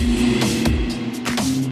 Thank you.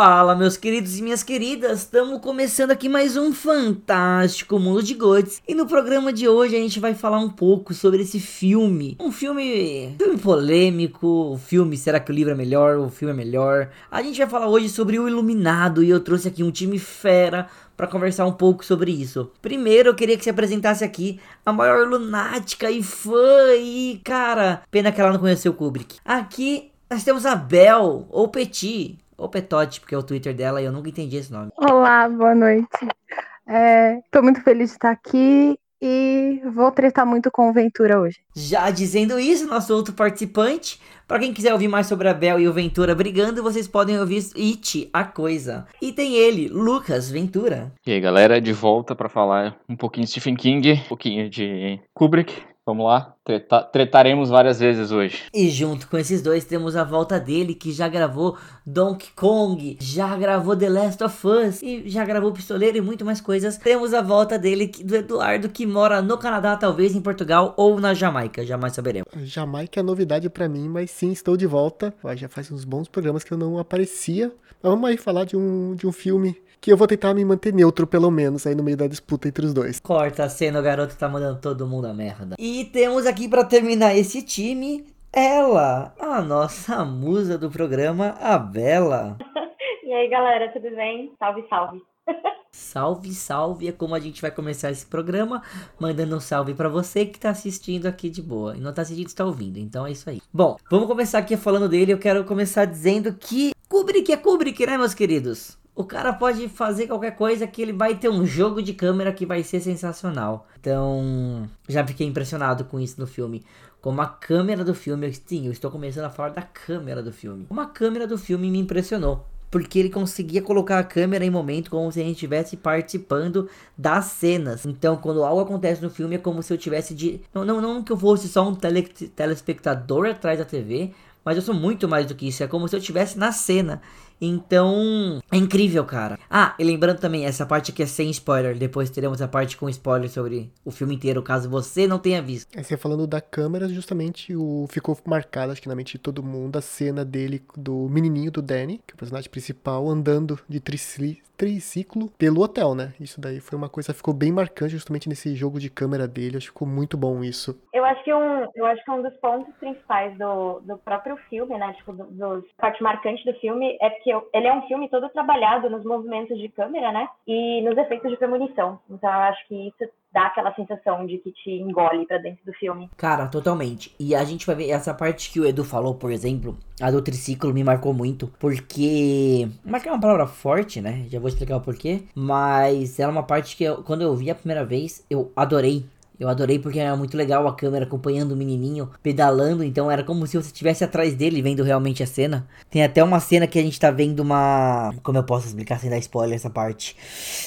Fala, meus queridos e minhas queridas, estamos começando aqui mais um fantástico mundo de Gods. E no programa de hoje a gente vai falar um pouco sobre esse filme. Um filme, filme polêmico, o filme será que o livro é melhor, o filme é melhor. A gente vai falar hoje sobre o Iluminado e eu trouxe aqui um time fera para conversar um pouco sobre isso. Primeiro, eu queria que se apresentasse aqui a maior lunática e fã e cara, pena que ela não conheceu o Kubrick. Aqui nós temos a Bel ou Petit ou Petote, porque é o Twitter dela e eu nunca entendi esse nome. Olá, boa noite. Estou é, muito feliz de estar aqui e vou tretar muito com o Ventura hoje. Já dizendo isso, nosso outro participante, para quem quiser ouvir mais sobre a Bel e o Ventura brigando, vocês podem ouvir It, a coisa. E tem ele, Lucas Ventura. E aí, galera, de volta para falar um pouquinho de Stephen King, um pouquinho de Kubrick Vamos lá, treta tretaremos várias vezes hoje. E junto com esses dois temos a volta dele que já gravou Donkey Kong, já gravou The Last of Us e já gravou Pistoleiro e muito mais coisas. Temos a volta dele do Eduardo que mora no Canadá, talvez em Portugal ou na Jamaica, jamais saberemos. Jamaica é novidade para mim, mas sim, estou de volta. Já faz uns bons programas que eu não aparecia. Mas vamos aí falar de um, de um filme que eu vou tentar me manter neutro, pelo menos, aí no meio da disputa entre os dois. Corta a cena, o garoto tá mandando todo mundo a merda. E temos aqui para terminar esse time, ela, a nossa musa do programa, a Bela. e aí, galera, tudo bem? Salve, salve. Salve, salve! É como a gente vai começar esse programa, mandando um salve para você que tá assistindo aqui de boa. E não tá assistindo, está ouvindo. Então é isso aí. Bom, vamos começar aqui falando dele. Eu quero começar dizendo que Kubrick é Kubrick, né, meus queridos? O cara pode fazer qualquer coisa que ele vai ter um jogo de câmera que vai ser sensacional. Então, já fiquei impressionado com isso no filme. Como a câmera do filme, sim, eu estou começando a falar da câmera do filme. Como a câmera do filme me impressionou. Porque ele conseguia colocar a câmera em momento como se a gente estivesse participando das cenas. Então, quando algo acontece no filme, é como se eu tivesse de. Não, não, não que eu fosse só um tele... telespectador atrás da TV, mas eu sou muito mais do que isso. É como se eu estivesse na cena. Então, é incrível, cara. Ah, e lembrando também, essa parte aqui é sem spoiler. Depois teremos a parte com spoiler sobre o filme inteiro, caso você não tenha visto. É, você falando da câmera, justamente o ficou marcado, acho que na mente de todo mundo, a cena dele, do menininho do Danny, que é o personagem principal, andando de triciclo triciclo pelo hotel, né? Isso daí foi uma coisa que ficou bem marcante justamente nesse jogo de câmera dele. Acho que ficou muito bom isso. Eu acho que um, eu acho que um dos pontos principais do, do próprio filme, né? Tipo, do, do parte marcante do filme é que eu, ele é um filme todo trabalhado nos movimentos de câmera, né? E nos efeitos de premonição. Então eu acho que isso dá aquela sensação de que te engole pra dentro do filme. Cara, totalmente. E a gente vai ver essa parte que o Edu falou, por exemplo, a do triciclo me marcou muito, porque. Marcar é uma palavra forte, né? Já vou explicar o porquê. Mas era uma parte que eu, quando eu vi a primeira vez, eu adorei. Eu adorei porque era muito legal a câmera acompanhando o menininho pedalando, então era como se você estivesse atrás dele vendo realmente a cena. Tem até uma cena que a gente tá vendo uma. Como eu posso explicar sem dar spoiler essa parte?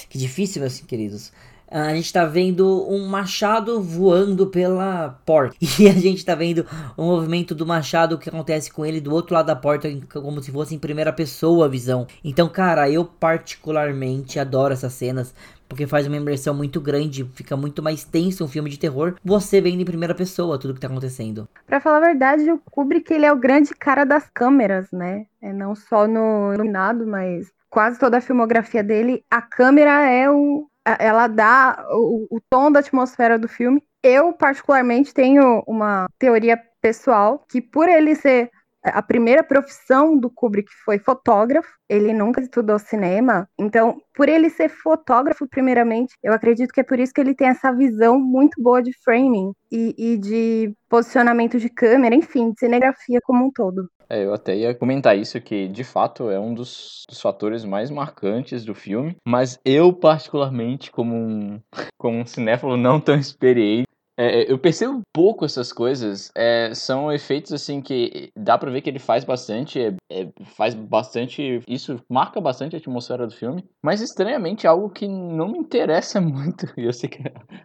Que difícil, meus queridos. Ah, a gente tá vendo um machado voando pela porta. E a gente tá vendo o movimento do machado que acontece com ele do outro lado da porta, como se fosse em primeira pessoa a visão. Então, cara, eu particularmente adoro essas cenas porque faz uma imersão muito grande, fica muito mais tenso um filme de terror, você vendo em primeira pessoa tudo que tá acontecendo. Pra falar a verdade, o Kubrick ele é o grande cara das câmeras, né? É não só no Iluminado, mas quase toda a filmografia dele, a câmera é o ela dá o, o tom da atmosfera do filme. Eu particularmente tenho uma teoria pessoal que por ele ser a primeira profissão do Kubrick foi fotógrafo, ele nunca estudou cinema, então, por ele ser fotógrafo, primeiramente, eu acredito que é por isso que ele tem essa visão muito boa de framing e, e de posicionamento de câmera, enfim, de cinegrafia como um todo. É, eu até ia comentar isso, que de fato é um dos, dos, fatores mais marcantes do filme, mas eu, particularmente, como um, como um cinéfilo não tão experiente, é, é, eu percebo pouco essas coisas. É, são efeitos assim que dá pra ver que ele faz bastante. É, é, faz bastante. Isso marca bastante a atmosfera do filme. Mas estranhamente é algo que não me interessa muito. E eu sei que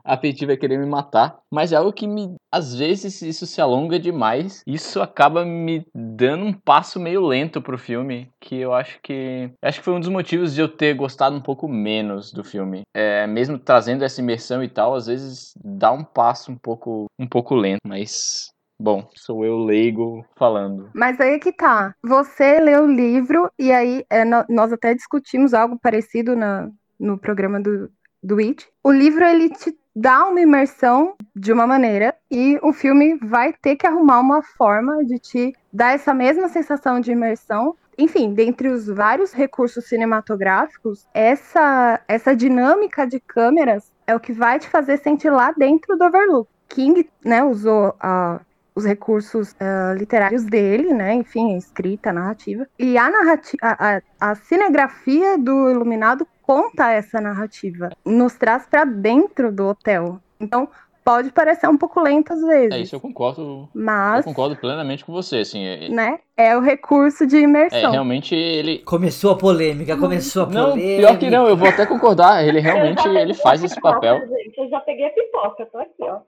a Petit vai querer me matar. Mas é algo que me. Às vezes isso se alonga demais. Isso acaba me dando um passo meio lento pro filme. Que eu acho que. Acho que foi um dos motivos de eu ter gostado um pouco menos do filme. Mesmo trazendo essa imersão e tal, às vezes dá um passo um pouco, um pouco lento, mas Bom, sou eu leigo falando. Mas aí que tá. Você leu o livro e aí é, nós até discutimos algo parecido na, no programa do, do It. O livro ele te dá uma imersão de uma maneira e o filme vai ter que arrumar uma forma de te dar essa mesma sensação de imersão. Enfim, dentre os vários recursos cinematográficos, essa, essa dinâmica de câmeras é o que vai te fazer sentir lá dentro do Overlook. King, né, usou uh, os recursos uh, literários dele, né, enfim, a escrita, a narrativa, e a narrativa, a, a, a cinegrafia do Iluminado conta essa narrativa, nos traz para dentro do hotel. Então, pode parecer um pouco lento às vezes. É isso, eu concordo. Mas. Eu concordo plenamente com você, assim. É... Né? É o recurso de imersão. É, realmente ele. Começou a polêmica, começou a polêmica. Não, pior que não, eu vou até concordar. Ele realmente ele faz esse papel. Gente, eu já peguei a pipoca, tô aqui, ó.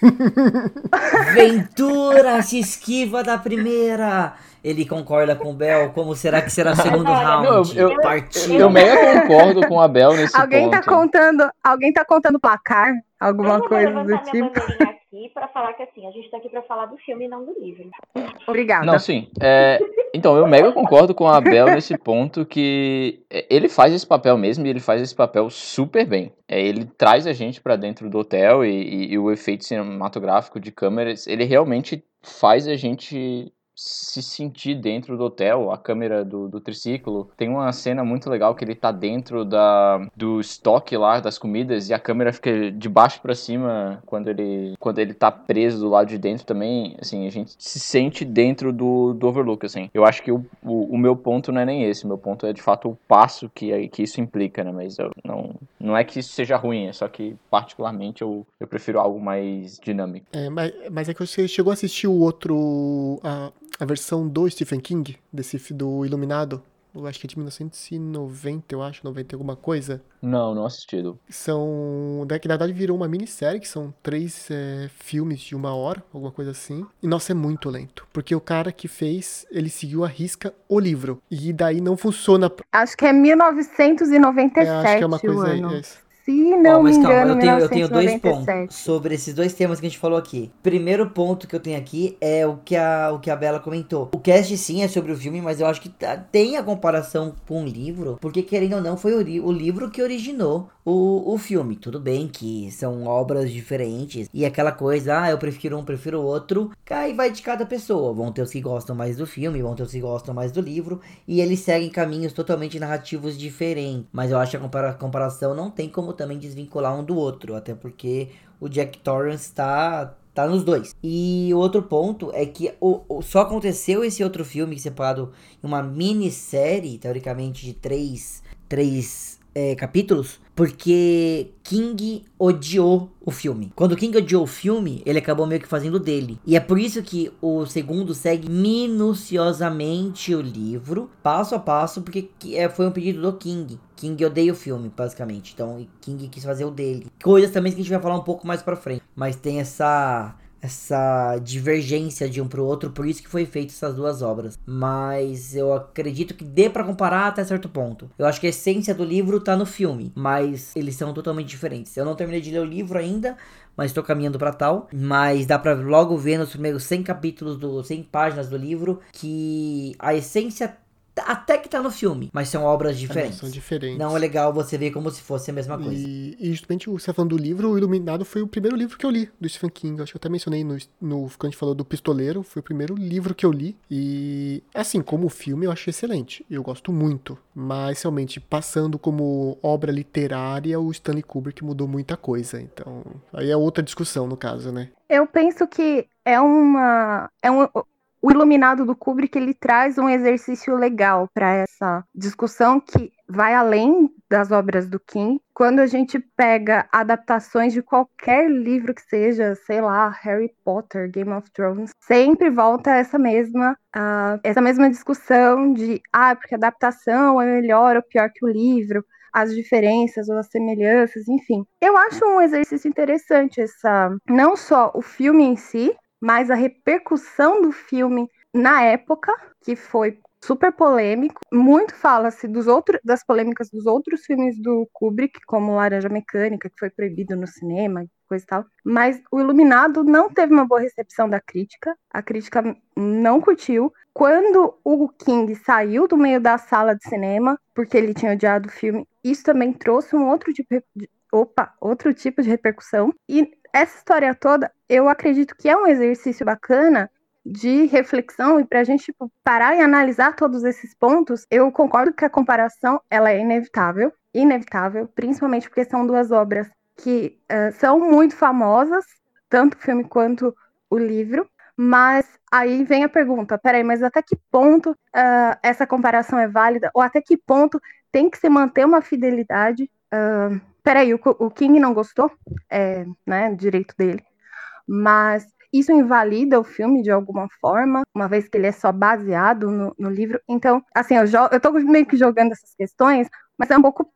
Ventura se esquiva da primeira. Ele concorda com o Bel. Como será que será o segundo round? Não, eu, eu, eu, eu mega concordo com a Bel nesse alguém tá ponto. Tá contando, alguém tá contando placar? Alguma coisa do tipo? aqui para falar que assim, a gente tá aqui para falar do filme e não do livro. Obrigada. Não, sim. É, então, eu mega concordo com a Bel nesse ponto que ele faz esse papel mesmo e ele faz esse papel super bem. É, ele traz a gente para dentro do hotel e, e, e o efeito cinematográfico de câmeras, ele realmente faz a gente se sentir dentro do hotel, a câmera do, do triciclo. Tem uma cena muito legal que ele tá dentro da, do estoque lá das comidas e a câmera fica de baixo para cima quando ele, quando ele tá preso do lado de dentro também. Assim, a gente se sente dentro do, do Overlook, assim. Eu acho que o, o, o meu ponto não é nem esse. Meu ponto é de fato o passo que, que isso implica, né? Mas eu, não, não é que isso seja ruim, é só que particularmente eu, eu prefiro algo mais dinâmico. É, mas, mas é que você chegou a assistir o outro. A a versão do Stephen King, desse do Iluminado. Eu acho que é de 1990, eu acho, 90 alguma coisa. Não, não assistido. São. Que na verdade virou uma minissérie, que são três é, filmes de uma hora, alguma coisa assim. E nossa, é muito lento. Porque o cara que fez, ele seguiu a risca o livro. E daí não funciona. Acho que é 1997. É, acho que é uma coisa aí. É se não oh, mas me engano, calma, eu tenho, eu tenho dois pontos sobre esses dois temas que a gente falou aqui. Primeiro ponto que eu tenho aqui é o que a, o que a Bela comentou. O cast sim é sobre o filme, mas eu acho que tá, tem a comparação com o livro, porque querendo ou não, foi o, o livro que originou o, o filme. Tudo bem que são obras diferentes e aquela coisa, ah, eu prefiro um, prefiro o outro, aí vai de cada pessoa. Vão ter os que gostam mais do filme, vão ter os que gostam mais do livro, e eles seguem caminhos totalmente narrativos diferentes. Mas eu acho que a compara comparação não tem como também desvincular um do outro, até porque o Jack Torrance está tá nos dois. E o outro ponto é que o, o, só aconteceu esse outro filme separado em uma minissérie, teoricamente de três, três é, capítulos, porque King odiou o filme. Quando King odiou o filme, ele acabou meio que fazendo dele. E é por isso que o segundo segue minuciosamente o livro, passo a passo, porque é, foi um pedido do King. King odeia o filme, basicamente. Então, King quis fazer o dele. Coisas também que a gente vai falar um pouco mais pra frente. Mas tem essa essa divergência de um pro outro, por isso que foi feito essas duas obras. Mas eu acredito que dê para comparar até certo ponto. Eu acho que a essência do livro tá no filme, mas eles são totalmente diferentes. Eu não terminei de ler o livro ainda, mas estou caminhando para tal. Mas dá para logo ver nos primeiros 100 capítulos do 100 páginas do livro que a essência até que tá no filme, mas são obras diferentes. É, são diferentes. Não é legal você ver como se fosse a mesma coisa. E, e justamente você tá falando do livro, o Iluminado foi o primeiro livro que eu li do Stephen King. Acho que eu até mencionei no, no quando a gente falou do Pistoleiro, foi o primeiro livro que eu li. E assim, como filme, eu achei excelente. Eu gosto muito. Mas realmente, passando como obra literária, o Stanley Kubrick mudou muita coisa. Então, aí é outra discussão, no caso, né? Eu penso que é uma. É um, o Iluminado do Kubrick ele traz um exercício legal para essa discussão que vai além das obras do King. Quando a gente pega adaptações de qualquer livro que seja, sei lá, Harry Potter, Game of Thrones, sempre volta essa mesma uh, essa mesma discussão de ah, porque a adaptação é melhor ou pior que o livro as diferenças ou as semelhanças, enfim. Eu acho um exercício interessante essa, não só o filme em si, mas a repercussão do filme na época, que foi super polêmico. Muito fala-se dos outros, das polêmicas dos outros filmes do Kubrick, como Laranja Mecânica, que foi proibido no cinema, coisa e tal. Mas o Iluminado não teve uma boa recepção da crítica. A crítica não curtiu. Quando o King saiu do meio da sala de cinema, porque ele tinha odiado o filme, isso também trouxe um outro tipo opa, outro tipo de repercussão. E essa história toda, eu acredito que é um exercício bacana de reflexão e para a gente tipo, parar e analisar todos esses pontos, eu concordo que a comparação ela é inevitável, inevitável, principalmente porque são duas obras que uh, são muito famosas, tanto o filme quanto o livro. Mas aí vem a pergunta: peraí, mas até que ponto uh, essa comparação é válida? Ou até que ponto tem que se manter uma fidelidade uh, peraí, o, o King não gostou, é, né, direito dele, mas isso invalida o filme de alguma forma, uma vez que ele é só baseado no, no livro. Então, assim, eu, eu tô meio que jogando essas questões, mas é um pouco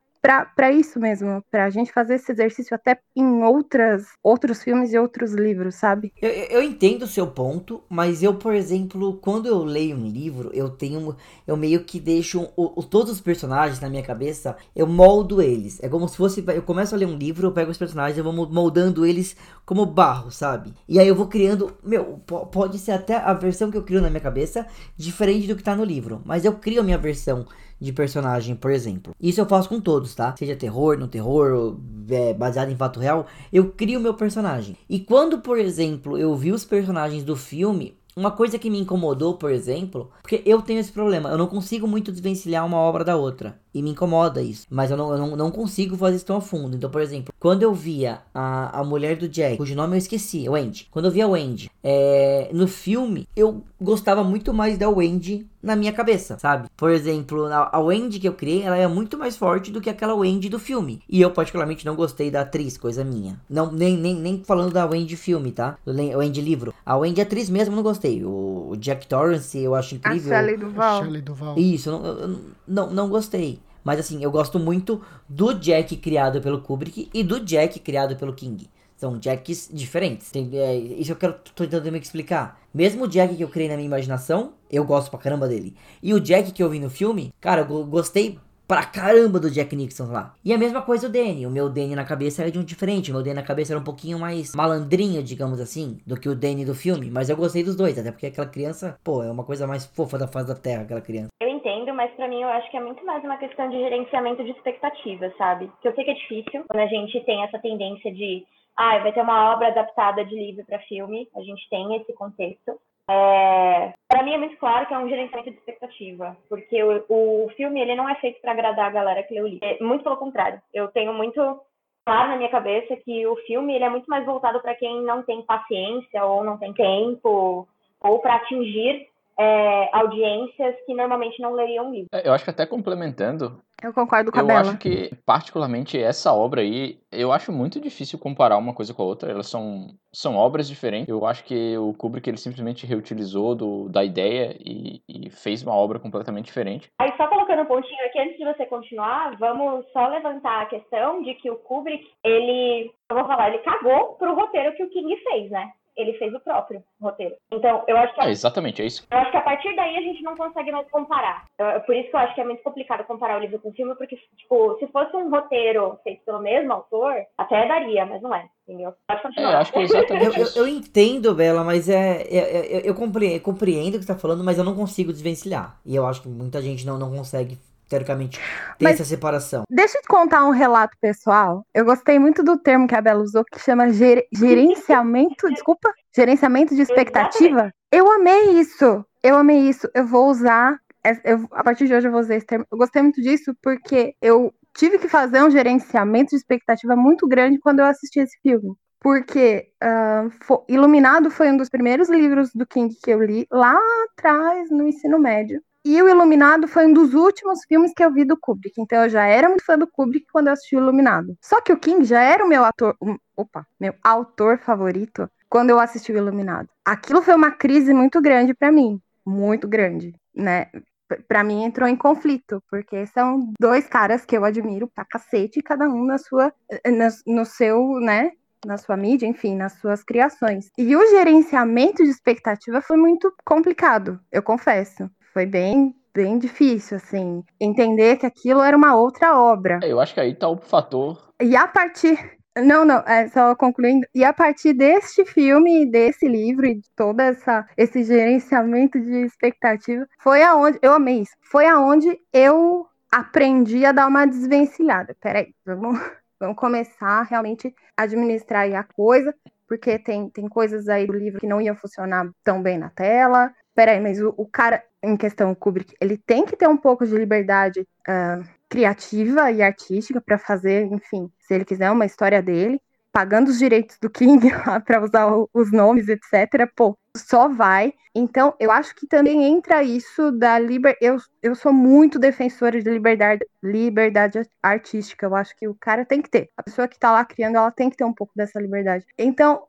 para isso mesmo, para a gente fazer esse exercício até em outras, outros filmes e outros livros, sabe? Eu, eu entendo o seu ponto, mas eu, por exemplo, quando eu leio um livro, eu tenho. Eu meio que deixo o, o, todos os personagens na minha cabeça, eu moldo eles. É como se fosse. Eu começo a ler um livro, eu pego os personagens, eu vou moldando eles como barro, sabe? E aí eu vou criando. Meu, pode ser até a versão que eu crio na minha cabeça diferente do que tá no livro, mas eu crio a minha versão de personagem, por exemplo. Isso eu faço com todos, tá? Seja terror, no terror, é, baseado em fato real, eu crio meu personagem. E quando, por exemplo, eu vi os personagens do filme, uma coisa que me incomodou, por exemplo, porque eu tenho esse problema, eu não consigo muito desvencilhar uma obra da outra. E me incomoda isso. Mas eu não, eu não, não consigo fazer isso tão a fundo. Então, por exemplo, quando eu via a, a mulher do Jack, cujo nome eu esqueci, Wendy. Quando eu via a Wendy é, no filme, eu gostava muito mais da Wendy na minha cabeça, sabe? Por exemplo, a, a Wendy que eu criei, ela é muito mais forte do que aquela Wendy do filme. E eu, particularmente, não gostei da atriz, coisa minha. Não, nem, nem, nem falando da Wendy filme, tá? Do Wendy livro. A Wendy atriz mesmo eu não gostei. O, o Jack Torrance eu acho incrível. A Shelley Duval. A Shelley Duval. Isso, eu não, eu não, não gostei. Mas assim, eu gosto muito do Jack criado pelo Kubrick e do Jack criado pelo King. São Jacks diferentes. Tem, é, isso eu quero tô tentando me explicar. Mesmo o Jack que eu criei na minha imaginação, eu gosto pra caramba dele. E o Jack que eu vi no filme, cara, eu gostei pra caramba do Jack Nixon lá. E a mesma coisa o Danny. O meu Danny na cabeça era de um diferente. O meu Danny na cabeça era um pouquinho mais malandrinho, digamos assim, do que o Danny do filme. Mas eu gostei dos dois, até porque aquela criança, pô, é uma coisa mais fofa da face da terra, aquela criança. Eu entendo, mas para mim eu acho que é muito mais uma questão de gerenciamento de expectativas, sabe? Que eu sei que é difícil quando a gente tem essa tendência de ah, vai ter uma obra adaptada de livro para filme, a gente tem esse contexto. É, para mim é muito claro que é um gerenciamento de expectativa, porque o, o filme ele não é feito para agradar a galera que lê o livro. É, muito pelo contrário. Eu tenho muito claro na minha cabeça que o filme ele é muito mais voltado para quem não tem paciência ou não tem tempo ou para atingir é, audiências que normalmente não leriam livro. É, eu acho que até complementando. Eu concordo com a Eu Bela. acho que, particularmente, essa obra aí, eu acho muito difícil comparar uma coisa com a outra. Elas são, são obras diferentes. Eu acho que o Kubrick ele simplesmente reutilizou do, da ideia e, e fez uma obra completamente diferente. Aí, só colocando um pontinho aqui, antes de você continuar, vamos só levantar a questão de que o Kubrick, ele, eu vou falar, ele cagou pro roteiro que o King fez, né? Ele fez o próprio roteiro. Então, eu acho que. É, exatamente, é isso. Eu acho que a partir daí a gente não consegue mais comparar. É por isso que eu acho que é muito complicado comparar o livro com o filme, porque, tipo, se fosse um roteiro feito pelo mesmo autor, até daria, mas não é. Entendeu? Pode continuar. É, acho que é exatamente Eu, isso. eu, eu entendo, Bela, mas é, é- é- eu, eu compre- compreendo o que você tá falando, mas eu não consigo desvencilhar. E eu acho que muita gente não, não consegue, teoricamente, ter Mas- essa separação. Deixa eu te contar um relato pessoal. Eu gostei muito do termo que a Bela usou, que chama ger- gerenciamento, desculpa, gerenciamento de expectativa. Eu amei isso. Eu amei isso. Eu vou usar, eu- a partir de hoje eu vou usar esse termo. Eu gostei muito disso porque eu tive que fazer um gerenciamento de expectativa muito grande quando eu assisti esse filme. Porque ah, fo- Iluminado foi um dos primeiros livros do King que eu li lá atrás, no ensino médio. E o Iluminado foi um dos últimos filmes que eu vi do Kubrick. Então eu já era muito fã do Kubrick quando eu assisti o Iluminado. Só que o King já era o meu ator, um- opa, meu autor favorito quando eu assisti o Iluminado. Aquilo foi uma crise muito grande pra mim, muito grande, né? P- Pra mim entrou em conflito, porque são dois caras que eu admiro pra cacete, cada um na sua, eh, na- no seu, né, na sua mídia, enfim, nas suas criações. E o gerenciamento de expectativa foi muito complicado, eu confesso. Foi bem, bem difícil, assim, entender que aquilo era uma outra obra. É, Eu acho que aí tá o fator. E a partir. Não, não, é só concluindo. E a partir deste filme, desse livro e de todo essa, esse gerenciamento de expectativa, foi aonde. Eu amei isso. Foi aonde eu aprendi a dar uma desvencilhada. Peraí, vamos, vamos começar a realmente administrar aí a coisa, porque tem, tem coisas aí do livro que não iam funcionar tão bem na tela. Peraí, mas o, o cara, em questão, o Kubrick, ele tem que ter um pouco de liberdade. ah, criativa e artística para fazer, enfim, se ele quiser uma história dele, pagando os direitos do King para usar os nomes, etc. Pô, só vai. Então, eu acho que também entra isso da liberdade. Eu, eu sou muito defensora de liberdade, liberdade artística. Eu acho que o cara tem que ter. A pessoa que tá lá criando, ela tem que ter um pouco dessa liberdade. Então,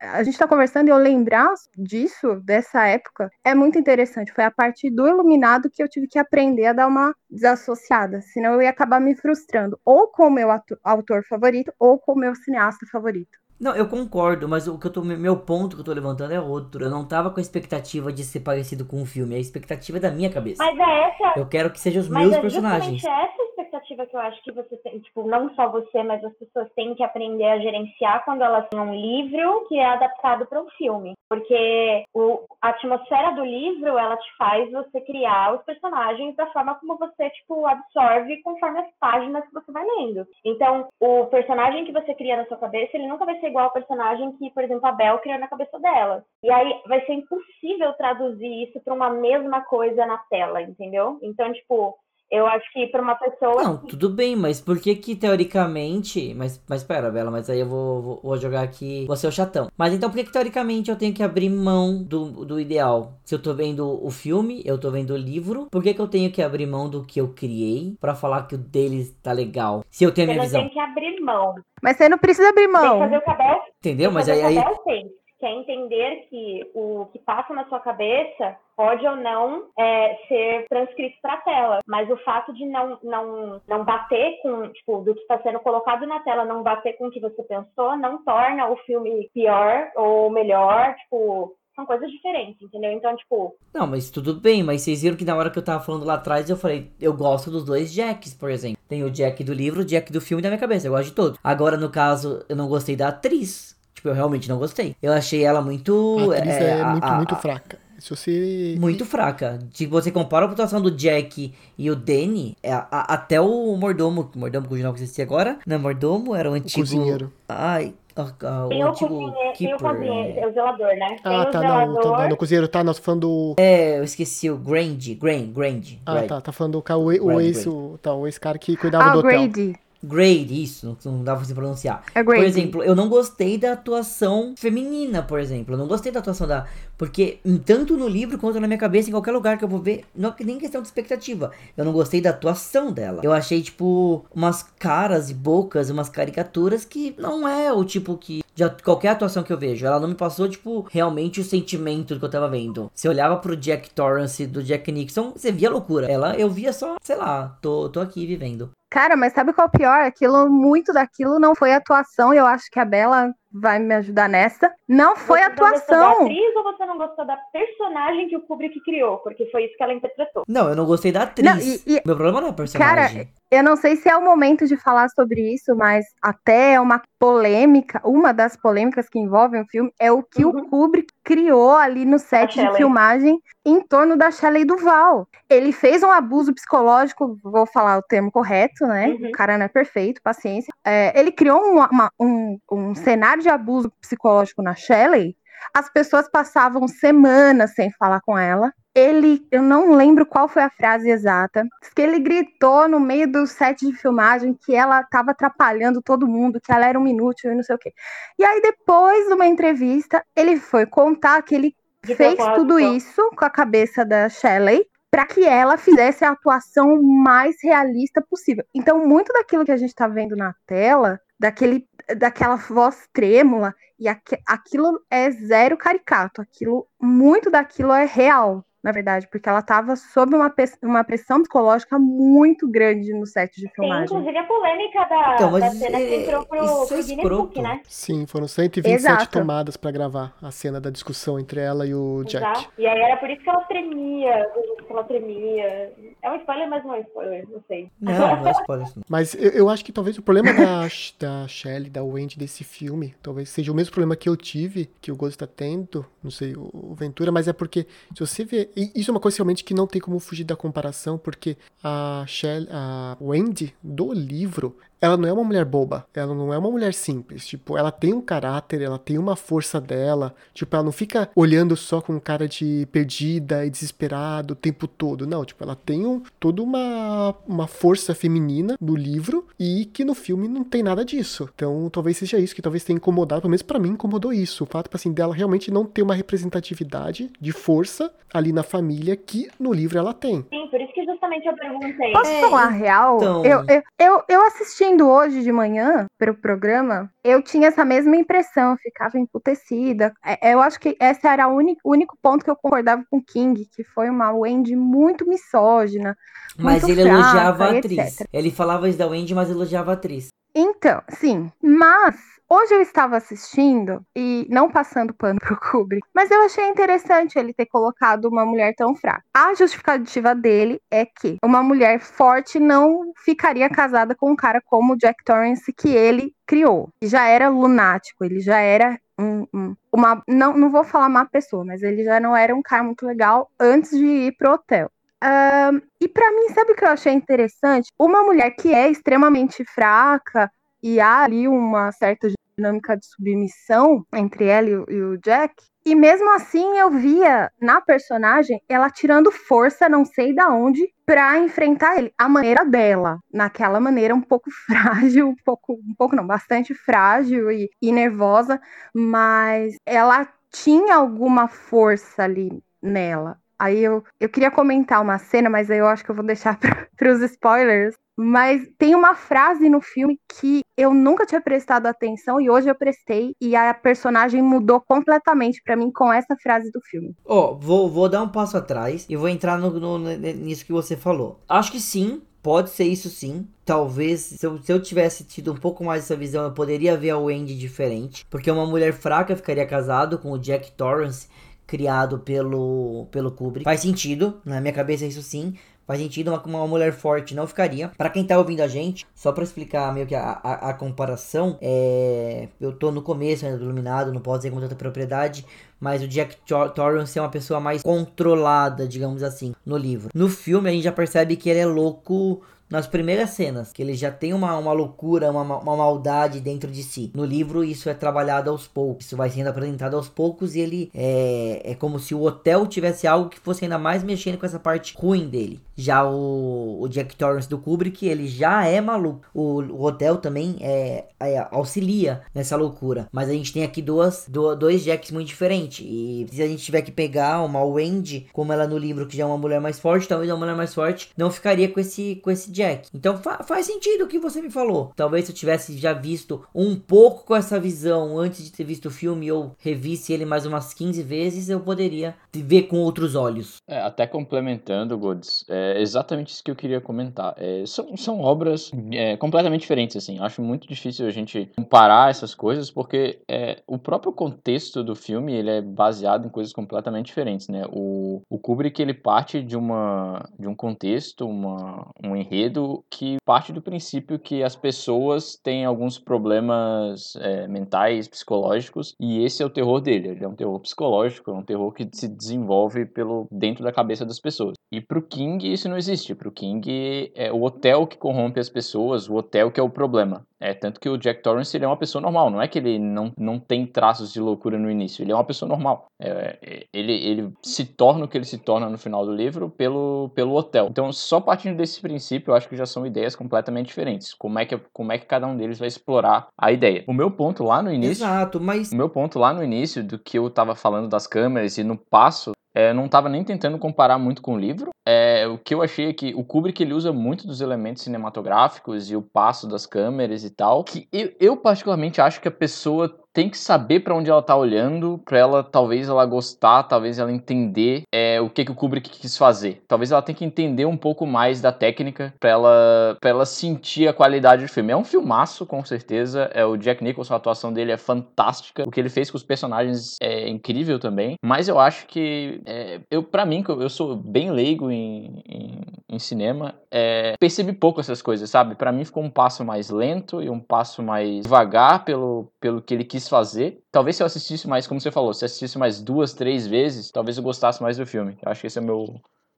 a gente tá conversando e eu lembrar disso, dessa época, é muito interessante. Foi a partir do Iluminado que eu tive que aprender a dar uma desassociada. Senão eu ia acabar me frustrando. Ou com o meu autor favorito, ou com o meu cineasta favorito. Não, eu concordo, mas o que eu tô, meu ponto que eu tô levantando é outro. Eu não tava com a expectativa de ser parecido com o filme, a expectativa é da minha cabeça. Mas é essa, Eu quero que sejam os meus é personagens. essa expectativa que eu acho que você tem, tipo, não só você, mas as pessoas têm que aprender a gerenciar quando elas têm um livro que é adaptado para um filme. Porque o, a atmosfera do livro, ela te faz você criar os personagens da forma como você, tipo, absorve conforme as páginas que você vai lendo. Então, o personagem que você cria na sua cabeça, ele nunca vai ser igual ao personagem que, por exemplo, a Bel criou na cabeça dela. E aí vai ser impossível traduzir isso para uma mesma coisa na tela, entendeu? Então, tipo, eu acho que para uma pessoa Não, tudo bem, mas por que que teoricamente. Mas, mas pera, Bela, mas aí eu vou, vou, vou jogar aqui. Você é o chatão. Mas então por que que teoricamente eu tenho que abrir mão do, do ideal? Se eu tô vendo o filme, eu tô vendo o livro, por que que eu tenho que abrir mão do que eu criei pra falar que o deles tá legal? Se eu tenho a Você minha não visão. tem que abrir mão. Mas você não precisa abrir Tem que mão. fazer o que Bel, Entendeu? Mas tem aí. que fazer aí... o que a Bel fez. Que é entender que o que passa na sua cabeça pode ou não é, ser transcrito para a tela. Mas o fato de não, não, não bater com, tipo, do que está sendo colocado na tela, não bater com o que você pensou, não torna o filme pior ou melhor, tipo, são coisas diferentes, entendeu? Então, tipo, Não, mas tudo bem, mas vocês viram que na hora que eu tava falando lá atrás, eu falei, eu gosto dos dois Jacks, por exemplo. Tem o Jack do livro, o Jack do filme da minha cabeça, eu gosto de todos. Agora, no caso, eu não gostei da atriz. Tipo, eu realmente não gostei. Eu achei ela muito. A atriz é, a- muito, a- muito a- fraca. Se você. Muito fraca. Se você compara a pontuação do Jack e o Danny, é, a- até o mordomo, o mordomo que eu esqueci agora, não é mordomo, era o O antigo. cozinheiro. Ai, ah, tem o o antigo cozinheiro, tem o cozinheiro, é. é o zelador, né? Tem Ah, o tá, não, zelador. tá, não. No cozinheiro, tá, nós falando do. É, eu esqueci o Grand, Grand, Grand. Ah, Grand. tá, tá falando do o, o Grade, ex, grade. o, tá, o ex-cara que cuidava Ah, do o hotel. Grady. Grade, isso, não, dá pra se pronunciar. É Por exemplo, eu não gostei da atuação feminina, por exemplo. Eu não gostei da atuação da. Porque, tanto no livro quanto na minha cabeça, em qualquer lugar que eu vou ver, não nem questão de expectativa. Eu não gostei da atuação dela. Eu achei, tipo, umas caras e bocas, umas caricaturas que não é o tipo que. De qualquer atuação que eu vejo. Ela não me passou, tipo, realmente o sentimento que eu tava vendo. Você olhava pro Jack Torrance do Jack Nixon, você via loucura. Ela, eu via só, sei lá, tô, tô aqui vivendo. Cara, mas sabe qual é o pior? Aquilo, muito daquilo não foi atuação. e Eu acho que a Bela vai me ajudar nessa. Não foi você atuação. Não gostou da atriz ou você não gostou da personagem que o Kubrick criou? Porque foi isso que ela interpretou. Não, eu não gostei da atriz. Não, e- e- Meu problema não é a personagem. Cara, Eu não sei se é o momento de falar sobre isso, mas até é uma polêmica, uma das polêmicas que envolvem o filme é o que Uhum. o Kubrick criou ali no set de filmagem em torno da Shelley Duval. Ele fez um abuso psicológico, vou falar o termo correto, né? Uhum. O cara não é perfeito, paciência. É, ele criou uma- uma- um, um cenário de abuso psicológico na Shelley. As pessoas passavam semanas sem falar com ela. Ele, eu não lembro qual foi a frase exata, que ele gritou no meio do set de filmagem que ela estava atrapalhando todo mundo, que ela era um inútil e não sei o quê. E aí, depois de uma entrevista, ele foi contar que ele De fez propósito. tudo isso com a cabeça da Shelley para que ela fizesse a atuação mais realista possível. Então, muito daquilo que a gente está vendo na tela, daquele, daquela voz trêmula, e aque- aquilo é zero caricato. Aquilo, muito daquilo é real, na verdade, porque ela estava sob uma, uma pressão psicológica muito grande no set de Tem filmagem. inclusive a polêmica da, Então, da cena que é- entrou pro, isso é pro. Book, né? Sim, foram 127 Exato. tomadas pra gravar a cena da discussão entre ela e o Jack. Exato. E aí era por isso que ela tremia, que ela tremia. É um spoiler, mas não é spoiler, não sei. Não, não é spoiler não. Mas eu, eu acho que talvez o problema da, da Shelley, da Wendy desse filme, talvez seja o mesmo problema que eu tive, que o Gosto tá tendo, não sei, o, o Ventura, mas é porque, se você vê. Isso é uma coisa realmente que não tem como fugir da comparação, porque a Shelley, a Wendy do livro, ela não é uma mulher boba, ela não é uma mulher simples. Tipo, ela tem um caráter, ela tem uma força dela. Tipo, ela não fica olhando só com cara de perdida e desesperado o tempo todo. Não, tipo, ela tem um, toda uma, uma força feminina no livro e que no filme não tem nada disso. Então, talvez seja isso que talvez tenha incomodado, pelo menos pra mim incomodou isso. O fato, assim, dela realmente não ter uma representatividade de força ali na família que no livro ela tem. Sim, por isso que justamente eu perguntei. Posso É, falar a real? então- Eu, eu, eu, eu assistindo hoje de manhã para o programa, eu tinha essa mesma impressão, ficava emputecida. É, Eu acho que esse era o único, único ponto que eu concordava com o King, que foi uma Wendy muito misógina. Mas Muito ele fraca elogiava a atriz. etc. Ele falava isso da Wendy, mas elogiava a atriz. Então, sim, mas hoje eu estava assistindo e não passando pano pro Kubrick, mas eu achei interessante ele ter colocado uma mulher tão fraca. A justificativa dele é que uma mulher forte não ficaria casada com um cara como o Jack Torrance que ele criou. Já era lunático, ele já era um- um- uma não, não vou falar má pessoa, mas ele já não era um cara muito legal antes de ir pro hotel. Ahn, e pra mim, sabe o que eu achei interessante? Uma mulher que é extremamente fraca e há ali uma certa dinâmica de submissão entre ela e o, Jack. E mesmo assim, eu via na personagem ela tirando força, não sei da onde, pra enfrentar ele. A maneira dela, naquela maneira um pouco frágil, um pouco, um pouco não, bastante frágil e, e nervosa, mas ela tinha alguma força ali nela. Aí eu, eu queria comentar uma cena, mas aí eu acho que eu vou deixar para os spoilers. Mas tem uma frase no filme que eu nunca tinha prestado atenção e hoje eu prestei e a personagem mudou completamente para mim com essa frase do filme. Ó, vou, vou dar um passo atrás e vou entrar no, no- nisso que você falou. Acho que sim, pode ser isso sim. Talvez, se eu, se eu tivesse tido um pouco mais dessa visão, eu poderia ver a Wendy diferente. Porque uma mulher fraca ficaria casado com o Jack Torrance, criado pelo, pelo Kubrick. Faz sentido, na minha cabeça isso sim. Faz sentido, uma, uma mulher forte não ficaria. Pra quem tá ouvindo a gente, só pra explicar meio que a, a, a comparação, é, eu tô no começo ainda do Iluminado, não posso dizer com tanta propriedade, mas o Jack Tor- Torrance é uma pessoa mais controlada, digamos assim, no livro. No filme a gente já percebe que ele é louco nas primeiras cenas, que ele já tem uma, uma loucura, uma, ma- uma maldade dentro de si. No livro isso é trabalhado aos poucos, isso vai sendo apresentado aos poucos e ele é, é como se o hotel tivesse algo que fosse ainda mais mexendo com essa parte ruim dele. Já o, o Jack Torrance do Kubrick, ele já é maluco. O, o hotel também é, é, auxilia nessa loucura. Mas a gente tem aqui duas, do- dois Jacks muito diferentes. E se a gente tiver que pegar uma Wendy, como ela no livro, que já é uma mulher mais forte, talvez uma mulher mais forte não ficaria com esse, com esse Jack. Então fa faz sentido o que você me falou. Talvez se eu tivesse já visto um pouco com essa visão antes de ter visto o filme ou revisse ele mais umas 15 vezes, eu poderia ver com outros olhos. É, até complementando, Gods, é exatamente isso que eu queria comentar. É, são, são obras é, completamente diferentes, assim. Acho muito difícil a gente comparar essas coisas, porque é, o próprio contexto do filme ele é baseado em coisas completamente diferentes, né? O, o Kubrick ele parte de uma de um contexto, uma, um enredo que parte do princípio que as pessoas têm alguns problemas é, mentais, psicológicos, e esse é o terror dele. Ele é um terror psicológico, é um terror que se desenvolve pelo dentro da cabeça das pessoas. E pro King isso não existe. Pro King é o hotel que corrompe as pessoas, o hotel que é o problema. É, tanto que o Jack Torrance ele é uma pessoa normal, não é que ele não, não tem traços de loucura no início, ele é uma pessoa normal. É, é, ele, ele se torna o que ele se torna no final do livro pelo, pelo hotel. Então, só partindo desse princípio, eu acho que já são ideias completamente diferentes. Como é que, como é que cada um deles vai explorar a ideia. O meu ponto lá no início. Exato, mas. O meu ponto lá no início, do que eu tava falando das câmeras e no passo é, não estava nem tentando comparar muito com o livro. É, o que eu achei é que o Kubrick ele usa muito dos elementos cinematográficos e o passo das câmeras e tal. Que eu, eu particularmente acho que a pessoa tem que saber para onde ela tá olhando, para ela talvez ela gostar, talvez ela entender é, o que, que o Kubrick quis fazer. Talvez ela tenha que entender um pouco mais da técnica para ela para ela sentir a qualidade do filme. É um filmaço, com certeza. É o Jack Nicholson, a atuação dele é fantástica. O que ele fez com os personagens é incrível também. Mas eu acho que é, eu para mim eu sou bem leigo em, em, em cinema, é, percebi pouco essas coisas, sabe? Para mim ficou um passo mais lento e um passo mais devagar pelo pelo que ele quis quis fazer. Talvez se eu assistisse mais, como você falou, se assistisse mais duas, três vezes, talvez eu gostasse mais do filme. Eu acho que esse é o meu,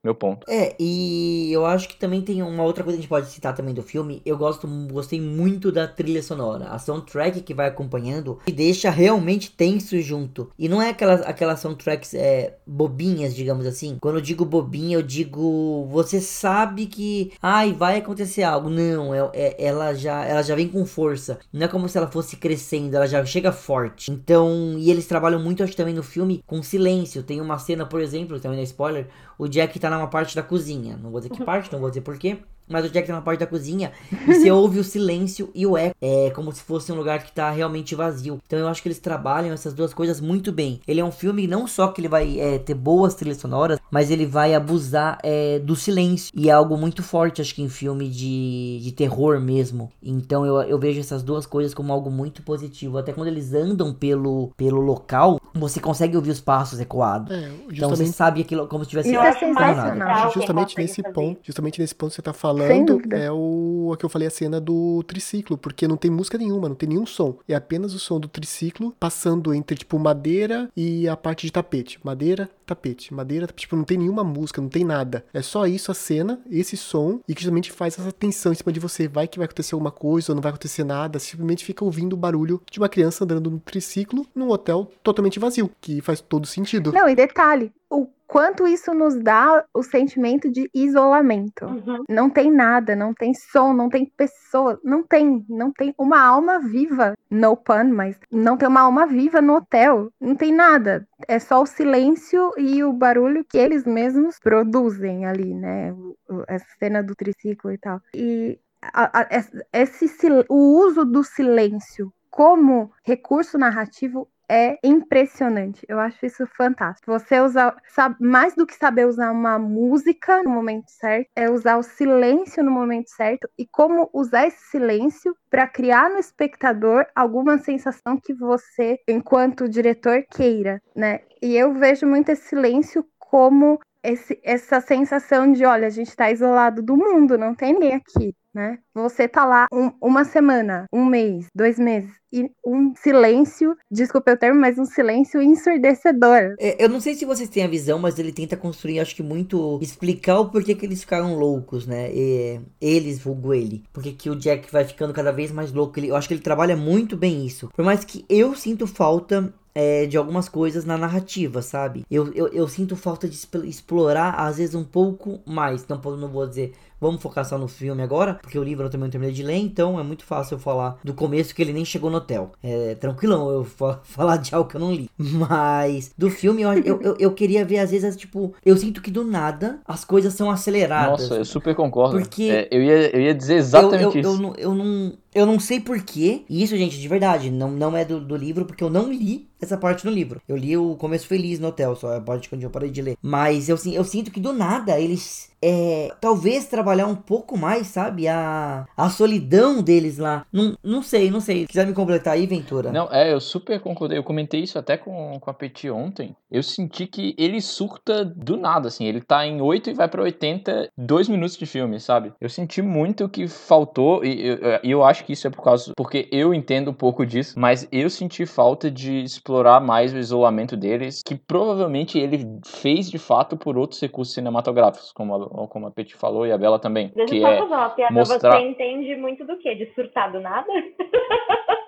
meu ponto. É, e eu acho que também tem uma outra coisa que a gente pode citar também do filme. Eu gosto, gostei muito da trilha sonora. A soundtrack que vai acompanhando e deixa realmente tenso junto. E não é aquelas, aquelas soundtracks é, bobinhas, digamos assim. Quando eu digo bobinha, eu digo você sabe que ai, vai acontecer algo. Não, é, é, ela, já, ela já vem com força. Não é como se ela fosse crescendo, ela já chega forte. Então, e eles trabalham muito, acho também no filme, com silêncio. Tem uma cena, por exemplo, também na spoiler, o Jack tá numa parte da cozinha. Não vou dizer que parte, não vou dizer porquê. Mas o Jack tá na parte da cozinha e você ouve o silêncio e o eco. É como se fosse um lugar que tá realmente vazio. Então eu acho que eles trabalham essas duas coisas muito bem. Ele é um filme não só que ele vai é, ter boas trilhas sonoras, mas ele vai abusar é, do silêncio. E é algo muito forte, acho que em filme de, de terror mesmo. Então eu, eu vejo essas duas coisas como algo muito positivo. Até quando eles andam pelo, pelo local, você consegue ouvir os passos ecoados. É, justamente... Então você sabe aquilo como se tivesse. Isso é sensacional. Justamente nesse ponto, justamente nesse ponto que você tá falando falando é o a que eu falei a cena do triciclo, porque não tem música nenhuma, não tem nenhum som. É apenas o som do triciclo passando entre tipo madeira e a parte de tapete. Madeira, tapete, madeira, tipo não tem nenhuma música, não tem nada. É só isso a cena, esse som e que justamente faz essa tensão em cima de você. Vai que vai acontecer alguma coisa ou não vai acontecer nada, simplesmente fica ouvindo o barulho de uma criança andando no triciclo num hotel totalmente vazio, que faz todo sentido. Não, e detalhe, o quanto isso nos dá o sentimento de isolamento. Uhum. Não tem nada, não tem som, não tem pessoa, não tem, não tem uma alma viva, no pun, mas não tem uma alma viva no hotel, não tem nada. É só o silêncio e o barulho que eles mesmos produzem ali, né? Essa cena do triciclo e tal. E a, a, esse, o uso do silêncio como recurso narrativo é impressionante. Eu acho isso fantástico. Você usar, sabe, mais do que saber usar uma música no momento certo, é usar o silêncio no momento certo e como usar esse silêncio para criar no espectador alguma sensação que você, enquanto diretor, queira, né? E eu vejo muito esse silêncio como esse, essa sensação de, olha, a gente está isolado do mundo, não tem ninguém aqui né? Você tá lá um, uma semana, um mês, dois meses e um silêncio, desculpa o termo, mas um silêncio ensurdecedor. É, eu não sei se vocês têm a visão, mas ele tenta construir, acho que muito, explicar o porquê que eles ficaram loucos, né? E, eles, vulgo ele. Porque que o Jack vai ficando cada vez mais louco. Ele, eu acho que ele trabalha muito bem isso. Por mais que eu sinto falta é, de algumas coisas na narrativa, sabe? Eu, eu, eu sinto falta de explorar, às vezes, um pouco mais. Não, não vou dizer vamos focar só no filme agora, porque o livro eu também não terminei de ler, então é muito fácil eu falar do começo que ele nem chegou no hotel. É tranquilão eu falar de algo que eu não li. Mas do filme eu, eu, eu, eu queria ver, às vezes, tipo, eu sinto que do nada as coisas são aceleradas. Nossa, eu super concordo. Porque É, eu, ia, eu ia dizer exatamente eu, eu, isso. eu, não, eu não. Eu não sei porquê. E isso, gente, de verdade, não, não é do, do livro, porque eu não li essa parte no livro. Eu li o começo feliz no hotel, só a parte quando eu parei de ler. Mas eu, eu sinto que do nada eles. É, talvez trabalhar um pouco mais, sabe? A, a solidão deles lá. Não, não sei, não sei. Quiser me completar aí, Ventura? Não, é, eu super concordei. Eu comentei isso até com, com a Petit ontem. Eu senti que ele surta do nada, assim. Ele tá em 8 e vai pra 80, dois minutos de filme, sabe? Eu senti muito que faltou, e eu, eu acho que isso é por causa. Porque eu entendo um pouco disso, mas eu senti falta de explorar mais o isolamento deles, que provavelmente ele fez de fato por outros recursos cinematográficos, como a, como a Petit falou e a Bela também. Deixa que eu só é fazer uma piada. mostrar- Você entende muito do quê? De surtar do nada?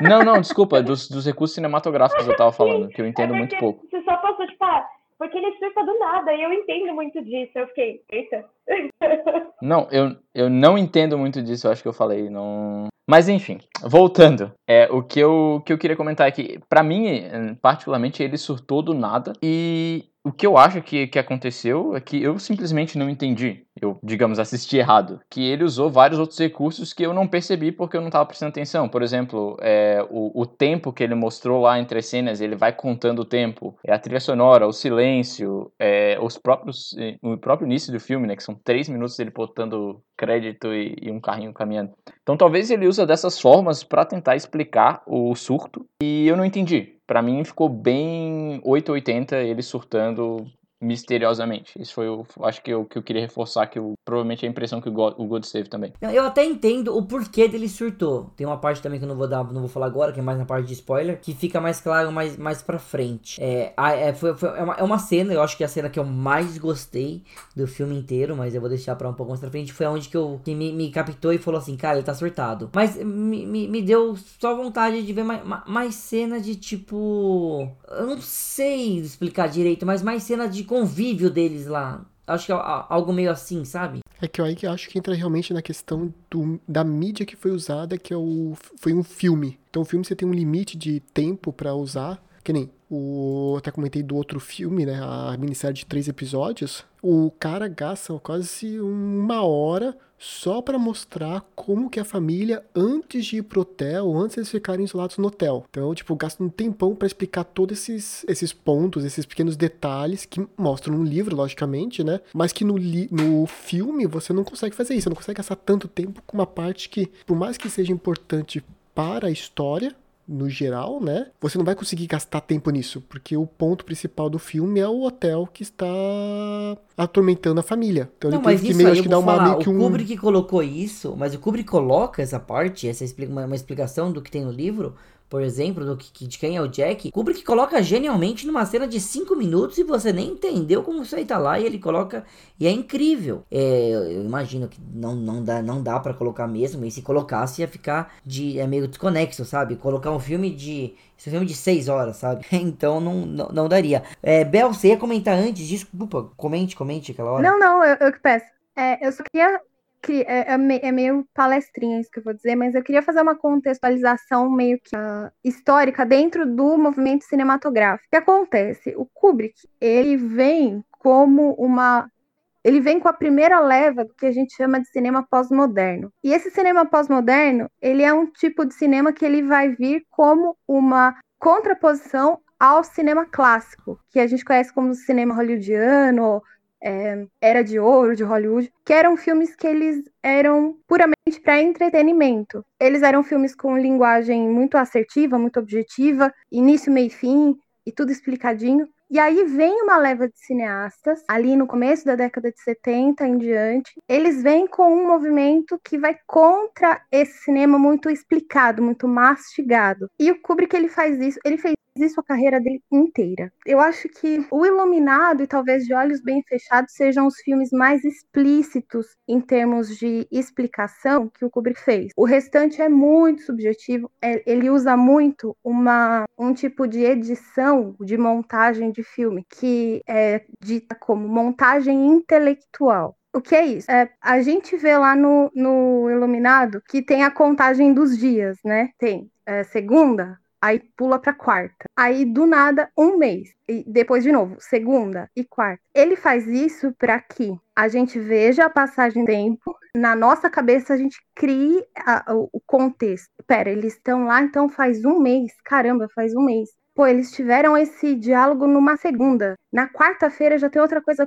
Não, não, desculpa, dos, dos recursos cinematográficos eu tava falando, que eu entendo é muito pouco. Você só passou, tipo, ah, porque ele surta do nada, e eu entendo muito disso. Eu fiquei, eita. Não, eu, eu não entendo muito disso, eu acho que eu falei, não... Mas enfim, voltando, é, o que eu, que eu queria comentar é que, pra mim, particularmente, ele surtou do nada, e o que eu acho que, que aconteceu é que eu simplesmente não entendi, eu, digamos, assisti errado, que ele usou vários outros recursos que eu não percebi porque eu não tava prestando atenção, por exemplo, é, o, o tempo que ele mostrou lá entre as cenas, ele vai contando o tempo, é a trilha sonora, o silêncio, é, os próprios, o próprio início do filme, né, que são três minutos dele botando crédito e, e um carrinho caminhando. Então talvez ele usa dessas formas pra tentar explicar o surto e eu não entendi. Pra mim ficou bem 880 ele surtando misteriosamente. Isso foi o acho que eu, que eu queria reforçar que eu, provavelmente é a impressão que o God, o God teve também. Eu até entendo o porquê dele surtou. Tem uma parte também que eu não vou dar, não vou falar agora, que é mais na parte de spoiler, que fica mais claro mais, mais pra frente. É, é, foi, foi- é, uma, é uma cena, eu acho que é a cena que eu mais gostei do filme inteiro, mas eu vou deixar pra um pouco mais pra frente. Foi onde que, eu, que me, me captou e falou assim, cara, ele tá surtado. Mas me, me, me deu só vontade de ver mais, mais cena de tipo. Eu não sei explicar direito, mas mais cena de convívio deles lá. Acho que é algo meio assim, sabe? É que eu aí que acho que entra realmente na questão do, da mídia que foi usada, que é o, foi um filme. Então o filme você tem um limite de tempo pra usar, que nem o até comentei do outro filme, né, a minissérie de três episódios. O cara gasta quase uma hora só pra mostrar como que a família antes de ir pro hotel, antes eles ficarem isolados no hotel. Então, tipo, gasta um tempão pra explicar todos esses, esses pontos, esses pequenos detalhes que mostram no livro, logicamente, né? Mas que no, li- no filme você não consegue fazer isso, você não consegue gastar tanto tempo com uma parte que, por mais que seja importante para a história, no geral, né? Você não vai conseguir gastar tempo nisso, porque o ponto principal do filme é o hotel que está atormentando a família. Então Não, ele mas teve que isso meio, aí acho eu que dar uma falar, meio que o um Kubrick colocou isso, mas o Kubrick coloca essa parte, essa uma, uma explicação do que tem no livro, por exemplo, do que, de quem é o Jack. Kubrick coloca genialmente numa cena de 5 minutos e você nem entendeu como isso aí tá lá e ele coloca e é incrível. É, eu imagino que não, não dá, não dá para colocar mesmo, e se colocasse ia ficar de é meio desconexo, sabe? Colocar um filme de esse filme de 6 horas, sabe? Então não, não, não daria. É, Bel, você ia comentar antes? Desculpa, comente, comente aquela hora. Não, não, eu, eu que peço. É, eu só queria. É, é é meio palestrinha isso que eu vou dizer, mas eu queria fazer uma contextualização meio que ah, histórica dentro do movimento cinematográfico. O que acontece? O Kubrick, ele vem como uma. Ele vem com a primeira leva do que a gente chama de cinema pós-moderno. E esse cinema pós-moderno, ele é um tipo de cinema que ele vai vir como uma contraposição ao cinema clássico, que a gente conhece como cinema hollywoodiano, é, Era de Ouro de Hollywood, que eram filmes que eles eram puramente para entretenimento. Eles eram filmes com linguagem muito assertiva, muito objetiva, início, meio e fim, e tudo explicadinho. E aí vem uma leva de cineastas, ali no começo da década de 70 em diante, eles vêm com um movimento que vai contra esse cinema muito explicado, muito mastigado. E o Kubrick ele faz isso, ele fez isso a carreira dele inteira. Eu acho que O Iluminado e talvez De Olhos Bem Fechados sejam os filmes mais explícitos em termos de explicação que o Kubrick fez. O restante é muito subjetivo, é- ele usa muito uma, um tipo de edição, de montagem de filme, que é dita como montagem intelectual. O que é isso? É, a gente vê lá no, no Iluminado que tem a contagem dos dias, né? Tem é, segunda, aí pula para quarta. Aí do nada um mês e depois de novo segunda e quarta. Ele faz isso para que a gente veja a passagem do tempo, na nossa cabeça a gente crie a, o, contexto. Pera, eles estão lá então faz um mês. Caramba, faz um mês. Pô, eles tiveram esse diálogo numa segunda. Na quarta-feira já tem outra coisa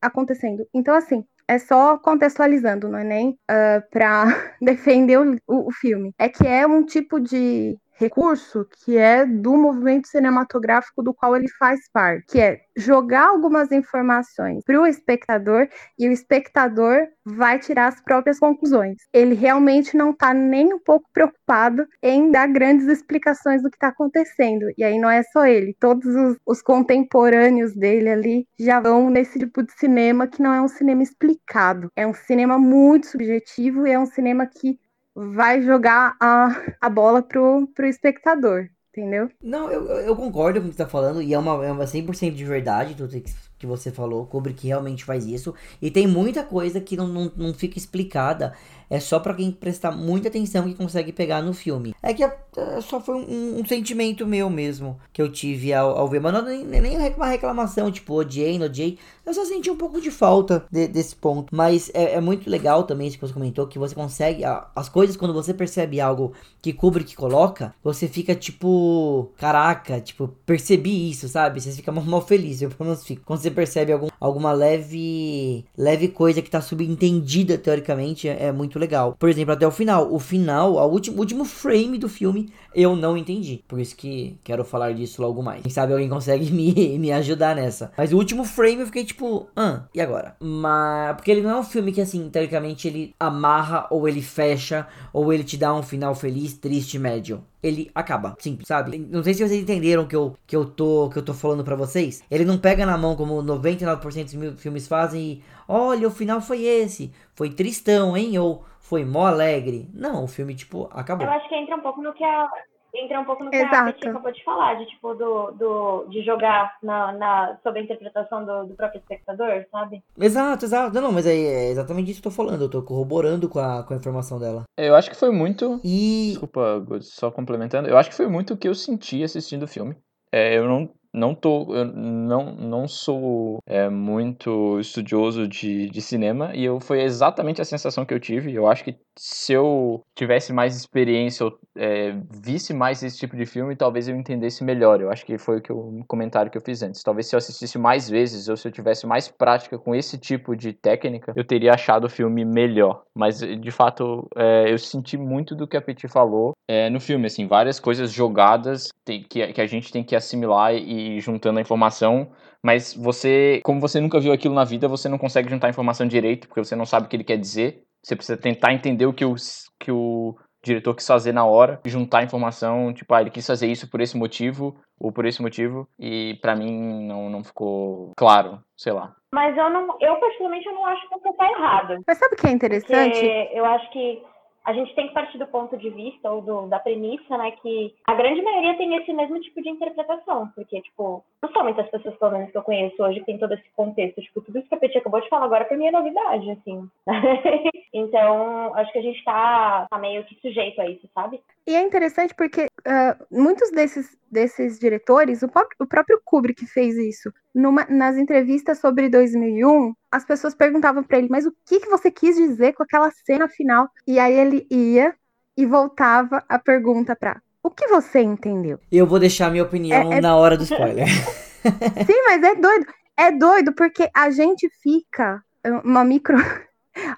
acontecendo. Então, assim, é só contextualizando, não é nem uh, para defender o, o, o filme. É que é um tipo de recurso que é do movimento cinematográfico do qual ele faz parte, que é jogar algumas informações para o espectador e o espectador vai tirar as próprias conclusões. Ele realmente não está nem um pouco preocupado em dar grandes explicações do que está acontecendo. E aí não é só ele, todos os, os contemporâneos dele ali já vão nesse tipo de cinema que não é um cinema explicado, é um cinema muito subjetivo e é um cinema que vai jogar a, a bola pro, pro espectador, entendeu? Não, eu, eu concordo com o que você tá falando, e é uma, é uma 100% de verdade tudo que, você falou, Kubrick realmente faz isso, e tem muita coisa que não, não, não fica explicada é só para quem prestar muita atenção que consegue pegar no filme. É que é, é, só foi um, um, sentimento meu mesmo que eu tive ao, ao ver. Mas não nem, nem uma reclamação, tipo, odiei, não odiei. Eu só senti um pouco de falta de, desse ponto. Mas é, é, muito legal também isso que você comentou, que você consegue. as coisas, quando você percebe algo que Kubrick coloca, você fica tipo. Caraca, tipo, percebi isso, sabe? Você fica mal feliz, eu pelo menos fico. Quando você percebe algum, alguma leve. leve coisa que tá subentendida teoricamente, é, é muito legal. Por exemplo, até o final. O final, o último, último frame do filme, eu não entendi. Por isso que quero falar disso logo mais. Quem sabe alguém consegue me, me ajudar nessa. Mas o último frame eu fiquei tipo, ah, e agora? Mas. Porque ele não é um filme que, assim, teoricamente ele amarra, ou ele fecha, ou ele te dá um final feliz, triste, médio ele acaba. Simples, sabe? Não sei se vocês entenderam que eu, que eu tô que eu tô falando para vocês. Ele não pega na mão como 99% dos filmes fazem e olha, o final foi esse. Foi tristão, hein? Ou foi mó alegre. Não, o filme, tipo, acabou. Eu acho que entra um pouco no que a. Entra um pouco no que Exato. a Betty acabou de falar, de tipo, do, do, de jogar na, na, sobre a interpretação do, do próprio espectador, sabe? Exato, exato. Não, não, mas é, é exatamente isso que eu tô falando. Eu tô corroborando com a, com a informação dela. Eu acho que foi muito. E. Desculpa, só complementando. Eu acho que foi muito o que eu senti assistindo o filme. É, eu não não tô eu não não sou é, muito estudioso de, de cinema e eu foi exatamente a sensação que eu tive eu acho que se eu tivesse mais experiência ou é, visse mais esse tipo de filme talvez eu entendesse melhor. Eu acho que foi o que o comentário que eu fiz antes. Talvez se eu assistisse mais vezes ou se eu tivesse mais prática com esse tipo de técnica eu teria achado o filme melhor. Mas de fato é, eu senti muito do que a Petit falou é, no filme assim várias coisas jogadas que, que a gente tem que assimilar e juntando a informação, mas você, como você nunca viu aquilo na vida, você não consegue juntar a informação direito, porque você não sabe o que ele quer dizer. Você precisa tentar entender o que o, que o diretor quis fazer na hora, juntar a informação, tipo, ah, ele quis fazer isso por esse motivo, ou por esse motivo, e para mim não, não ficou claro, sei lá. Mas eu não, eu particularmente eu não acho que você tá errado. Mas sabe o que é interessante? Porque eu acho que a gente tem que partir do ponto de vista ou do, da premissa, né, que a grande maioria tem esse mesmo tipo de interpretação, porque, tipo, não somente as pessoas, pelo menos, que eu conheço hoje, que tem todo esse contexto, tipo, tudo isso que a Peti acabou de falar agora, pra mim é novidade, assim. então, acho que a gente tá, tá, meio que sujeito a isso, sabe? E é interessante porque uh, muitos desses, desses diretores, o, próprio, o próprio Kubrick fez isso. Numa, nas entrevistas sobre 2001, as pessoas perguntavam para ele, mas o que, que você quis dizer com aquela cena final? E aí ele ia e voltava a pergunta para o que você entendeu? Eu vou deixar minha opinião é, é... na hora do spoiler. Sim, mas é doido. É doido porque a gente fica uma micro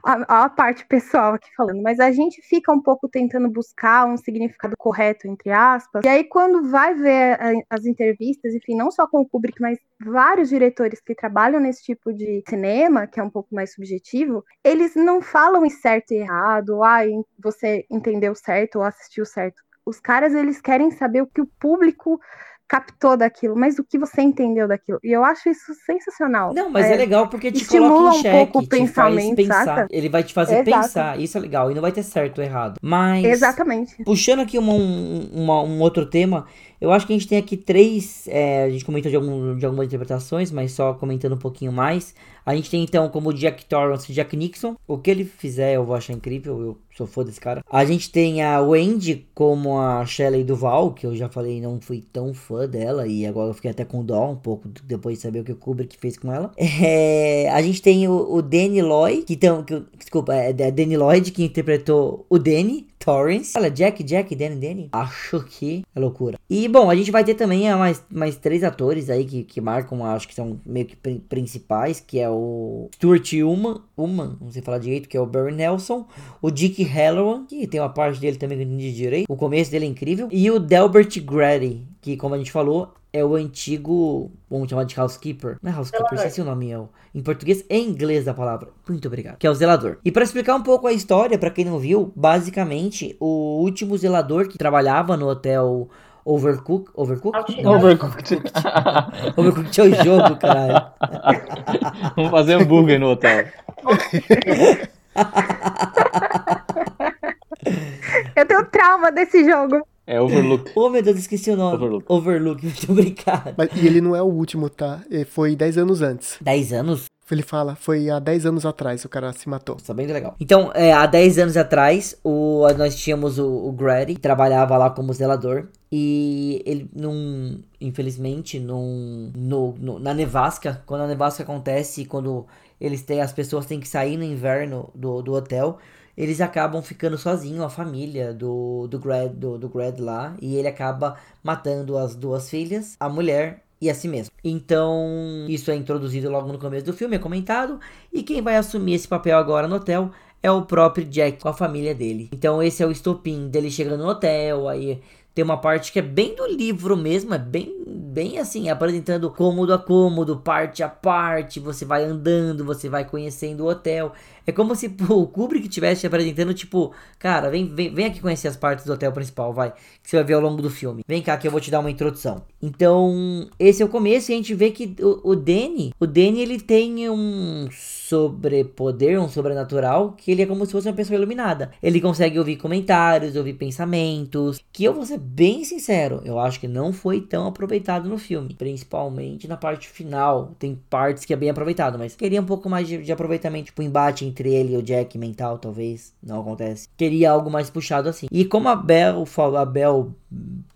a, a, parte pessoal aqui falando, mas a gente fica um pouco tentando buscar um significado correto, entre aspas, e aí quando vai ver a, as entrevistas, enfim, não só com o Kubrick, mas vários diretores que trabalham nesse tipo de cinema, que é um pouco mais subjetivo, eles não falam em certo e errado, ah, você entendeu certo ou assistiu certo. Os caras, eles querem saber o que o público captou daquilo, mas o que você entendeu daquilo. E eu acho isso sensacional. Não, mas é, É, legal porque te estimula coloca em um xeque, pouco o pensamento, pensar. saca? Ele vai te fazer Exato. pensar, isso é legal. E não vai ter certo ou errado. Mas, Exatamente. puxando aqui uma- um, uma- um outro tema, eu acho que a gente tem aqui três. é, a gente comentou de, algum, de algumas interpretações, mas só comentando um pouquinho mais. A gente tem então como Jack Torrance Jack Nixon. O que ele fizer eu vou achar incrível, eu sou fã desse cara. A gente tem a Wendy como a Shelley Duval, que eu já falei, não fui tão fã dela. E agora eu fiquei até com dó um pouco depois de saber o que o Kubrick fez com ela. É, a gente tem o, o Danny Lloyd, que, então, que desculpa, é, é Danny Lloyd, que interpretou o Danny. Torrance. Olha, Jack, Jack, Danny, Danny. Acho que é loucura. E, bom, a gente vai ter também ah, mais, mais três atores aí que, que marcam, acho que são meio que pri- principais, que é o Stuart Uman, Uman, não sei falar direito, que é o Barry Nelson, o Dick Halloran, que tem uma parte dele também entendi direito, o começo dele é incrível, e o Delbert Grady, que, como a gente falou, é o antigo, vamos chamar de housekeeper. Não é housekeeper, esqueci o nome é o- em português e em inglês da palavra. Muito obrigado. Que é o zelador. E para explicar um pouco a história, pra quem não viu, basicamente, o último zelador que trabalhava no hotel Overcook, Overcook? Outback. Não, Overcooked. Overcooked é o jogo, caralho. Vamos fazer hambúrguer no hotel. Eu tenho trauma desse jogo. É Overlook. Oh, meu Deus, esqueci o nome. Overlook. Overlook, muito obrigado. Mas, e ele não é o último, tá? É, Foi 10 anos antes. 10 anos? Ele fala, foi há 10 anos atrás que o cara se matou. Tá bem legal. Então, é, há 10 anos atrás, o, nós tínhamos o, o Grady, que trabalhava lá como zelador. E ele não. Infelizmente, num, no, no- na nevasca, quando a nevasca acontece, quando eles têm. As pessoas têm que sair no inverno do, do hotel. Eles acabam ficando sozinhos, a família do, do, Grad, do, do Grad lá. E ele acaba matando as duas filhas, a mulher e a si mesmo. Então, isso é introduzido logo no começo do filme, é comentado. E quem vai assumir esse papel agora no hotel é o próprio Jack com a família dele. Então, esse é o estopim dele chegando no hotel. Aí tem uma parte que é bem do livro mesmo, é bem, bem assim, apresentando cômodo a cômodo, parte a parte. Você vai andando, você vai conhecendo o hotel. É como se pô, o Kubrick estivesse apresentando, tipo, cara, vem, vem, vem aqui conhecer as partes do hotel principal, vai. Que você vai ver ao longo do filme. Vem cá que eu vou te dar uma introdução. Então, esse é o começo e a gente vê que o, o Danny, o Danny ele tem um sobrepoder, um sobrenatural, que ele é como se fosse uma pessoa iluminada. Ele consegue ouvir comentários, ouvir pensamentos, que eu vou ser bem sincero, eu acho que não foi tão aproveitado no filme, principalmente na parte final. Tem partes que é bem aproveitado, mas queria um pouco mais de, de aproveitamento, tipo, embate entre ele e o Jack mental, talvez, não acontece. Queria algo mais puxado assim. E como a Bel falou, a Bel,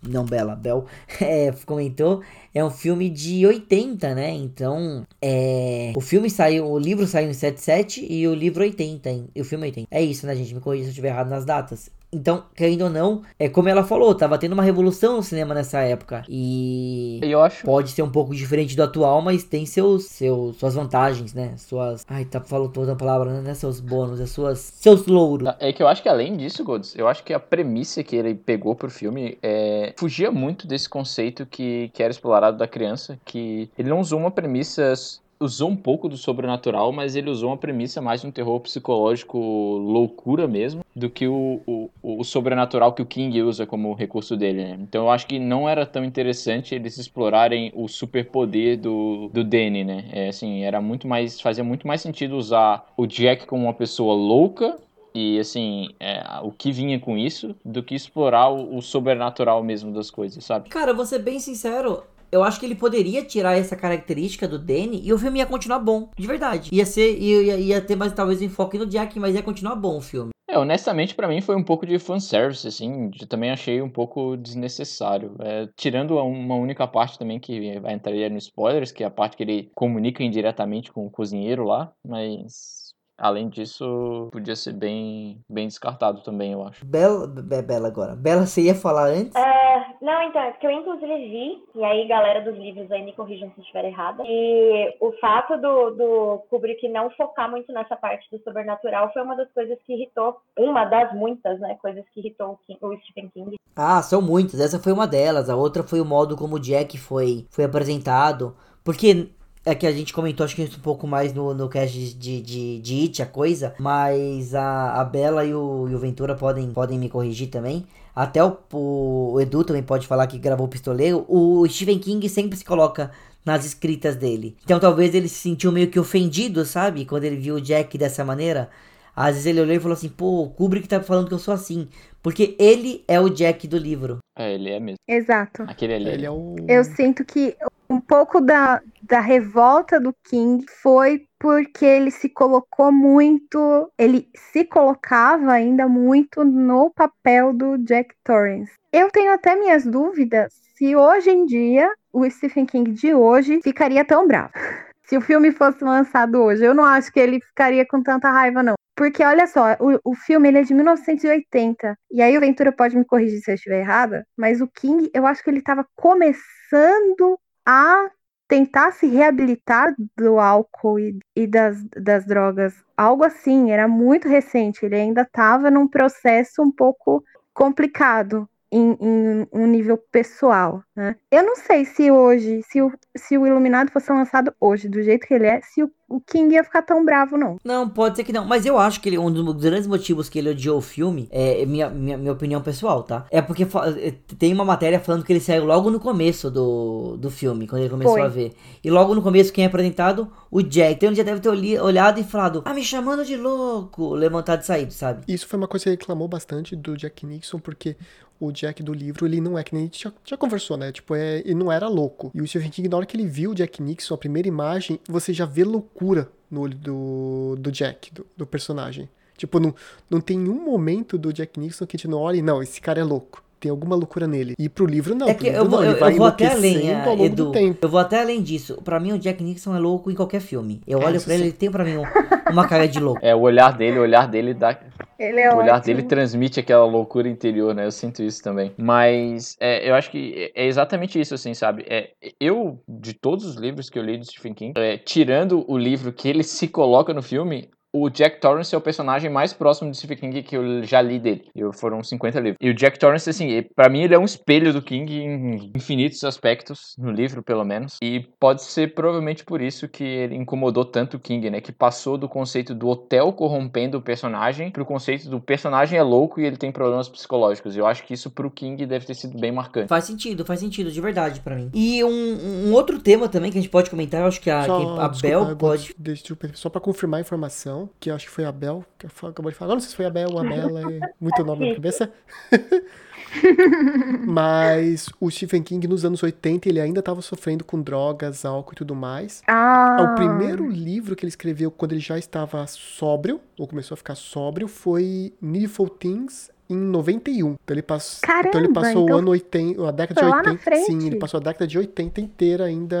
não Bela, Bel, é, comentou, é um filme de 80, né? Então, é, o filme saiu, o livro saiu em 77 e o livro 80, hein? e o filme 80. É isso, né, gente? Me corrija se eu estiver errado nas datas. Então, querendo ou não, é como ela falou, tava tendo uma revolução no cinema nessa época. E eu acho. pode ser um pouco diferente do atual, mas tem seus, seus suas vantagens, né? Suas. Ai, tá falando toda a palavra, né? Seus bônus, é suas. Seus louros. É que eu acho que além disso, Golds, eu acho que a premissa que ele pegou pro filme é, fugia muito desse conceito que, que era explorado da criança, que ele não usou uma premissa usou um pouco do sobrenatural, mas ele usou uma premissa mais de um terror psicológico loucura mesmo, do que o, o, o sobrenatural que o King usa como recurso dele, né? Então eu acho que não era tão interessante eles explorarem o superpoder do, do Danny, né? É, assim, era muito mais, fazia muito mais sentido usar o Jack como uma pessoa louca e assim, é, o que vinha com isso, do que explorar o, o sobrenatural mesmo das coisas, sabe? Cara, vou ser bem sincero. Eu acho que ele poderia tirar essa característica do Danny e o filme ia continuar bom, de verdade. Ia ser, ia, ia ter mais talvez um enfoque no Jack, mas ia continuar bom o filme. É, honestamente, pra mim foi um pouco de fanservice, assim, eu também achei um pouco desnecessário. É, tirando uma única parte também que vai entrar no spoilers, que é a parte que ele comunica indiretamente com o cozinheiro lá, mas além disso, podia ser bem, bem descartado também, eu acho. Bela, Be- Bela agora. Bela, você ia falar antes? É, não, então, é porque eu inclusive vi, e aí galera dos livros aí me corrijam se estiver errada, e o fato do, do Kubrick não focar muito nessa parte do sobrenatural foi uma das coisas que irritou, uma das muitas, né, coisas que irritou o, King- o Stephen King. Ah, são muitas. Essa foi uma delas. A outra foi o modo como o Jack foi, foi apresentado. Porque é que a gente comentou, acho que isso um pouco mais no, no cast de, de, de It, a coisa. Mas a, a Bela e o, e o Ventura podem, podem me corrigir também. Até o, o Edu também pode falar que gravou o Pistoleiro, o Stephen King sempre se coloca nas escritas dele. Então talvez ele se sentiu meio que ofendido, sabe? Quando ele viu o Jack dessa maneira. Às vezes ele olhou e falou assim, pô, o Kubrick tá falando que eu sou assim. Porque ele é o Jack do livro. É, ele é mesmo. Exato. Aquele ali. Ele é o. Eu sinto que um pouco da, da revolta do King foi porque ele se colocou muito, ele se colocava ainda muito no papel do Jack Torrance. Eu tenho até minhas dúvidas se hoje em dia o Stephen King de hoje ficaria tão bravo. Se o filme fosse lançado hoje, eu não acho que ele ficaria com tanta raiva, não. Porque, olha só, o, o filme ele é de 1980. E aí o Ventura pode me corrigir se eu estiver errada, mas o King, eu acho que ele estava começando a tentar se reabilitar do álcool e, e das, das drogas. Algo assim, era muito recente. Ele ainda estava num processo um pouco complicado em, em, um nível pessoal, né? Eu não sei se hoje, se o, se o Iluminado fosse lançado hoje, do jeito que ele é, se o, o King ia ficar tão bravo, não. Não, pode ser que não. Mas eu acho que ele, um dos grandes motivos que ele odiou o filme, é minha, minha, minha opinião pessoal, tá? É porque é, tem uma matéria falando que ele saiu logo no começo do, do filme, quando ele começou Foi. a ver. E logo no começo, quem é apresentado? O Jack. Então ele já deve ter olhi- olhado e falado, ah, me chamando de louco, levantado e saído, sabe? Isso foi uma coisa que ele reclamou bastante do Jack Nixon, porque o Jack do livro, ele não é que nem a gente já, já conversou, né? Tipo, é, ele não era louco. E o Stephen King, na hora que ele viu o Jack Nixon, a primeira imagem, você já vê loucura no olho do, do Jack, do, do personagem. Tipo, não, não tem um momento do Jack Nixon que a gente não olha e, não, esse cara é louco. Tem alguma loucura nele. E pro livro, não. é pro que livro, eu vou, não, ele eu, vai eu vou até além, ah, ao longo Edu. do tempo. Eu vou até além disso. Pra mim, o Jack Nixon é louco em qualquer filme. Eu É, olho pra ele, sim. ele tem pra mim um- uma cara de louco. É, o olhar dele, o olhar dele dá. Ele é o olhar ótimo. dele transmite aquela loucura interior, né? Eu sinto isso também. Mas é, eu acho que é exatamente isso, assim, sabe? É, eu, de todos os livros que eu li do Stephen King, é, tirando o livro que ele se coloca no filme, o Jack Torrance é o personagem mais próximo do Stephen King que eu já li dele. Eu, foram 50 livros. E o Jack Torrance, assim, pra mim ele é um espelho do King em infinitos aspectos, no livro pelo menos. E pode ser provavelmente por isso que ele incomodou tanto o King, né? Que passou do conceito do hotel corrompendo o personagem pro conceito do personagem é louco e ele tem problemas psicológicos. Eu acho que isso pro King deve ter sido bem marcante. Faz sentido, faz sentido, de verdade pra mim. E um, um outro tema também que a gente pode comentar, eu acho que a, Só, que a desculpa, Bel pode. deixa eu- só pra confirmar a informação, que eu acho que foi a Bel, que acabou de falar. Agora não sei se foi a Bel ou a Bela, é muito nome na cabeça. Mas o Stephen King nos anos 80 ele ainda estava sofrendo com drogas, álcool e tudo mais. Ah, O primeiro livro que ele escreveu quando ele já estava sóbrio, ou começou a ficar sóbrio, foi Needful Things em 91. Então ele, pass... Caramba, então ele passou então o ano 80, a década foi de lá na 80. frente. Sim, ele passou a década de 80 inteira ainda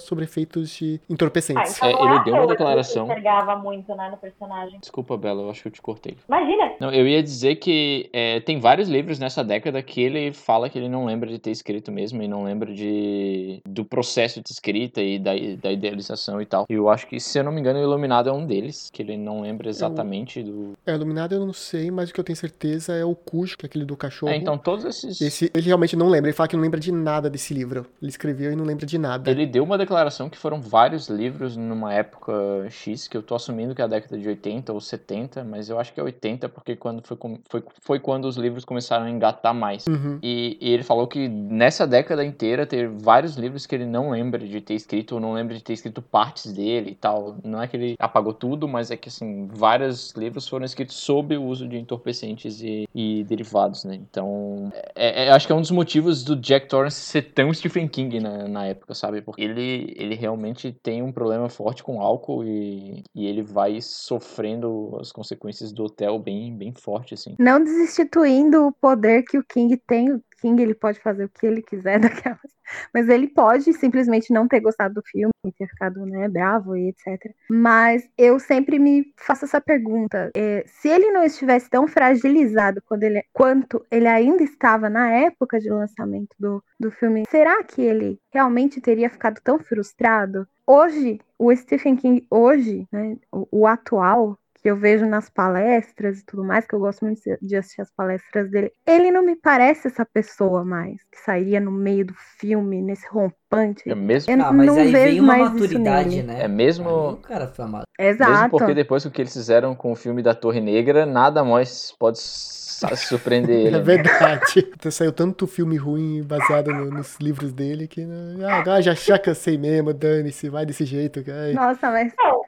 sobre efeitos de Ah, entorpecentes. então É, ele à deu uma declaração. Ele enxergava muito, né, no personagem. Desculpa, Bela, eu acho que eu te cortei. Imagina, Não, eu ia dizer que é, tem vários livros nessa década que ele fala que ele não lembra de ter escrito mesmo e não lembra de do processo de escrita e da, da idealização e tal. E eu acho que, se eu não me engano, o Iluminado é um deles, que ele não lembra exatamente do. É, Iluminado eu não sei, mas o que eu tenho certeza é o Cujo, que é aquele do cachorro. É, então todos esses. Esse, ele realmente não lembra, ele fala que não lembra de nada desse livro. Ele escreveu e não lembra de nada. Ele deu uma declaração que foram vários livros numa época X, que eu tô assumindo que é a década de 80 ou 70, mas eu acho que é 80, porque quando foi, foi, foi quando os livros começaram a engatar mais. Uhum. E, e ele falou que nessa década inteira teve vários livros que ele não lembra de ter escrito, ou não lembra de ter escrito partes dele e tal. Não é que ele apagou tudo, mas é que assim, vários livros foram escritos sob o uso de entorpecentes e, e derivados, né? Então, é, é- acho que é um dos motivos do Jack Torrance ser tão Stephen King na, na época, sabe? Porque ele, ele realmente tem um problema forte com álcool e, e ele vai sofrendo as consequências do hotel bem, bem forte, assim. não destituindo o poder que o King tem. King ele pode fazer o que ele quiser daquelas. Mas ele pode simplesmente não ter gostado do filme, ter ficado né, bravo e etc. Mas eu sempre me faço essa pergunta: é, se ele não estivesse tão fragilizado quando ele, quanto ele ainda estava na época de lançamento do, do filme, será que ele realmente teria ficado tão frustrado? Hoje, o Stephen King, hoje, né, o, o atual, que eu vejo nas palestras e tudo mais, que eu gosto muito de assistir as palestras dele, ele não me parece essa pessoa mais, que sairia no meio do filme, nesse rompante. É mesmo, Eu Ah, mas não aí vejo veio uma mais isso maturidade, nele. né? é mesmo... Cara foi amado. Mesmo Exato. porque depois do que eles fizeram com o filme da Torre Negra, nada mais pode surpreender ele. É verdade. Saiu tanto filme ruim baseado no- nos livros dele que. né, Ah, agora já, já cansei mesmo, dane-se, vai desse jeito. Ai. Nossa, mas Mas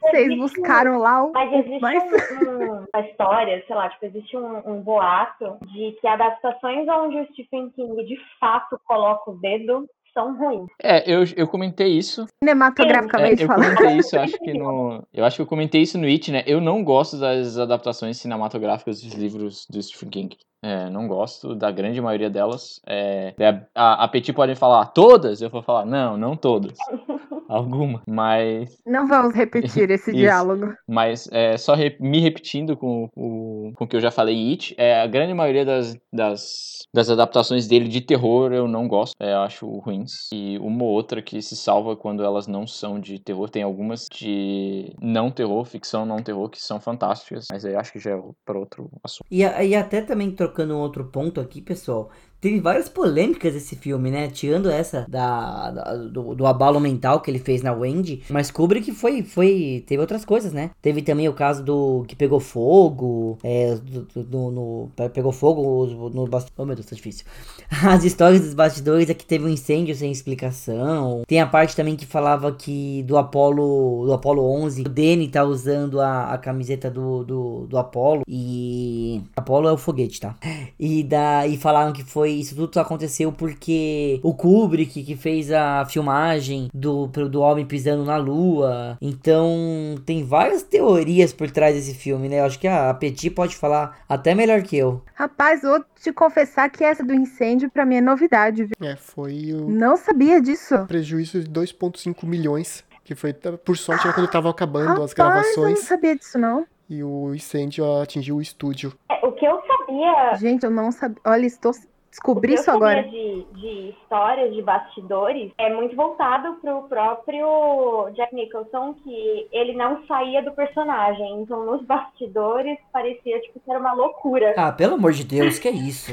vocês um- buscaram lá o. Mas existe Mas- um- um- uma história, sei lá, tipo, existe um, um boato de que adaptações onde o Stephen King de fato coloca o dedo são ruins. É, eu, eu comentei isso. É, Cinematograficamente eu falando. comentei isso, eu acho que no. Eu acho que eu comentei isso no It, né? Eu não gosto das adaptações cinematográficas dos livros do Stephen King. É, não gosto da grande maioria delas. É, a, a Petit pode falar todas, eu vou falar, não, não todas. Alguma. Mas Não vamos repetir esse diálogo. Mas é, só re- me repetindo com o, com o que eu já falei em It, é, a grande maioria das, das, das adaptações dele de terror eu não gosto, é, eu acho ruins. E uma ou outra que se salva quando elas não são de terror. Tem algumas de não terror, ficção não terror, que são fantásticas, mas eu acho que já é para outro assunto. E, e até também trocando um outro ponto aqui, pessoal. Teve várias polêmicas esse filme, né? Tirando essa da, da- do, do abalo mental que ele fez na Wendy. Mas Kubrick foi, foi. Teve outras coisas, né? Teve também o caso do que pegou fogo. É, do, do- no, pegou fogo no, bastidor. Oh, meu Deus, tá difícil. As histórias dos bastidores é que teve um incêndio sem explicação. Tem a parte também que falava que do Apollo, do Apollo 11, o Danny tá usando a, a camiseta do, do, do Apollo e Apollo é o foguete, tá? E daí falaram que foi isso tudo aconteceu porque o Kubrick que fez a filmagem do do homem pisando na lua. Então, tem várias teorias por trás desse filme, né? Eu acho que a Petit pode falar até melhor que eu. Rapaz, vou te confessar que essa do incêndio pra mim é novidade, viu? É, foi um Não sabia disso. prejuízo de 2,5 milhões. Que foi, por sorte, era quando estavam acabando as Rapaz, eu não gravações sabia disso, não. e o incêndio atingiu o estúdio. É, o que eu sabia Gente, eu não sabia. Olha, estou descobri isso agora. de, de histórias de bastidores é muito voltado pro próprio Jack Nicholson, que ele não saía do personagem. Então, nos bastidores, parecia tipo, que era uma loucura. Ah, pelo amor de Deus, que é isso?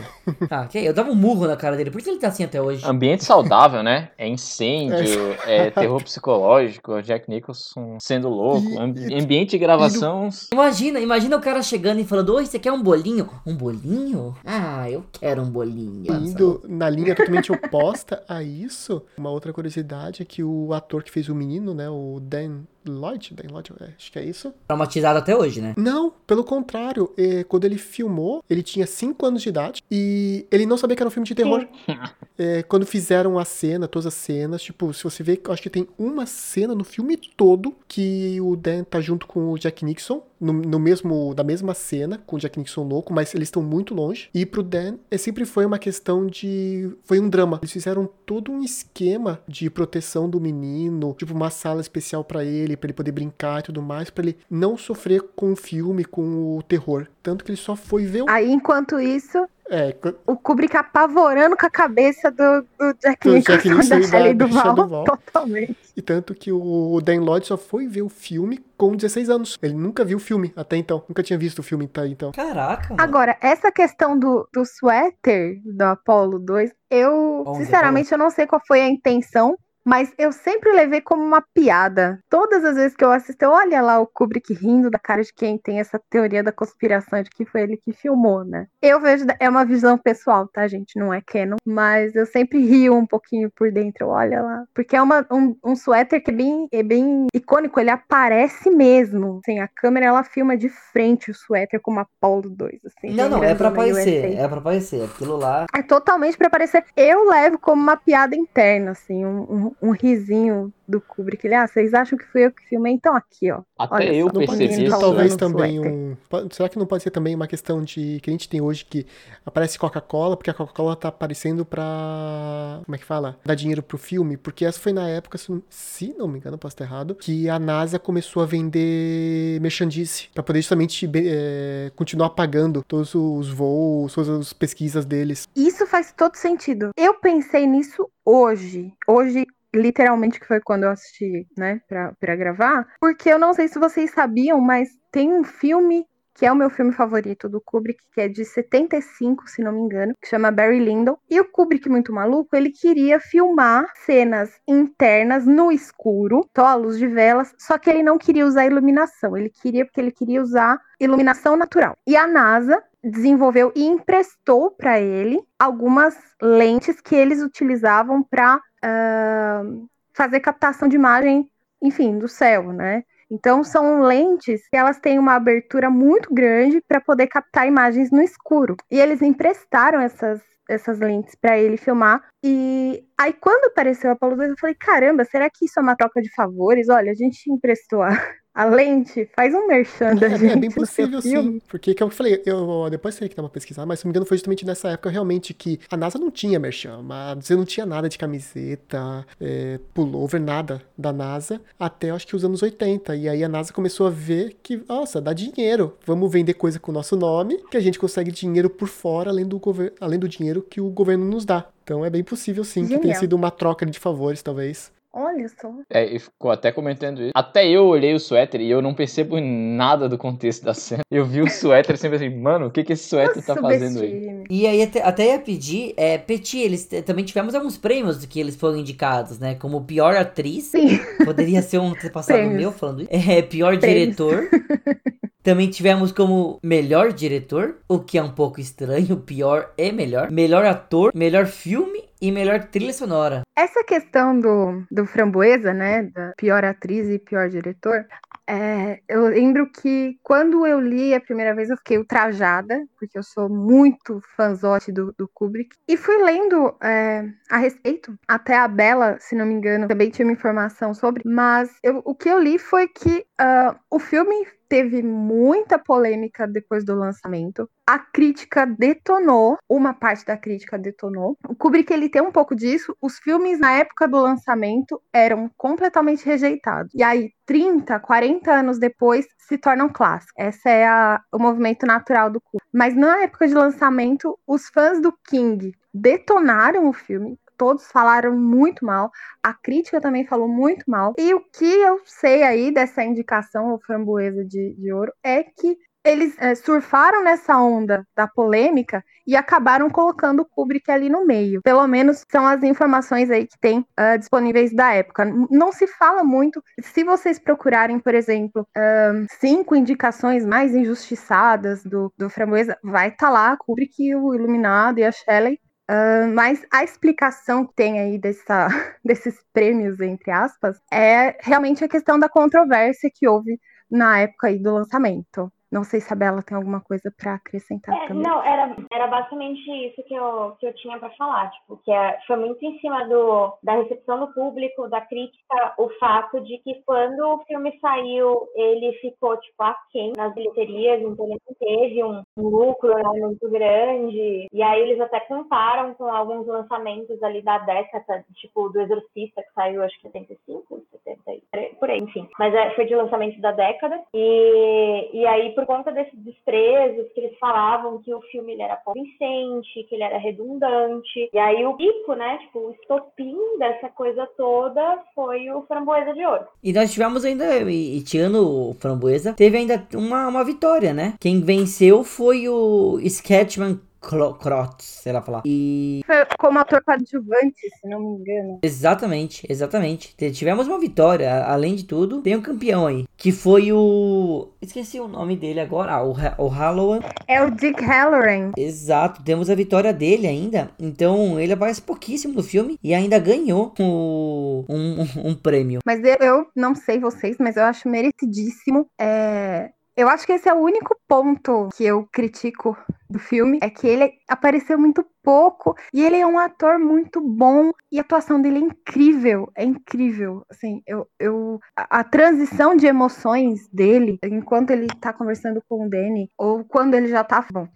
Ah, que eu dava um murro na cara dele, por isso ele tá assim até hoje. Ambiente saudável, né? É incêndio, é terror psicológico, é Jack Nicholson sendo louco, ambi- e- ambiente de gravação. Imagina, imagina o cara chegando e falando: Oi, você quer um bolinho? Um bolinho? Ah, eu quero um bolinho. Indo na linha totalmente oposta a isso, uma outra curiosidade é que o ator que fez o menino, né, o Dan Lloyd, Dan Lloyd, é, acho que é isso. Traumatizado até hoje, né? Não, pelo contrário, é, quando ele filmou, ele tinha 5 anos de idade e ele não sabia que era um filme de terror. É, quando fizeram a cena, todas as cenas, tipo, se você vê, eu acho que tem uma cena no filme todo que o Dan tá junto com o Jack Nixon, no, no mesmo, da mesma cena, com o Jack Nixon louco, mas eles estão muito longe. E pro Dan, é, sempre foi uma questão de. Foi um drama. Eles fizeram todo um esquema de proteção do menino, tipo, uma sala especial pra ele, pra ele poder brincar e tudo mais, pra ele não sofrer com o filme, com o terror. Tanto que ele só foi ver o. Aí, enquanto isso, É, o Kubrick apavorando com a cabeça do, do Jack Nicholson Jack Nicholson da e Shelley Duval. Duvall. Totalmente. E tanto que o Dan Lloyd só foi ver o filme com 16 anos. Ele nunca viu o filme até então. Nunca tinha visto o filme até então. Caraca, mano. Agora, essa questão do, do suéter do Apollo 2, eu, sinceramente, eu não sei qual foi a intenção, mas eu sempre levei como uma piada. Todas as vezes que eu assisto, eu olha lá o Kubrick rindo da cara de quem tem essa teoria da conspiração de que foi ele que filmou, né? Eu vejo, é uma visão pessoal, tá, gente? Não é canon, mas eu sempre rio um pouquinho por dentro, olha lá. Porque é uma, um, um suéter que é bem, é bem icônico, ele aparece mesmo. Assim, a câmera, ela filma de frente o suéter como Apollo 2, assim. Não, não, é pra aparecer. É pra aparecer. Aquilo lá. É totalmente pra aparecer. Eu levo como uma piada interna, assim, um, um, um risinho do Kubrick. Ele, ah, vocês acham que fui eu que filmei? Então aqui, ó. Até Olha eu só, percebi isso. talvez usando também um. Será que não pode ser também uma questão de que a gente tem hoje que aparece Coca-Cola, porque a Coca-Cola tá aparecendo pra. Como é que fala? Dar dinheiro pro filme? Porque essa foi na época, se não, se não me engano, posso estar errado, que a NASA começou a vender merchandise pra poder justamente é, continuar pagando todos os voos, todas as pesquisas deles. Isso faz todo sentido. Eu pensei nisso hoje. Hoje, literalmente, que foi quando eu assisti, né, pra gravar. Porque eu não sei se vocês sabiam, mas tem um filme que é o meu filme favorito do Kubrick, que é de 75, se não me engano, que chama Barry Lyndon. E o Kubrick, muito maluco, ele queria filmar cenas internas no escuro, luz de velas, só que ele não queria usar iluminação. Ele queria porque ele queria usar iluminação natural. E a NASA desenvolveu e emprestou para ele algumas lentes que eles utilizavam para uh, fazer captação de imagem, enfim, do céu, né? Então são lentes que elas têm uma abertura muito grande para poder captar imagens no escuro. E eles emprestaram essas essas lentes para ele filmar. E aí, quando apareceu a Apollo 2, eu falei: caramba, será que isso é uma troca de favores? Olha, a gente emprestou a, a lente, faz um merchan da é, gente. É bem possível, sim. Porque, que eu falei, eu depois teria que dar uma pesquisada, mas se não me engano foi justamente nessa época realmente que a NASA não tinha merchan, mas você não tinha nada de camiseta, é, pullover, nada da NASA, até acho que os anos 80. E aí a NASA começou a ver que, nossa, dá dinheiro, vamos vender coisa com o nosso nome, que a gente consegue dinheiro por fora, além do, além do dinheiro que o governo nos dá. Então é bem possível, sim, Genial. que tenha sido uma troca de favores, talvez. Olha só. É, e ficou até comentando isso. Até eu olhei o suéter e eu não percebo nada do contexto da cena. Eu vi o suéter sempre assim, mano, o que que esse suéter tá fazendo aí? E aí até, até ia pedir, é, Petit, eles também tivemos alguns prêmios que eles foram indicados, né? Como pior atriz. Sim. Poderia ser um passado meu falando isso. É, pior prêmios. diretor. Também tivemos como melhor diretor, o que é um pouco estranho, pior e melhor. Melhor ator, melhor filme e melhor trilha sonora. Essa questão do, do Framboesa, né, da pior atriz e pior diretor, é, eu lembro que quando eu li a primeira vez eu fiquei ultrajada, porque eu sou muito fãzote do, do Kubrick, e fui lendo é, a respeito. Até a Bela, se não me engano, também tinha uma informação sobre, mas eu, o que eu li foi que uh, o filme teve muita polêmica depois do lançamento. A crítica detonou, uma parte da crítica detonou. O Kubrick ele tem um pouco disso. Os filmes na época do lançamento eram completamente rejeitados. E aí 30, 40 anos depois se tornam clássicos. Esse é a, o movimento natural do Kubrick. Mas na época de lançamento, os fãs do King detonaram o filme, todos falaram muito mal, a crítica também falou muito mal. E o que eu sei aí dessa indicação, o Framboesa de, de Ouro, é que eles é, surfaram nessa onda da polêmica e acabaram colocando o Kubrick ali no meio. Pelo menos são as informações aí que tem uh, disponíveis da época. Não se fala muito. Se vocês procurarem, por exemplo, uh, cinco indicações mais injustiçadas do, do Framboesa, vai estar tá lá Kubrick, o Iluminado e a Shelley Uh, mas a explicação que tem aí dessa, desses prêmios, entre aspas, é realmente a questão da controvérsia que houve na época do lançamento. Não sei se a Bela tem alguma coisa para acrescentar é, também. Não, era, era basicamente isso que eu, que eu tinha para falar. Tipo, que é, foi muito em cima do, da recepção do público, da crítica, o fato de que quando o filme saiu, ele ficou, tipo, aquém nas bilheterias, então ele não teve um, um lucro né, muito grande. E aí eles até comparam com alguns lançamentos ali da década, tipo, do Exorcista, que saiu, acho que 75, 73, por aí, enfim. Mas é, foi de lançamento da década. E, e aí, por por conta desses desprezos que eles falavam que o filme ele era convincente, que ele era redundante. E aí o pico, né, tipo, o estopim dessa coisa toda foi o Framboesa de Ouro. E nós tivemos ainda, e, e tirando o Framboesa, teve ainda uma, uma vitória, né? Quem venceu foi o Sketchman Crotts, sei lá falar. E. Como ator coadjuvante, se não me engano. Exatamente, exatamente. Tivemos uma vitória, além de tudo. Tem um campeão aí, que foi o. Esqueci o nome dele agora. Ah, o, o Halloran. É o Dick Halloran. Exato, temos a vitória dele ainda. Então ele aparece pouquíssimo no filme e ainda ganhou o, um, um, um prêmio. Mas eu, eu não sei vocês, mas eu acho merecidíssimo. É eu acho que esse é o único ponto que eu critico do filme, é que ele apareceu muito pouco e ele é um ator muito bom e a atuação dele é incrível, é incrível. Assim, eu, eu a, a transição de emoções dele enquanto ele tá conversando com o Danny ou quando ele já tá, bom,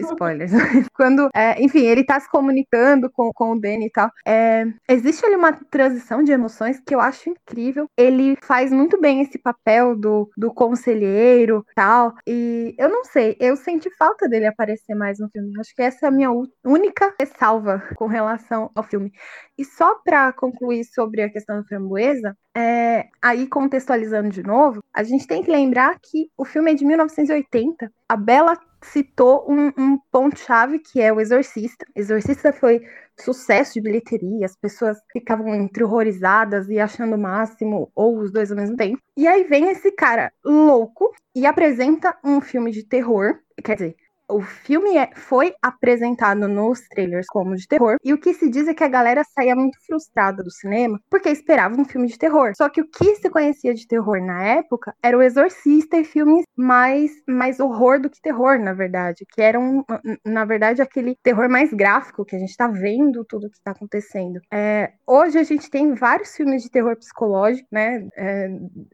spoilers. quando, é, enfim, ele tá se comunicando com, com o Danny e tal. É, existe ali uma transição de emoções que eu acho incrível. Ele faz muito bem esse papel do, do conselheiro tal. E eu não sei, eu senti falta dele aparecer mais no filme. Acho que essa é a minha única ressalva com relação ao filme. E só para concluir sobre a questão da framboesa, é, aí contextualizando de novo, a gente tem que lembrar que o filme é de 1980. A Bela citou um, um ponto-chave que é o Exorcista. Exorcista foi sucesso de bilheteria, as pessoas ficavam entre horrorizadas e achando o máximo, ou os dois ao mesmo tempo. E aí vem esse cara louco e apresenta um filme de terror, quer dizer, o filme é, foi apresentado nos trailers como de terror, e o que se diz é que a galera saía muito frustrada do cinema porque esperava um filme de terror. Só que o que se conhecia de terror na época era o Exorcista e filmes mais, mais horror do que terror, na verdade, que eram, na verdade, aquele terror mais gráfico, que a gente tá vendo tudo que tá acontecendo. É, hoje a gente tem vários filmes de terror psicológico, né? É,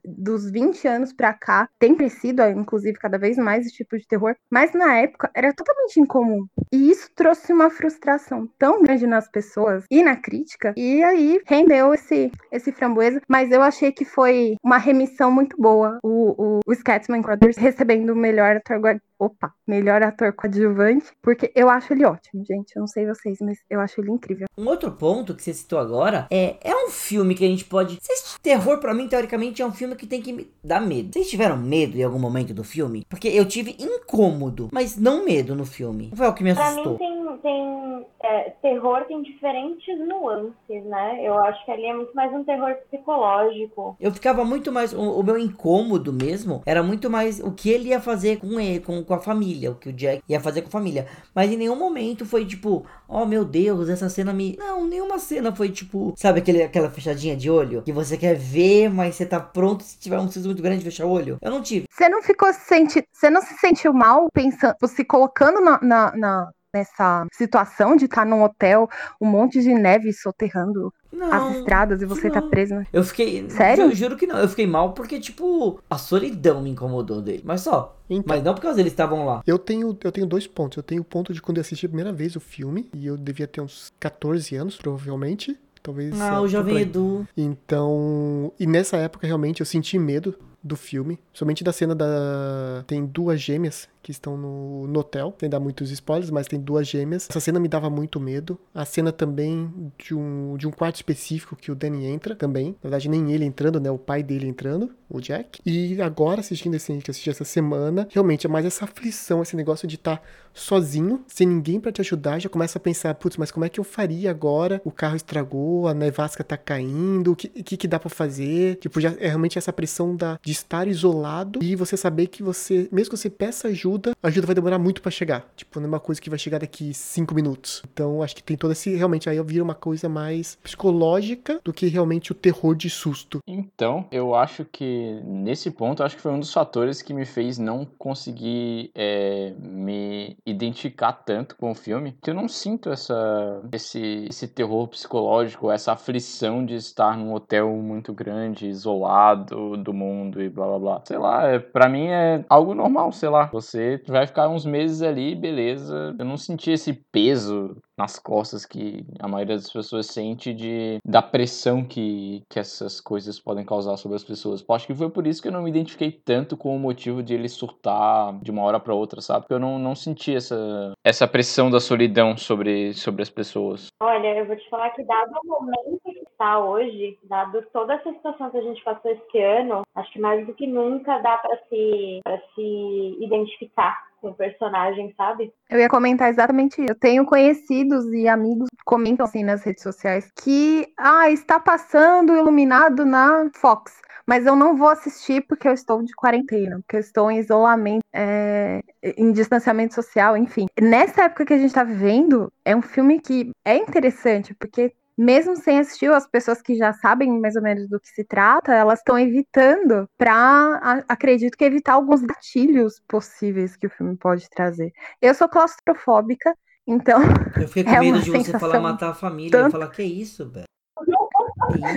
dos 20 anos pra cá, tem crescido, inclusive, cada vez mais esse tipo de terror, mas na época era totalmente incomum. E isso trouxe uma frustração tão grande nas pessoas e na crítica, e aí rendeu esse, esse framboesa, mas eu achei que foi uma remissão muito boa. O, o, o Scatman Crothers recebendo o melhor ator opa, melhor ator coadjuvante, porque eu acho ele ótimo, gente. Eu não sei vocês, mas eu acho ele incrível. Um outro ponto que você citou agora é é um filme que a gente pode. Terror, para mim, teoricamente, é um filme que tem que me dar medo. Vocês tiveram medo em algum momento do filme? Porque eu tive incômodo, mas não medo no filme. Foi o que me assustou. Pra mim tem, tem é, terror tem diferentes nuances, né? Eu acho que ali é muito mais um terror psicológico. Eu ficava muito mais. O, o meu incômodo mesmo era muito mais o que ele ia fazer com ele, com com a família, o que o Jack ia fazer com a família. Mas em nenhum momento foi tipo, oh meu Deus, essa cena me. Não, nenhuma cena foi tipo, sabe aquele, aquela fechadinha de olho? Que você quer ver, mas você tá pronto se tiver um susto muito grande fechar o olho. Eu não tive. Você não ficou se sentindo. Você não se sentiu mal pensando, se colocando na, na, na nessa situação de estar tá num hotel, um monte de neve soterrando não, as estradas e você tá não. tá preso. Né? Eu fiquei. Sério? Eu juro que não. Eu fiquei mal porque, tipo, a solidão me incomodou dele. Mas só. Então, mas não por causa eles estavam lá. Eu tenho, eu tenho dois pontos. Eu tenho o ponto de quando eu assisti a primeira vez o filme, e eu devia ter uns 14 anos, provavelmente. Talvez. Ah, o Jovem Edu. Então. E nessa época, realmente, eu senti medo do filme. Somente da cena da. Tem duas gêmeas que estão no, no hotel. Sem dar muitos spoilers, mas tem duas gêmeas. Essa cena me dava muito medo. A cena também de um, de um quarto específico que o Danny entra também. Na verdade, nem ele entrando, né? O pai dele entrando, o Jack. E agora, assistindo esse que assisti essa semana, realmente é mais essa aflição, esse negócio de estar tá sozinho, sem ninguém para te ajudar. Já começa a pensar, putz, mas como é que eu faria agora? O carro estragou, a nevasca tá caindo, o que, que, que dá para fazer? Tipo, já é realmente essa pressão da, de estar isolado e você saber que você, mesmo que você peça ajuda, a ajuda vai demorar muito para chegar. Tipo, não é uma coisa que vai chegar daqui cinco minutos. Então, acho que tem todo esse. Realmente, aí vira uma coisa mais psicológica do que realmente o terror de susto. Então, eu acho que nesse ponto, acho que foi um dos fatores que me fez não conseguir é, me identificar tanto com o filme, que eu não sinto essa, esse, esse terror psicológico, essa aflição de estar num hotel muito grande, isolado do mundo e blá blá blá. Sei lá, é, para mim é algo normal, sei lá. Você vai ficar uns meses ali, beleza. Eu não senti esse peso nas costas que a maioria das pessoas sente de da pressão que, que essas coisas podem causar sobre as pessoas. Acho que foi por isso que eu não me identifiquei tanto com o motivo de ele surtar de uma hora para outra, sabe? Porque eu não, não senti essa, essa pressão da solidão sobre, sobre as pessoas. Olha, eu vou te falar que dado o momento que está hoje, dado toda essa situação que a gente passou esse ano, acho que mais do que nunca dá para se, pra se identificar com o personagem, sabe? Eu ia comentar exatamente isso. Eu tenho conhecidos e amigos que comentam assim nas redes sociais que ah, está passando iluminado na Fox. Mas eu não vou assistir porque eu estou de quarentena, porque eu estou em isolamento, é, em distanciamento social, enfim. Nessa época que a gente está vivendo, é um filme que é interessante, porque mesmo sem assistir, as pessoas que já sabem mais ou menos do que se trata, elas estão evitando para, acredito que evitar alguns gatilhos possíveis que o filme pode trazer. Eu sou claustrofóbica, então. Eu fiquei com é medo de você falar matar a família. Tanto... Ia falar, que isso, velho?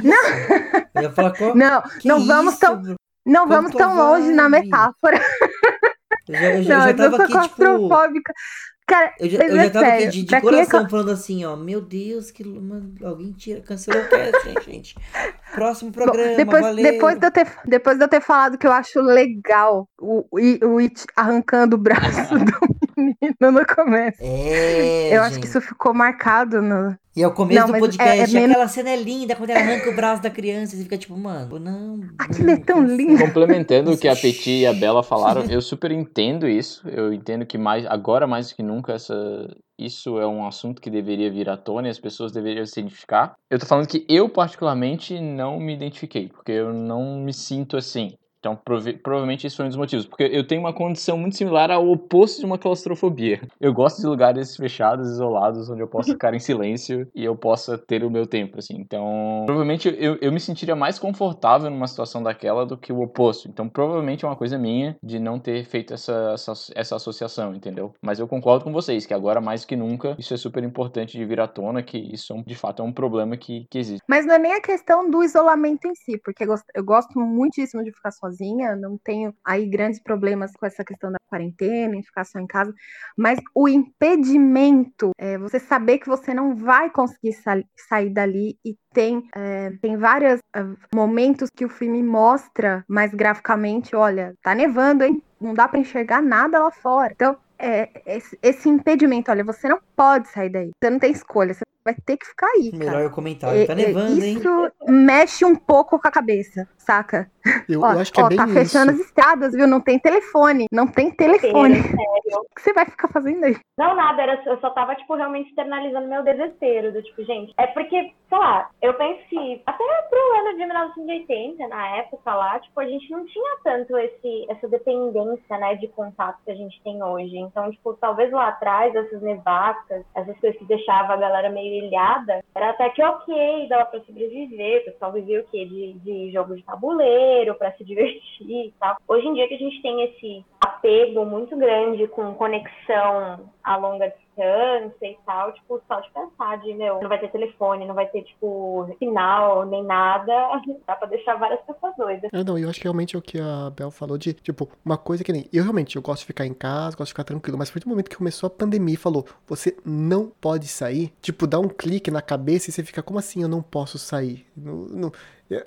Não. Eu ia falar, qual... não, que não vamos tão, não vamos tão longe na metáfora. Eu já, eu já, não, eu já eu sou aqui, claustrofóbica. Tipo... Cara, eu já, eu já tava sério, de, de coração é... falando assim, ó. Meu Deus, que mano, alguém tira, cancelou o cast, hein, gente. Próximo programa, Bom, depois, valeu. Depois de, eu ter, depois de eu ter falado que eu acho legal o, o It arrancando o braço do menino no começo. É, eu gente. acho que isso ficou marcado no, e ao começo não, do podcast, é, é menos... aquela cena é linda, quando ela arranca o braço da criança, e fica tipo, mano, não. Aquilo é tão lindo. Complementando o que a Petit e a Bela falaram, eu super entendo isso. Eu entendo que mais agora mais do que nunca essa isso é um assunto que deveria vir à tona e as pessoas deveriam se identificar. Eu tô falando que eu particularmente não me identifiquei, porque eu não me sinto assim. Então, prov provavelmente isso foi um dos motivos. Porque eu tenho uma condição muito similar ao oposto de uma claustrofobia. Eu gosto de lugares fechados, isolados, onde eu posso ficar em silêncio e eu possa ter o meu tempo, assim. Então, provavelmente eu, eu me sentiria mais confortável numa situação daquela do que o oposto. Então, provavelmente é uma coisa minha de não ter feito essa, essa, essa associação, entendeu? Mas eu concordo com vocês que agora mais que nunca isso é super importante de vir à tona, que isso de fato é um problema que, que existe. Mas não é nem a questão do isolamento em si, porque eu gosto muitíssimo de ficar sozinha, não tenho aí grandes problemas com essa questão da quarentena, em ficar só em casa, mas o impedimento, é, você saber que você não vai conseguir sa sair dali e tem, é, tem vários é, momentos que o filme mostra mais graficamente, olha, tá nevando, hein? Não dá para enxergar nada lá fora. Então, é, esse, esse, impedimento, olha, você não pode sair daí. Você não tem escolha, você vai ter que ficar aí. Melhor eu comentar, tá nevando, isso hein? Isso mexe um pouco com a cabeça, saca? Eu, ó, eu acho que é ó, é bem tá isso. fechando as estradas, viu? Não tem telefone. Não tem telefone. Sério, sério. O que você vai ficar fazendo aí? Não, nada. Era, eu só tava, tipo, realmente externalizando meu desespero. Do tipo, gente, é porque, sei lá, eu penso que até pro ano de 1980, na época lá, tipo, a gente não tinha tanto esse, essa dependência, né, de contato que a gente tem hoje. Então, tipo, talvez lá atrás, essas nevascas, essas coisas que deixavam a galera meio ilhada, era até que ok, dava pra sobreviver. O pessoal vivia o quê? De, de jogo de tabuleiro, para se divertir e tal. Hoje em dia que a gente tem esse apego muito grande com conexão a longa distância e tal, tipo, só de pensar de, meu, não vai ter telefone, não vai ter, tipo, sinal, nem nada, dá pra deixar várias pessoas doidas. É, não, eu acho que realmente é o que a Bel falou de, tipo, uma coisa que nem, eu realmente, eu gosto de ficar em casa, gosto de ficar tranquilo, mas foi no momento que começou a pandemia e falou, você não pode sair, tipo, dá um clique na cabeça e você fica, como assim eu não posso sair? Não, não,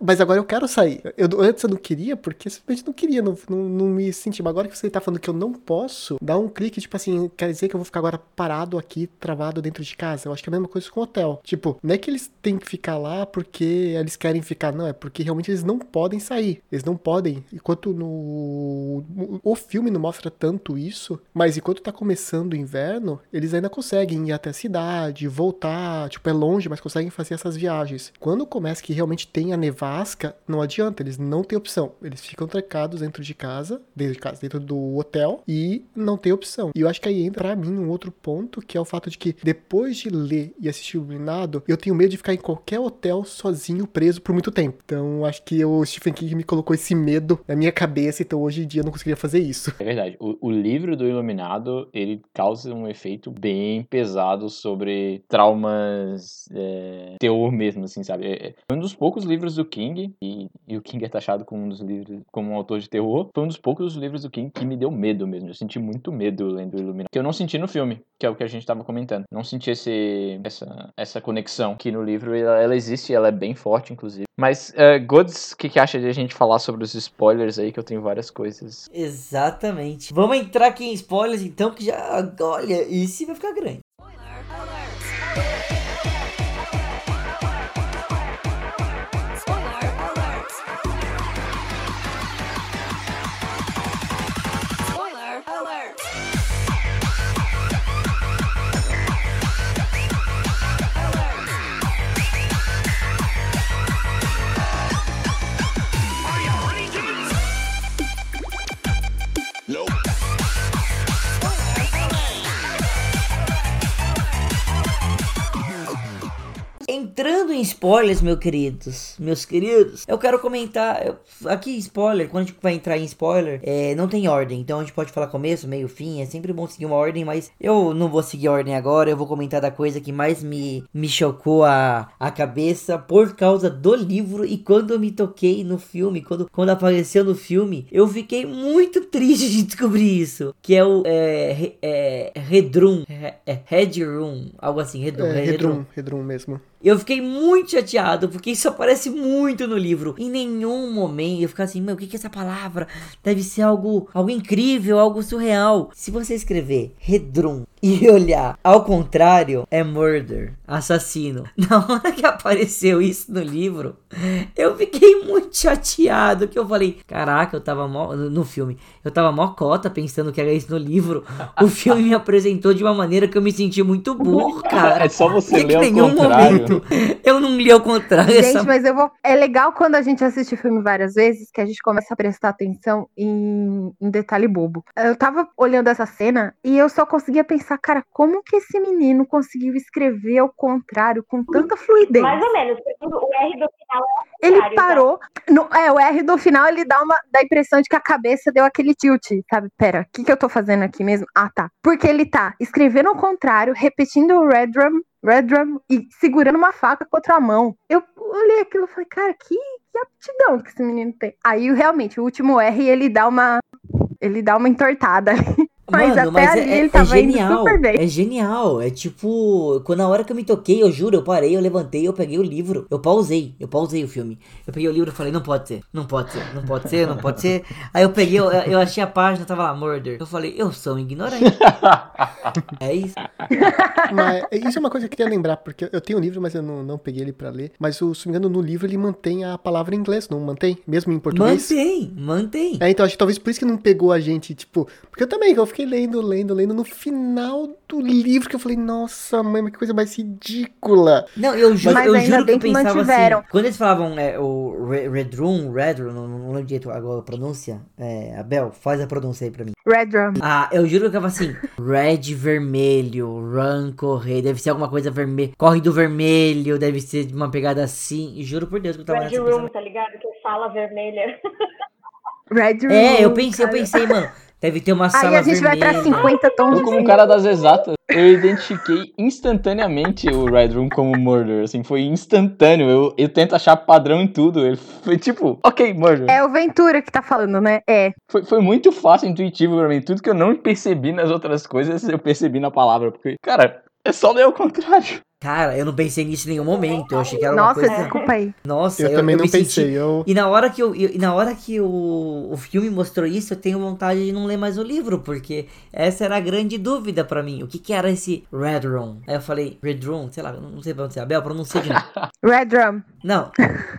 mas agora eu quero sair. Eu, antes eu não queria, porque simplesmente não queria, não, não, não me senti. Mas agora que você tá falando que eu não posso, dá um clique, tipo assim, quer dizer que eu vou ficar agora parado aqui, travado dentro de casa. Eu acho que é a mesma coisa com o hotel. Tipo, não é que eles têm que ficar lá porque eles querem ficar, não, é porque realmente eles não podem sair. Eles não podem. Enquanto no. O filme não mostra tanto isso, mas enquanto tá começando o inverno, eles ainda conseguem ir até a cidade, voltar. Tipo, é longe, mas conseguem fazer essas viagens. Quando começa que realmente tem a nevasca, não adianta, eles não têm opção. Eles ficam trancados dentro de casa, dentro de casa, dentro do hotel e não tem opção. E eu acho que aí entra para mim um outro ponto, que é o fato de que depois de ler e assistir o Iluminado, eu tenho medo de ficar em qualquer hotel sozinho, preso por muito tempo. Então acho que o Stephen King me colocou esse medo na minha cabeça, então hoje em dia eu não conseguiria fazer isso. É verdade. O, o livro do Iluminado, ele causa um efeito bem pesado sobre traumas, é, teor mesmo, assim, sabe? É, é um dos poucos livros do King, e, e, o King é taxado como um dos livros, como um autor de terror, foi um dos poucos livros do King que me deu medo mesmo. Eu senti muito medo lendo Iluminado. Que eu não senti no filme, que é o que a gente estava comentando. Não senti esse, essa, essa conexão que no livro ela, ela existe, ela é bem forte, inclusive. Mas, uh, Goods, o que, que acha de a gente falar sobre os spoilers aí, que eu tenho várias coisas. Exatamente. Vamos entrar aqui em spoilers então, que já, olha, isso vai ficar grande. Entrando em spoilers, meus queridos, meus queridos, eu quero comentar. Eu, aqui, spoiler, quando a gente vai entrar em spoiler, é, não tem ordem. Então a gente pode falar começo, meio, fim. É sempre bom seguir uma ordem, mas eu não vou seguir a ordem agora. Eu vou comentar da coisa que mais me, me chocou a, a cabeça por causa do livro. E quando eu me toquei no filme, quando, quando apareceu no filme, eu fiquei muito triste de descobrir isso. Que é o é, é, Redrum, é, Redrum, algo assim, Redrum. É, Redrum, Redrum mesmo. Eu fiquei muito chateado, porque isso aparece muito no livro. Em nenhum momento eu fico assim, meu, o que, que é essa palavra? Deve ser algo, algo incrível, algo surreal. Se você escrever Redrum e olhar ao contrário é murder, assassino. Na hora que apareceu isso no livro, eu fiquei muito chateado que eu falei, caraca, eu tava mó, no filme, eu tava mó cota pensando que era isso no livro. O filme me apresentou de uma maneira que eu me senti muito burro, cara. É só você ler em ao nenhum contrário. momento eu não li ao contrário. Gente, essa- mas eu vou. É legal quando a gente assiste o filme várias vezes que a gente começa a prestar atenção em, em detalhe bobo. Eu tava olhando essa cena e eu só conseguia pensar, cara, como que esse menino conseguiu escrever ao contrário com tanta fluidez? Mais ou menos, porque o R do final é Ele contrário, parou. No, é, o R do final ele dá uma dá a impressão de que a cabeça deu aquele tilt, sabe? Pera, o que, que eu tô fazendo aqui mesmo? Ah, tá. Porque ele tá escrevendo ao contrário, repetindo o Red Drum, Red Drum e segurando uma faca com outra mão. Eu olhei aquilo e falei, cara, que, que aptidão que esse menino tem. Aí, realmente, o último R ele dá uma. Ele dá uma entortada ali. Mas Mano, até mas ali é, ele é tava indo genial. super bem. É genial. É tipo, quando na hora que eu me toquei, eu juro, eu parei, eu levantei, eu peguei o livro, eu pausei, eu pausei o filme. Eu peguei o livro e falei, não pode ser, não pode ser, não pode ser, não pode ser. Aí eu peguei, eu, eu achei a página, tava lá, murder. Eu falei, eu sou um ignorante. é isso. Mas isso é uma coisa que eu queria lembrar, porque eu tenho o livro, mas eu não, não peguei ele pra ler. Mas, o- se não me engano, no livro ele mantém a palavra em inglês, não mantém? Mesmo em português? Mantém, mantém. É, então acho que talvez por isso que não pegou a gente, tipo. Porque eu também, eu fiquei lendo, lendo, lendo. No final do livro que eu falei, nossa, mãe, mas que coisa mais ridícula. Não, eu juro, Mas eu ainda juro que bem eu que pensava mantiveram. assim. Quando eles falavam é, o Re- Red Room, Red Room, não, não lembro direito agora a pronúncia. É, Abel, faz a pronúncia aí pra mim. Red Drum. Ah, eu juro que eu ficava assim, red vermelho, run correr, deve ser alguma coisa vermelha, corre do vermelho, deve ser uma pegada assim, e juro por Deus que eu tava Red nessa Room, pensando. tá ligado? Que fala vermelha. Red Room. É, eu pensei, eu cara. pensei, mano, deve ter uma Aí sala a gente vai pra vermelha. 50 tons Eu, como um cinza. cara das exatas, eu identifiquei instantaneamente o Red Room como murder. Assim, foi instantâneo. Eu, eu tento achar padrão em tudo. Ele foi tipo, ok, murder. É o Ventura que tá falando, né? É. Foi, foi muito fácil, intuitivo pra mim. Tudo que eu não percebi nas outras coisas, eu percebi na palavra. Porque, cara, é só ler ao contrário. Cara, eu não pensei nisso em nenhum momento, eu achei que era uma Nossa, coisa... desculpa aí. Nossa, Eu, também não me pensei. senti... Eu, E na hora que, eu, eu- e na hora que o, o filme mostrou isso, eu tenho vontade de não ler mais o livro, porque essa era a grande dúvida pra mim. O que que era esse Red Room? Aí eu falei, Red Room? Sei lá, eu não sei pronunciar. Abel, pronuncia de novo. Red Drum. Não,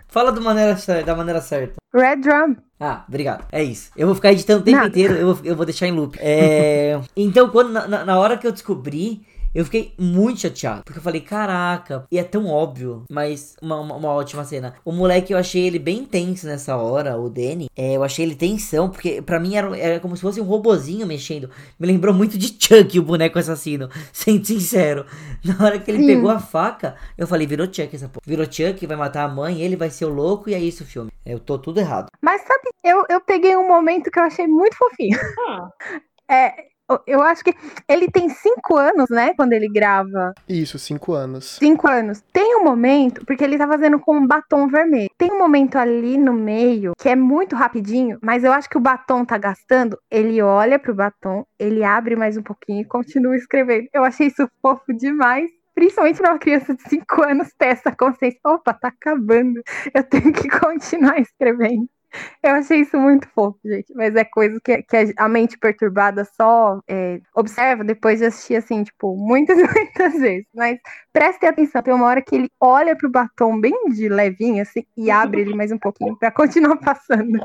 fala da maneira, da maneira certa. Red Drum. Ah, obrigado. É isso. Eu vou ficar editando o tempo Nada. inteiro, eu vou, eu vou deixar em loop. É, Então, quando, na- na hora que eu descobri, eu fiquei muito chateado. Porque eu falei, caraca, e é tão óbvio, mas uma, uma, uma ótima cena. O moleque, eu achei ele bem tenso nessa hora, o Danny. É, eu achei ele tensão, porque pra mim era, era como se fosse um robozinho mexendo. Me lembrou muito de Chuck, o boneco assassino. Sendo sincero. Na hora que ele Sim. pegou a faca, eu falei, virou Chuck essa porra. Virou Chuck, vai matar a mãe, ele vai ser o louco, e é isso o filme. Eu tô tudo errado. Mas sabe, eu, eu peguei um momento que eu achei muito fofinho. Hum, É, eu- acho que ele tem cinco anos, né? Quando ele grava. isso, cinco anos. Cinco anos. Tem um momento, porque ele tá fazendo com um batom vermelho. Tem um momento ali no meio que é muito rapidinho, mas eu acho que o batom tá gastando. Ele olha pro batom, ele abre mais um pouquinho e continua escrevendo. Eu achei isso fofo demais. Principalmente pra uma criança de 5 anos ter essa consciência. Opa, tá acabando. Eu tenho que continuar escrevendo. Eu achei isso muito fofo, gente. Mas é coisa que, que a- mente perturbada só é, observa depois de assistir, assim, tipo, muitas muitas vezes. Mas prestem atenção, tem uma hora que ele olha pro batom bem de levinho, assim, e abre ele mais um pouquinho pra continuar passando.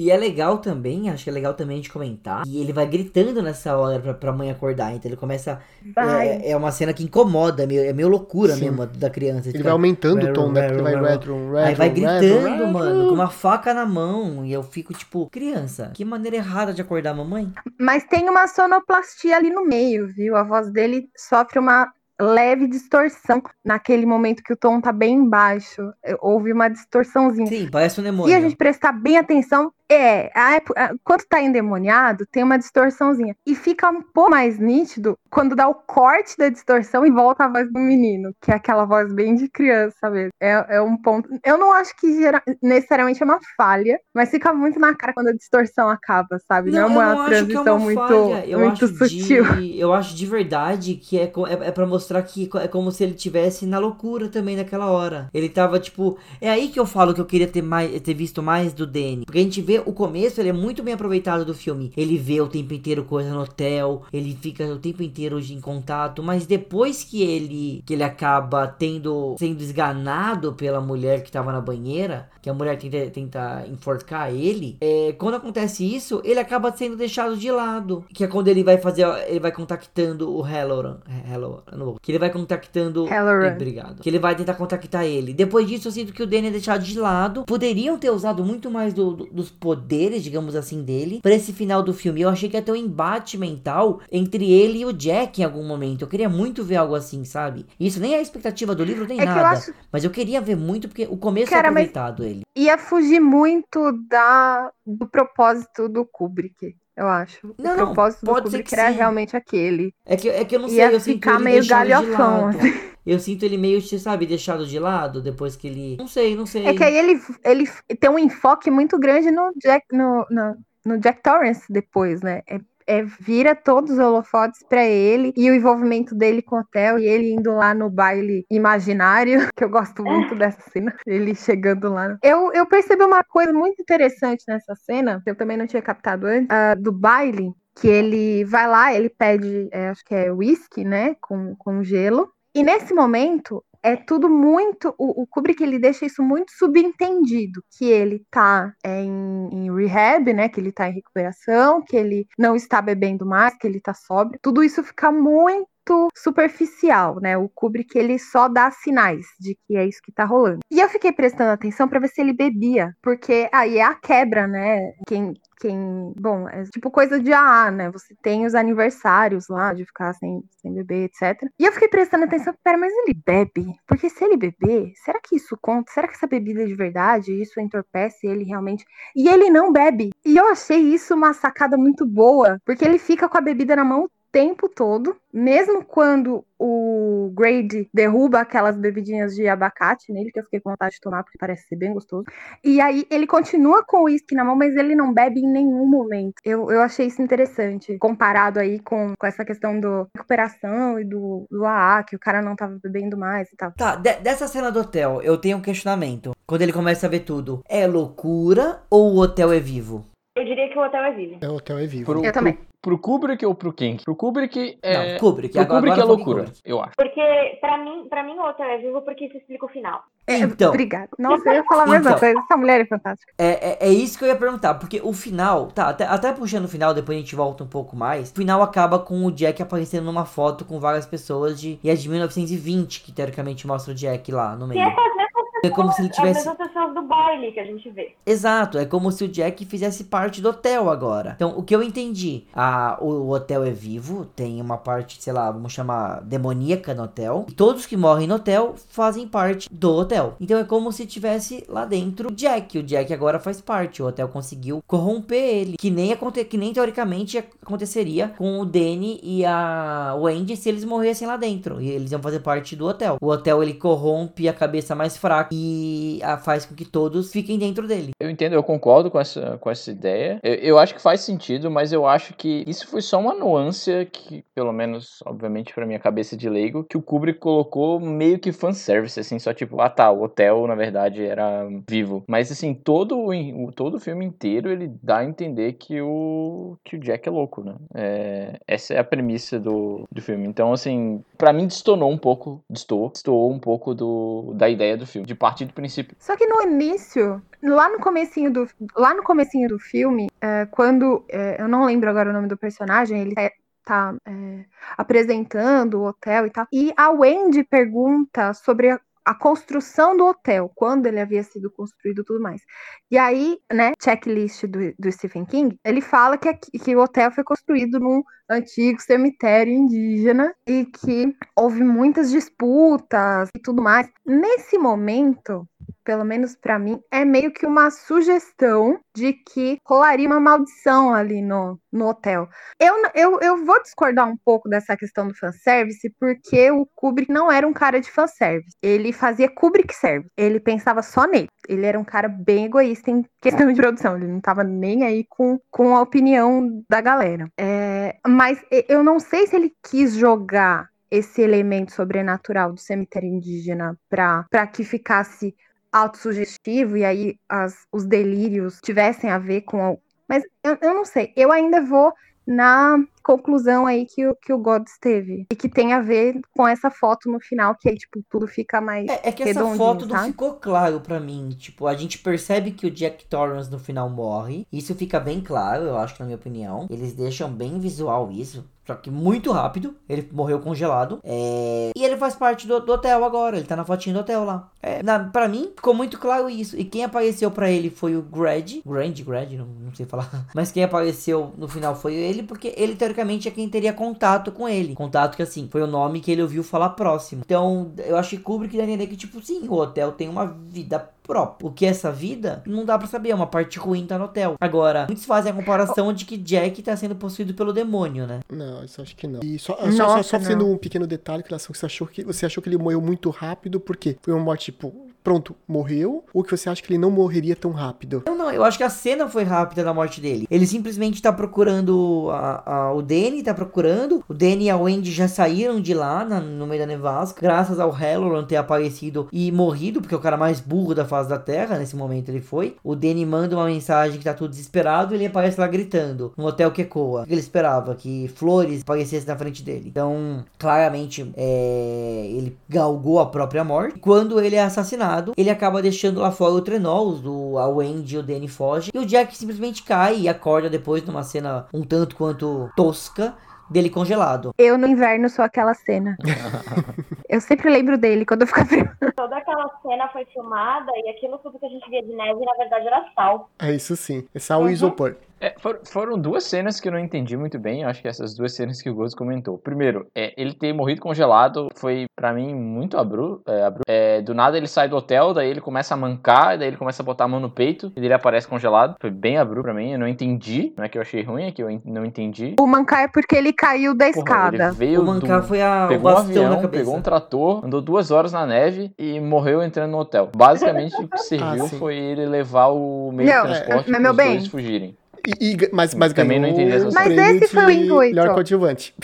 E é legal também, acho que é legal também de comentar. E ele vai gritando nessa hora pra, pra mãe acordar. Então ele começa. Vai. É, é uma cena que incomoda, é meio, é meio loucura Sim. mesmo da criança. Ele Fica- vai aumentando Red o tom, né? Porque vai room, red Aí vai gritando, mano, com uma faca na mão. E eu fico tipo, criança, que maneira errada de acordar a mamãe. Mas tem uma sonoplastia ali no meio, viu? A voz dele sofre uma leve distorção naquele momento que o tom tá bem baixo. É, Houve uma distorçãozinha. Sim, parece um Se demônio. a gente prestar bem atenção, é, a a- quando tá endemoniado, tem uma distorçãozinha. E fica um pouco mais nítido quando dá o corte da distorção e volta a voz do menino, que é aquela voz bem de criança mesmo. É, é um ponto. Eu não acho que gera- necessariamente é uma falha, mas fica muito na cara quando a distorção acaba, sabe? Não, é uma não acho que é transição uma muito, falha. Eu muito acho sutil. De, eu acho de verdade que é, é, é pra mostrar que é como se ele tivesse na loucura também naquela hora. Ele tava, tipo. É aí que eu falo que eu queria ter, mais, ter visto mais do Danny. Porque a gente vê vê o começo, ele é muito bem aproveitado do filme. Ele vê o tempo inteiro coisa no hotel, ele fica o tempo inteiro em contato, mas depois que ele que ele acaba tendo sendo esganado pela mulher que tava na banheira, que a mulher tenta, tenta enforcar ele, é, quando acontece isso, ele acaba sendo deixado de lado, que é quando ele vai fazer, ele vai contactando o Halloran, Halloran, que ele vai contactando, Halloran. obrigado, que ele vai tentar contactar ele. Depois disso, eu sinto que o Danny é deixado de lado. Poderiam ter usado muito mais do- do- dos poderes, digamos assim, dele pra esse final do filme. Eu achei que ia ter um embate mental entre ele e o Jack em algum momento. Eu queria muito ver algo assim, sabe? Isso nem é a expectativa do livro, nem É que eu nada. acho Mas eu queria ver muito, porque o começo Cara, é aproveitado ele. ia fugir muito da, do propósito do Kubrick, eu acho. Não, o não, propósito do pode ser Kubrick que era sim. realmente aquele. É que, é que eu não sei, Ia eu sinto ele meio galhofão, assim. Eu sinto ele meio, sabe, deixado de lado depois que ele. Não sei, não sei. É que aí ele, ele tem um enfoque muito grande no Jack, no, no, no Jack Torrance depois, né? É, é- vira todos os holofotes pra ele e o envolvimento dele com o hotel e ele indo lá no baile imaginário, que eu gosto muito dessa cena, ele chegando lá. Eu, eu percebi uma coisa muito interessante nessa cena, que eu também não tinha captado antes, ah, do baile, que ele vai lá, ele pede, é, acho que é whisky, né, com, com gelo, e nesse momento é tudo muito. O, o Kubrick ele deixa isso muito subentendido, que ele tá é, em, em rehab, né? Que ele tá em recuperação, que ele não está bebendo mais, que ele tá sóbrio. Tudo isso fica muito superficial, né? O Kubrick ele só dá sinais de que é isso que tá rolando. E eu fiquei prestando atenção para ver se ele bebia, porque aí é a quebra, né? Quem quem, bom, é tipo coisa de AA, né? Você tem os aniversários lá de ficar sem, sem beber, etc. E eu fiquei prestando atenção, pera, mas ele bebe? Porque se ele beber, será que isso conta? Será que essa bebida é de verdade? Isso entorpece ele realmente? E ele não bebe. E eu achei isso uma sacada muito boa, porque ele fica com a bebida na mão o tempo todo, mesmo quando o Grady derruba aquelas bebidinhas de abacate nele, que eu fiquei com vontade de tomar, porque parece ser bem gostoso. E aí ele continua com o uísque na mão, mas ele não bebe em nenhum momento. Eu, eu achei isso interessante, comparado aí com, com essa questão do recuperação e do, do AA, que o cara não tava bebendo mais e tal. Tá, de- dessa cena do hotel, eu tenho um questionamento. Quando ele começa a ver tudo, é loucura ou o hotel é vivo? Eu diria que o hotel é vivo. É o hotel é vivo. Pro, Eu também. Pro, pro Kubrick ou pro King? Pro Kubrick é. Não, Kubrick. pro agora, Kubrick agora é loucura, Kubrick. eu acho. Porque, pra mim, pra mim, o hotel é vivo porque isso explica o final. É, Então. Obrigada. Nossa, eu ia falar a mesma Então. coisa. Essa mulher é fantástica. É, é, é isso que eu ia perguntar, porque o final, tá, até, até puxando o final, depois a gente volta um pouco mais. O final acaba com o Jack aparecendo numa foto com várias pessoas de. E é de 1920, que teoricamente mostra o Jack lá no Que meio. é as mesmas É como se ele As tivesse. mesmas pessoas do baile que a gente vê. Exato, é como se o Jack fizesse parte do hotel agora. Então, o que eu entendi, a, o, o hotel é vivo, tem uma parte, sei lá, vamos chamar demoníaca no hotel. E todos que morrem no hotel fazem parte do hotel. Então é como se tivesse lá dentro o Jack. O Jack agora faz parte. O hotel conseguiu corromper ele. Que nem, aconte, que nem teoricamente aconteceria com o Danny e a Wendy se eles morressem lá dentro. E eles iam fazer parte do hotel. O hotel ele corrompe a cabeça mais fraca e a, faz com que todos fiquem dentro dele. Eu entendo, eu concordo com essa, com essa ideia. Eu, eu acho que faz sentido, mas eu acho que isso foi só uma nuance que, pelo menos, obviamente, pra minha cabeça de leigo, que o Kubrick colocou meio que fanservice, assim, só tipo, ah tá, o hotel, na verdade, era vivo. Mas, assim, todo o, todo o filme inteiro, ele dá a entender que o, que o Jack é louco, né? É, essa é a premissa do, do filme. Então, assim, pra mim, destonou um pouco, destoou, destoou um pouco do, da ideia do filme, de partir do princípio. Só que no início, lá no comecinho do, lá no comecinho do filme, é, quando é, eu não lembro agora o nome do personagem, ele tá, tá, é, apresentando o hotel e tal, e a Wendy pergunta sobre a construção do hotel, quando ele havia sido construído e tudo mais. E aí, né, checklist do, do Stephen King, ele fala que, que o hotel foi construído num antigo cemitério indígena e que houve muitas disputas e tudo mais. Nesse momento, pelo menos pra mim, é meio que uma sugestão de que rolaria uma maldição ali no, no hotel. Eu, eu, eu vou discordar um pouco dessa questão do fanservice, porque o Kubrick não era um cara de fanservice. Ele fazia Kubrick service. Ele pensava só nele. Ele era um cara bem egoísta em questão de produção. Ele não tava nem aí com, com a opinião da galera. É, mas eu não sei se ele quis jogar esse elemento sobrenatural do cemitério indígena para que ficasse autossugestivo e aí as, os delírios tivessem a ver com. Mas eu, eu não sei, eu ainda vou na conclusão aí que o, que o Gods teve. E que tem a ver com essa foto no final, que aí, tipo, tudo fica mais. É, é que essa foto não ficou claro para mim. Tipo, a gente percebe que o Jack Torrance no final morre. Isso fica bem claro, eu acho, na minha opinião. Eles deixam bem visual isso. Só que muito rápido. Ele morreu congelado. É... E ele faz parte do, do, hotel agora. Ele tá na fotinha do hotel lá. É, na, pra mim, ficou muito claro isso. E quem apareceu para ele foi o Grad. Grand, Grad, não, não sei falar. Mas quem apareceu no final foi ele, porque ele, teoricamente, é quem teria contato com ele. Contato que, assim, foi o nome que ele ouviu falar próximo. Então, eu acho que Kubrick dá entender que, tipo, sim, o hotel tem uma vida próprio. O que é essa vida, não dá para saber, é uma parte ruim tá no hotel. Agora, muitos fazem a comparação de que Jack tá sendo possuído pelo demônio, né? Não, isso acho que não. E só, Nossa, só, só, só fazendo um pequeno detalhe, que você achou que você achou que ele morreu muito rápido, porque foi uma morte, tipo, pronto, morreu? Ou que você acha que ele não morreria tão rápido? Não, não, eu acho que a cena foi rápida da morte dele. Ele simplesmente tá procurando a, a, o Danny, tá procurando. O Danny e a Wendy já saíram de lá na, no meio da nevasca, graças ao Halloran ter aparecido e morrido, porque é o cara mais burro da face da Terra, nesse momento ele foi. O Danny manda uma mensagem que tá tudo desesperado e ele aparece lá gritando, no hotel que ecoa. O que ele esperava? Que flores aparecessem na frente dele. Então, claramente, é, ele galgou a própria morte. Quando ele é assassinado, ele acaba deixando lá fora o trenol, o, a Wendy e o Danny fogem, e o Jack simplesmente cai e acorda depois numa cena um tanto quanto tosca, dele congelado. Eu no inverno sou aquela cena. eu sempre lembro dele quando eu fico frio. Toda aquela cena foi filmada e aquilo tudo que a gente via de neve na verdade era sal. É isso sim, é sal uhum. e isopor. É, for, foram duas cenas que eu não entendi muito bem. Acho que essas duas cenas que o Gozo comentou. Primeiro, é, ele ter morrido congelado foi para mim muito abru, é, abru é, do nada ele sai do hotel, daí ele começa a mancar, daí ele começa a botar a mão no peito e ele aparece congelado. Foi bem abru pra mim. Eu não entendi. Não é que eu achei ruim, é que eu não entendi. O mancar é porque ele caiu da Porra, escada. O mancar do, foi a pegou um avião, pegou um trator, andou duas horas na neve e morreu entrando no hotel. Basicamente o que serviu ah, foi ele levar o meio não, de transporte é, para os dois fugirem. E, e, mas, mas Também não entendi essa Mas esse foi o intuito. Melhor coadjuvante.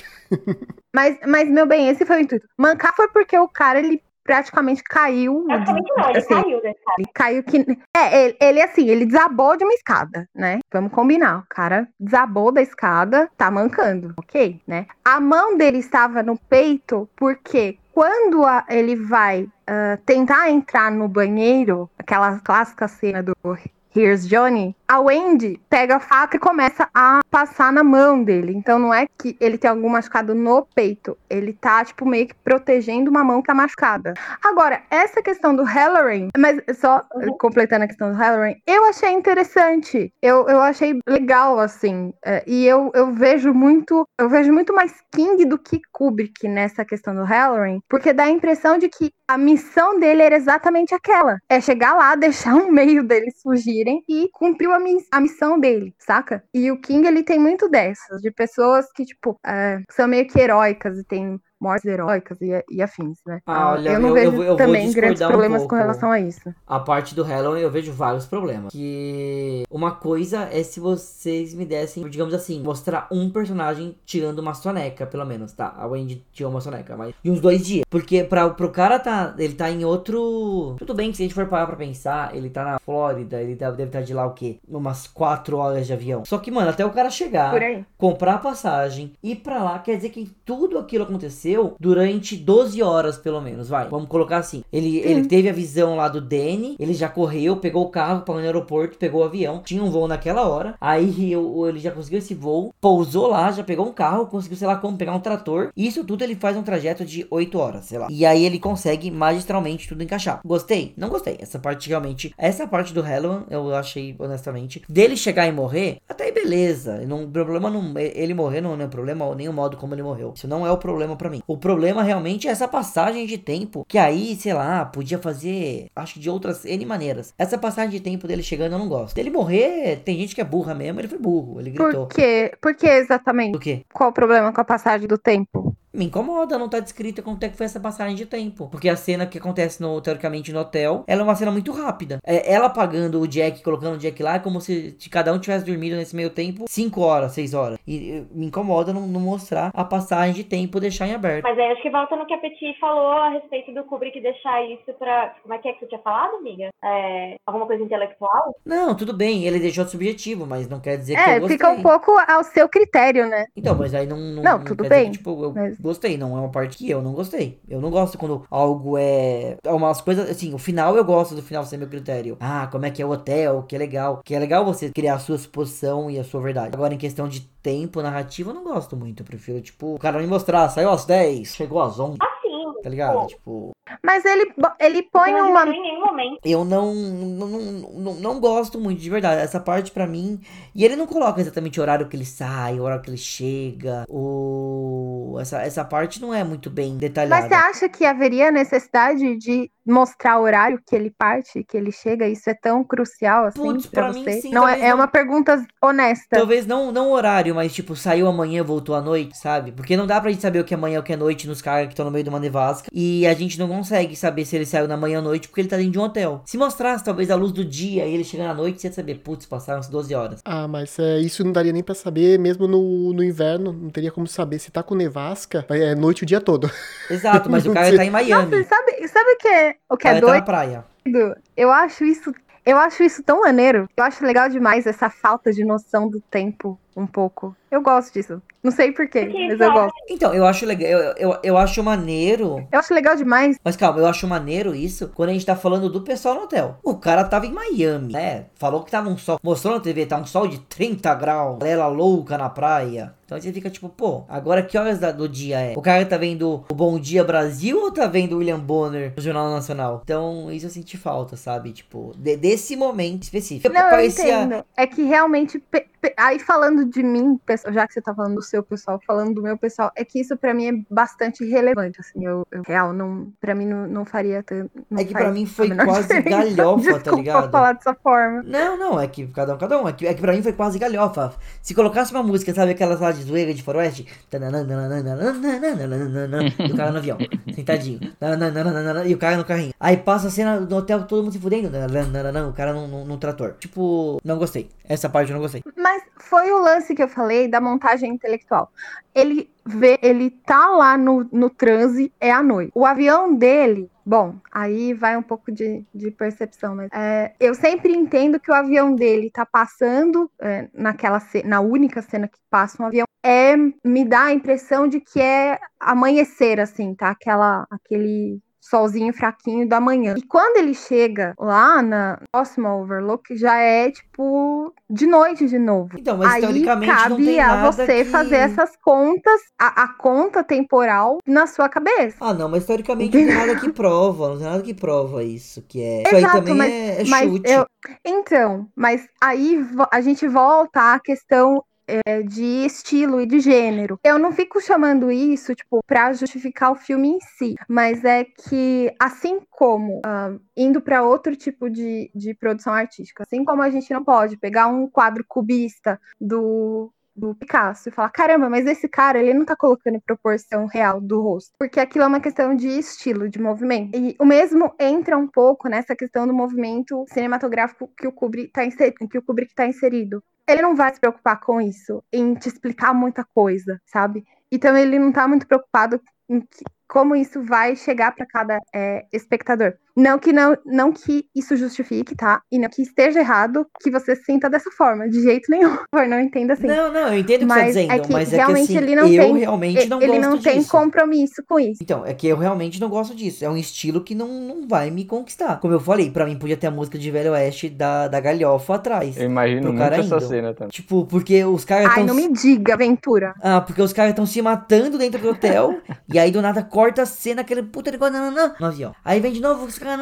mas, mas, meu bem, esse foi o intuito. Mancar foi porque o cara, ele praticamente caiu. Praticamente não, ele assim, caiu escada. Ele caiu que. É, ele, ele, assim, ele desabou de uma escada, né? Vamos combinar. O cara desabou da escada, tá mancando, ok, né? A mão dele estava no peito porque quando a, ele vai uh, tentar entrar no banheiro, aquela clássica cena do Here's Johnny, a Wendy pega a faca e começa a passar na mão dele. Então não é que ele tem algum machucado no peito. Ele tá, tipo, meio que protegendo uma mão que tá machucada. Agora, essa questão do Halloran, mas só uhum. completando a questão do Halloran, eu achei interessante. Eu, eu achei legal, assim. É, e eu, eu vejo muito. Eu vejo muito mais King do que Kubrick nessa questão do Halloran, porque dá a impressão de que a missão dele era exatamente aquela: é chegar lá, deixar um meio deles e cumpriu a, mi a missão dele, saca? E o King, ele tem muito dessas, de pessoas que, tipo, é, são meio que heróicas e tem mortes heróicas e, e afins, né? Ah, olha, eu não eu, vejo eu, eu também grandes problemas um com relação a isso. A parte do Halloween eu vejo vários problemas. Que uma coisa é se vocês me dessem, digamos assim, mostrar um personagem tirando uma soneca, pelo menos, tá? A Wendy tirou uma soneca, mas de uns dois dias. Porque pra, pro cara tá, ele tá em outro... Tudo bem que se a gente for parar pra pensar, ele tá na Flórida, ele tá, deve estar tá de lá o quê? Umas quatro horas de avião. Só que, mano, até o cara chegar, comprar a passagem, ir pra lá, quer dizer que tudo aquilo aconteceu durante 12 horas, pelo menos, vai. Vamos colocar assim. Ele, ele teve a visão lá do Danny, ele já correu, pegou o carro para o aeroporto, pegou o avião, tinha um voo naquela hora. Aí eu, ele já conseguiu esse voo, pousou lá, já pegou um carro, conseguiu, sei lá, como pegar um trator. Isso tudo ele faz um trajeto de 8 horas, sei lá. E aí ele consegue magistralmente tudo encaixar. Gostei? Não gostei. Essa parte realmente, essa parte do Halloween eu achei honestamente dele chegar e morrer, até aí beleza. Não, problema não, ele morrer não é problema nem o modo como ele morreu. Isso não é o problema para mim. O problema realmente é essa passagem de tempo. Que aí, sei lá, podia fazer. Acho que de outras N maneiras. Essa passagem de tempo dele chegando eu não gosto. Dele morrer, tem gente que é burra mesmo, ele foi burro. Ele gritou. Por quê? Por que exatamente? O quê? Qual o problema com a passagem do tempo? Me incomoda não tá descrita quanto é que foi essa passagem de tempo. Porque a cena que acontece, no, teoricamente, no hotel, ela é uma cena muito rápida. É, ela pagando o Jack, colocando o Jack lá, é como se, cada um tivesse dormido nesse meio tempo 5 horas, 6 horas. E, me incomoda não, não, mostrar a passagem de tempo deixar em aberto. Mas aí acho que volta no que a Petit falou a respeito do Kubrick deixar isso pra. Como é que é que você tinha falado, amiga? É, alguma coisa intelectual? Não, tudo bem, ele deixou subjetivo, mas não quer dizer É, que eu gostei. fica um pouco ao seu critério, né? Então, mas aí não. Não, Não, não tudo quer dizer bem, que, tipo, eu mas- gostei, não é uma parte que eu não gostei. Eu não gosto quando algo é. é Umas coisas. Assim, o final eu gosto do final ser meu critério. Ah, como é que é o hotel, que é legal. Que é legal você criar a sua suposição e a sua verdade. Agora, em questão de tempo, narrativa, eu não gosto muito. Eu prefiro, tipo, o cara me mostrar, saiu às 10, chegou às 11, Assim. Tá ligado? pô, Tipo, Mas ele, ele põe não uma. em nenhum momento. eu não, não, não, não, gosto muito, de verdade. Essa parte pra mim. E ele não coloca exatamente o horário que ele sai, o horário que ele chega. O... Essa, essa parte não é muito bem detalhada. Mas você acha que haveria necessidade de mostrar o horário que ele parte, que ele chega? Isso é tão crucial assim Putz, pra, pra mim, você? sim, não é, é não. uma pergunta honesta. Talvez não, não o horário, mas tipo, saiu amanhã, voltou à noite, sabe? Porque não dá pra gente saber o que é amanhã, o que é noite nos caras que estão no meio de uma nevasca. E a gente não consegue saber se ele saiu na manhã ou noite porque ele tá dentro de um hotel. Se mostrasse talvez a luz do dia e ele chegando à noite, você ia saber, putz, passaram as 12 horas. Ah, mas é, isso não daria nem pra saber, mesmo no, no inverno, não teria como saber. Se tá com nevasca, é noite o dia todo. Exato, mas o cara sei. tá em Miami. Nossa, sabe, sabe o que é, o o que é cara tá doido? na praia. Eu acho isso. Eu acho isso tão maneiro. Eu acho legal demais essa falta de noção do tempo, um pouco. Eu gosto disso. Não sei porquê, mas eu gosto. Então, eu acho legal, eu, eu, eu acho maneiro. Eu acho legal demais. Mas calma, eu acho maneiro isso quando a gente tá falando do pessoal no hotel. O cara tava em Miami, né? Falou que tava um sol. Mostrou na TV, tá um sol de 30 graus. Galera louca na praia. Então você fica tipo, pô, agora que horas da- do dia é? O cara tá vendo o Bom Dia Brasil ou tá vendo o William Bonner no Jornal Nacional? Então, isso eu senti falta, sabe? Tipo, de- desse momento específico. Não, eu Parecia- entendo. É que realmente. Aí falando de mim, pessoal, já que você tá falando do seu pessoal, falando do meu pessoal, é que isso pra mim é bastante relevante. Assim, eu, eu real, não, pra mim não, não faria tanto. não É que pra mim foi quase diferença. galhofa, tá ligado? falar dessa forma. Não, não, é que cada um, cada um. É que, é que pra mim foi quase galhofa. Se colocasse uma música, sabe aquelas lá de zoeira de faroeste? E o cara no avião, sentadinho. E o cara no carrinho. Aí passa a cena do hotel, todo mundo se fudendo. O cara num, num, num trator. Tipo, não gostei. Essa parte eu não gostei. Mas foi o lance que eu falei da montagem intelectual. Ele vê, ele tá lá no, no transe, é à noite. O avião dele, bom, aí vai um pouco de, de percepção, mas é, eu sempre entendo que o avião dele tá passando é, naquela na única cena que passa um avião, é me dá a impressão de que é amanhecer, assim, tá? Aquela, aquele solzinho fraquinho da manhã. E quando ele chega lá na próxima Overlook, já é tipo de noite de novo. Então, mas Aí teoricamente não cabe tem a você que... fazer essas contas, a, a conta temporal na sua cabeça. Ah, não, mas teoricamente não tem nada que prova. Não tem nada que prova isso. Que é. Isso aí Exato, também mas- é, é chute. eu, então, mas aí a gente volta à questão é, de estilo e de gênero. Eu não fico chamando isso, tipo, pra justificar o filme em si, mas é que, assim como ah, indo para outro tipo de, de produção artística, assim como a gente não pode pegar um quadro cubista do do Picasso e falar, caramba, mas esse cara, ele não tá colocando proporção real do rosto, porque aquilo é uma questão de estilo, de movimento. E o mesmo entra um pouco nessa questão do movimento cinematográfico que o Kubrick tá que o Kubrick tá inserido. Ele não vai se preocupar com isso, em te explicar muita coisa, sabe? Então ele não tá muito preocupado em que- como isso vai chegar para cada é, espectador. Não que não, não que isso justifique, tá? E não que esteja errado que você se sinta dessa forma, de jeito nenhum. Não entenda assim. Não, não, eu entendo o que você tá Mas dizendo, é que mas é que realmente assim, ele não eu tem- realmente não ele gosto não tem disso. compromisso com isso. Então, é que eu realmente não gosto disso. É um estilo que não, não vai me conquistar. Como eu falei, pra mim podia ter a música de Velho Oeste da, da Galhofa atrás. Eu imagino muito cara essa indo. cena também. Tipo, porque os caras Ai, não me diga, aventura. Ah, porque os caras estão se matando dentro do hotel. e aí do nada corta a cena, aquele puta negócio nananã, no avião. Aí vem de novo os caras.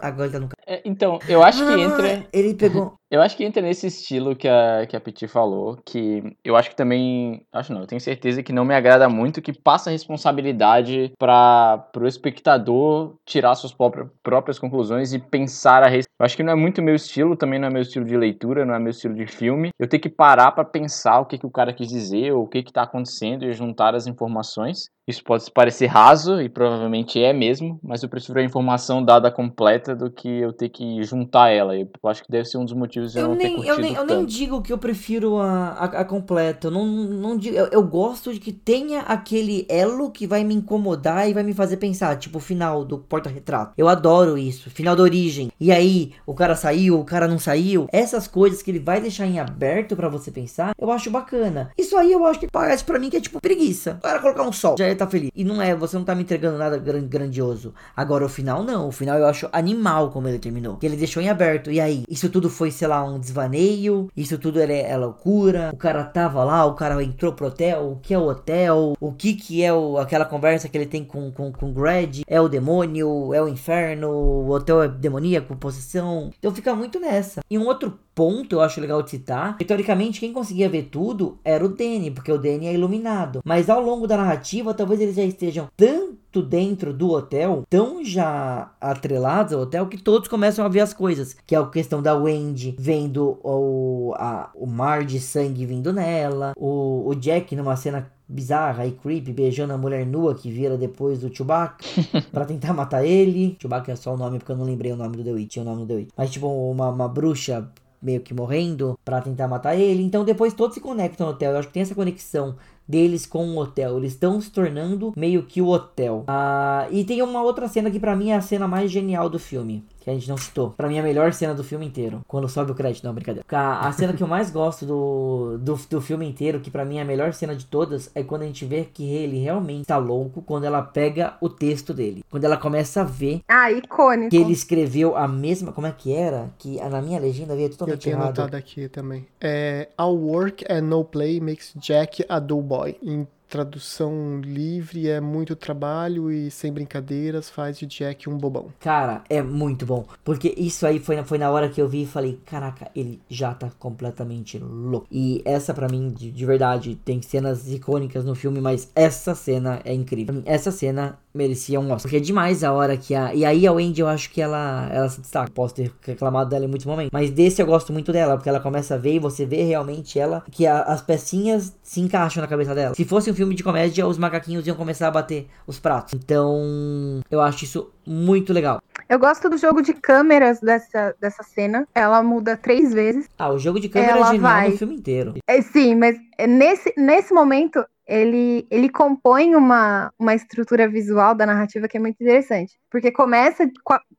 Agora ele tá no. É, então, eu acho que entra. Ele pegou. Eu acho que entra nesse estilo que a, que a Petit falou, que eu acho que também. Acho não, eu tenho certeza que não me agrada muito, que passa a responsabilidade para o espectador tirar suas próprias, próprias conclusões e pensar a respeito. Eu acho que não é muito meu estilo, também não é meu estilo de leitura, não é meu estilo de filme. Eu tenho que parar para pensar o que, que o cara quis dizer, ou o que, que tá acontecendo e juntar as informações. Isso pode parecer raso, e provavelmente é mesmo, mas eu prefiro a informação dada completa do que eu ter que juntar ela. Eu acho que deve ser um dos motivos de eu, Eu não ter nem, curtido eu, nem, eu tanto. nem digo que eu prefiro a, a, a completa. Eu, não, não digo, eu, eu gosto de que tenha aquele elo que vai me incomodar e vai me fazer pensar. Tipo o final do porta-retrato. Eu adoro isso. Final da origem. E aí, o cara saiu, o cara não saiu. Essas coisas que ele vai deixar em aberto pra você pensar, eu acho bacana. Isso aí eu acho que parece pra mim que é tipo preguiça. O cara colocar um sol, já tá feliz. E não é, você não tá me entregando nada gran- grandioso. Agora o final não. O final eu acho animal como ele terminou. Que ele deixou em aberto. E aí, isso tudo foi, sei lá, um desvaneio. Isso tudo é, é loucura. O cara tava lá, o cara entrou pro hotel. O que é o hotel? O que que é o, aquela conversa que ele tem com, com, com o Greg? É o demônio? É o inferno? O hotel é demoníaco, possessão? Então fica muito nessa. E um outro ponto eu acho legal de citar, que teoricamente quem conseguia ver tudo era o Danny, porque o Danny é iluminado. Mas ao longo da narrativa, talvez eles já estejam tanto dentro do hotel, tão já atrelados ao hotel, que todos começam a ver as coisas. Que é a questão da Wendy vendo o, a- o mar de sangue vindo nela, o, o Jack numa cena bizarra e creepy beijando a mulher nua que vira depois do Chewbacca pra tentar matar ele. Chewbacca é só o nome porque eu não lembrei o nome do The Witch, tinha o nome do The Witch. Mas tipo, uma, uma bruxa meio que morrendo pra tentar matar ele. Então depois todos se conectam no hotel. Eu acho que tem essa conexão deles com o hotel. Eles estão se tornando meio que o hotel. Ah, e tem uma outra cena que pra mim é a cena mais genial do filme. Que a gente não citou. Pra mim é a melhor cena do filme inteiro. Quando sobe o crédito, não, brincadeira. A, a cena que eu mais gosto do, do, do filme inteiro, que pra mim é a melhor cena de todas, é quando a gente vê que ele realmente tá louco quando ela pega o texto dele. Quando ela começa a ver Ah, icônico. que ele escreveu a mesma. Como é que era? Que na minha legenda veio Eu totalmente tinha errado. anotado aqui também. É, All work and no play makes Jack a dull boy. Em tradução livre, é muito trabalho e sem brincadeiras faz de Jack um bobão. Cara, é muito bom. Porque isso aí foi, na- foi na hora que eu vi e falei: Caraca, ele já tá completamente louco. E essa, pra mim, de, de verdade, tem cenas icônicas no filme, mas essa cena é incrível. Essa cena merecia um Oscar. Porque é demais a hora que a. E aí a Wendy, eu acho que ela, ela se destaca. Posso ter reclamado dela em muitos momentos. Mas desse eu gosto muito dela, porque ela começa a ver e você vê realmente ela. Que a- as pecinhas se encaixam na cabeça dela. Se fosse um filme de comédia, os macaquinhos iam começar a bater os pratos. Então, eu acho isso muito legal. Eu gosto do jogo de câmeras dessa, dessa cena. Ela muda três vezes. Ah, o jogo de câmera Ela é genial vai. no filme inteiro. É, sim, mas nesse, nesse momento ele, ele compõe uma, uma estrutura visual da narrativa que é muito interessante. Porque começa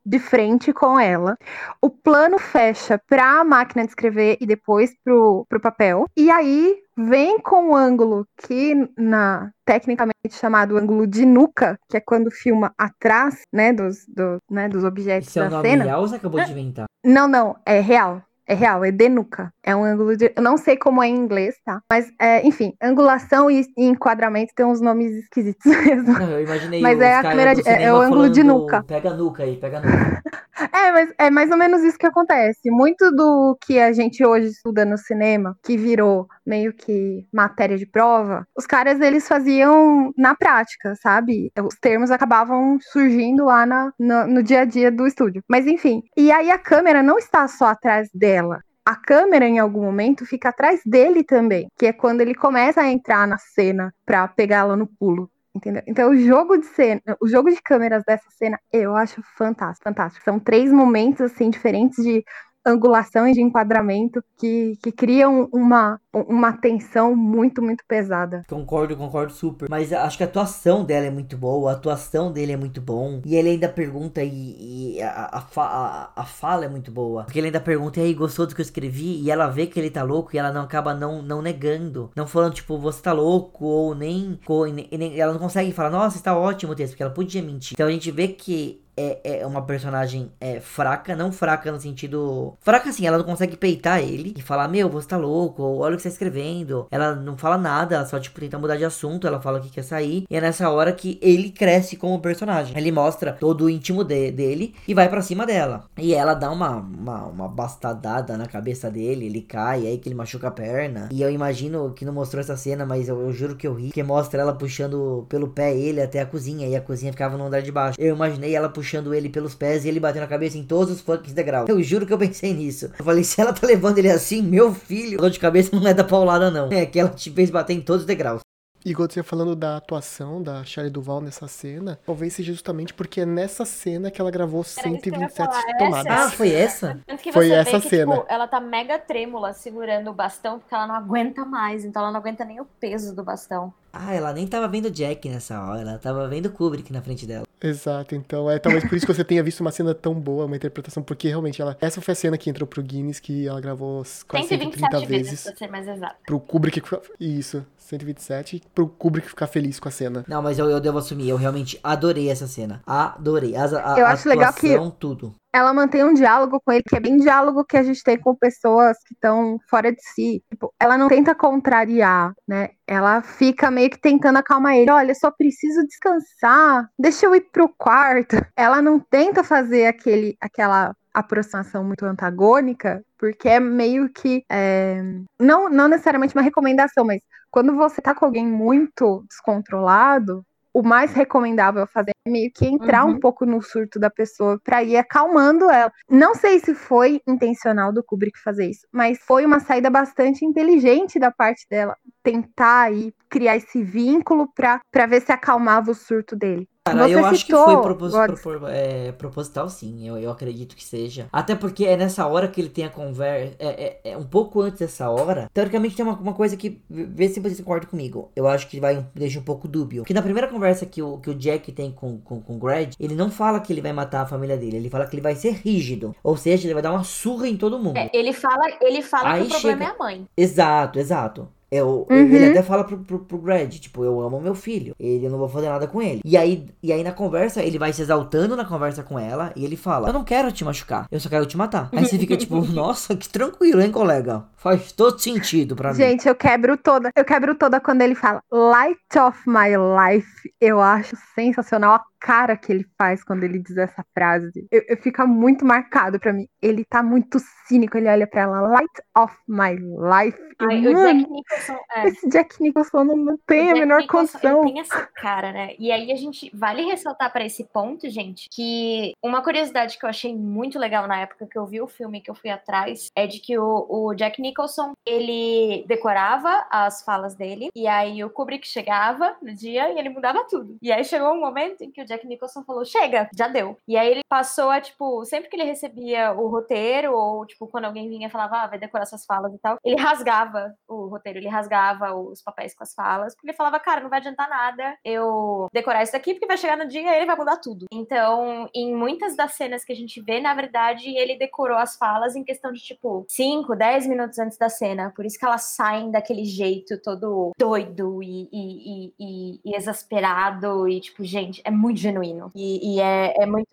de frente com ela, o plano fecha para a máquina de escrever e depois pro, pro papel. E aí vem com o ângulo que na tecnicamente chamado ângulo de nuca, que é quando filma atrás, né, dos, do, né, dos objetos Esse é o nome cena. real você acabou de inventar? Não, não, é real. É real, é de nuca. É um ângulo de. Eu não sei como é em inglês, tá? Mas, é, enfim, angulação e, e enquadramento tem uns nomes esquisitos mesmo. Não, eu imaginei Mas é a câmera de- é- é o ângulo de nuca. Pega a nuca aí, pega a nuca. É, mas é mais ou menos isso que acontece. Muito do que a gente hoje estuda no cinema, que virou meio que matéria de prova, os caras eles faziam na prática, sabe? Os termos acabavam surgindo lá na- no, no dia a dia do estúdio. Mas enfim. E aí a câmera não está só atrás dela. A câmera, em algum momento, fica atrás dele também, que é quando ele começa a entrar na cena pra pegá-la no pulo. Entendeu? Então, o jogo de cena, o jogo de câmeras dessa cena, eu acho fantástico, fantástico. São três momentos assim diferentes de angulação e de enquadramento que, que criam uma, uma tensão muito, muito pesada. Concordo, concordo super. Mas acho que a atuação dela é muito boa, a atuação dele é muito bom. E ele ainda pergunta e, e a, a, a- a fala é muito boa. Porque ele ainda pergunta, e aí, gostou do que eu escrevi? E ela vê que ele tá louco e ela não acaba não, não negando. Não falando, tipo, você tá louco, ou nem, ou nem- Ela não consegue falar, nossa, está ótimo o texto, porque ela podia mentir. Então a gente vê que é, é uma personagem é, fraca, não fraca no sentido. Fraca assim, ela não consegue peitar ele e falar, meu, você tá louco, ou olha o que você tá escrevendo. Ela não fala nada, ela só, tipo, tenta mudar de assunto, ela fala que quer sair. E é nessa hora que ele cresce como personagem. Ele mostra todo o íntimo de- dele e vai pra cima dela. E ela dá uma, uma, uma bastadada na cabeça dele, ele cai, aí que ele machuca a perna. E eu imagino que não mostrou essa cena, mas eu, eu juro que eu ri, que mostra ela puxando pelo pé ele até a cozinha, e a cozinha ficava no andar de baixo. Eu imaginei ela puxando ele pelos pés e ele batendo a cabeça em todos os fucking degraus. Eu juro que eu pensei nisso. Eu falei, se ela tá levando ele assim, meu filho, dor de cabeça não é da paulada não. É que ela te fez bater em todos os degraus. E quando você falando da atuação da Shelley Duval nessa cena, talvez seja justamente porque é nessa cena que ela gravou isso que eu ia 127 falar, tomadas. essa- Ah, foi essa? Foi você essa vê que, cena. tipo, ela tá mega trêmula segurando o bastão porque ela não aguenta mais, então ela não aguenta nem o peso do bastão. Ah, ela nem tava vendo Jack nessa hora, ela tava vendo Kubrick na frente dela. Exato, então é talvez por isso que você tenha visto uma cena tão boa, uma interpretação, porque realmente ela. Essa foi a cena que entrou pro Guinness, que ela gravou quase 130 127 vezes, vezes. pra ser mais exato. Pro Kubrick. Isso, 127. Pro Kubrick ficar feliz com a cena. Não, mas eu, eu devo assumir, eu realmente adorei essa cena. Adorei. As, a, Eu a acho legal que- tudo. ela mantém um diálogo com ele, que é bem diálogo que a gente tem com pessoas que estão fora de si. Tipo, ela não tenta contrariar, né? Ela fica meio que tentando acalmar ele. Olha, só preciso descansar. Deixa eu ir pro quarto. Ela não tenta fazer aquele, aquela aproximação muito antagônica, porque é meio que é, não, não necessariamente uma recomendação, mas quando você tá com alguém muito descontrolado, o mais recomendável a fazer é meio que entrar Uhum. um pouco no surto da pessoa pra ir acalmando ela. Não sei se foi intencional do Kubrick fazer isso, mas foi uma saída bastante inteligente da parte dela tentar aí criar esse vínculo pra ver se acalmava o surto dele. Cara, Você eu acho que foi propos- propor- é, proposital, sim. Eu, eu acredito que seja. Até porque é nessa hora que ele tem a conversa. É, é- é um pouco antes dessa hora. Teoricamente tem uma, uma coisa que. Vê se vocês concordam comigo. Eu acho que vai deixa um pouco dúbio. Porque na primeira conversa que o, que o Jack tem com, com, com o Greg, ele não fala que ele vai matar a família dele. Ele fala que ele vai ser rígido. Ou seja, ele vai dar uma surra em todo mundo. É, ele fala, ele fala Aí que o problema chega- é a mãe. Exato, exato. Eu, Uhum. Ele até fala pro, pro, pro Greg, tipo, eu amo meu filho. Ele eu não vou fazer nada com ele. E aí, e aí na conversa, ele vai se exaltando na conversa com ela. E ele fala: Eu não quero te machucar, eu só quero te matar. Aí você fica tipo, nossa, que tranquilo, hein, colega? Faz todo sentido pra mim. Gente, eu quebro toda. Eu quebro toda quando ele fala Light of my life. Eu acho sensacional a cara que ele faz quando ele diz essa frase. Eu, eu- fica muito marcado pra mim. Ele tá muito cínico. Ele olha pra ela, Light of my life. Eu, Ai, o mano, Jack Nicholson. É, esse Jack Nicholson não, tem a menor Nicholson, condição. Ele tem essa cara, né? E aí a gente vale ressaltar pra esse ponto, gente, que uma curiosidade que eu achei muito legal na época que eu vi o filme que eu fui atrás é de que o, o Jack Nicholson ele decorava as falas dele e aí o Kubrick chegava no dia e ele mudava tudo. E aí chegou um momento em que o Jack Nicholson falou: "Chega, já deu". E aí ele passou a tipo, sempre que ele recebia o roteiro ou tipo quando alguém vinha e falava: "Ah, vai decorar suas falas" e tal, ele rasgava o roteiro, ele rasgava os papéis com as falas, porque ele falava, cara, não vai adiantar nada eu decorar isso daqui, porque vai chegar no dia e ele vai mudar tudo. Então, em muitas das cenas que a gente vê, na verdade, ele decorou as falas em questão de, tipo, 5, 10 minutos antes da cena. Por isso que elas saem daquele jeito todo doido e, e, e- e- exasperado. E, tipo, gente, é muito genuíno. E, e é, é muito,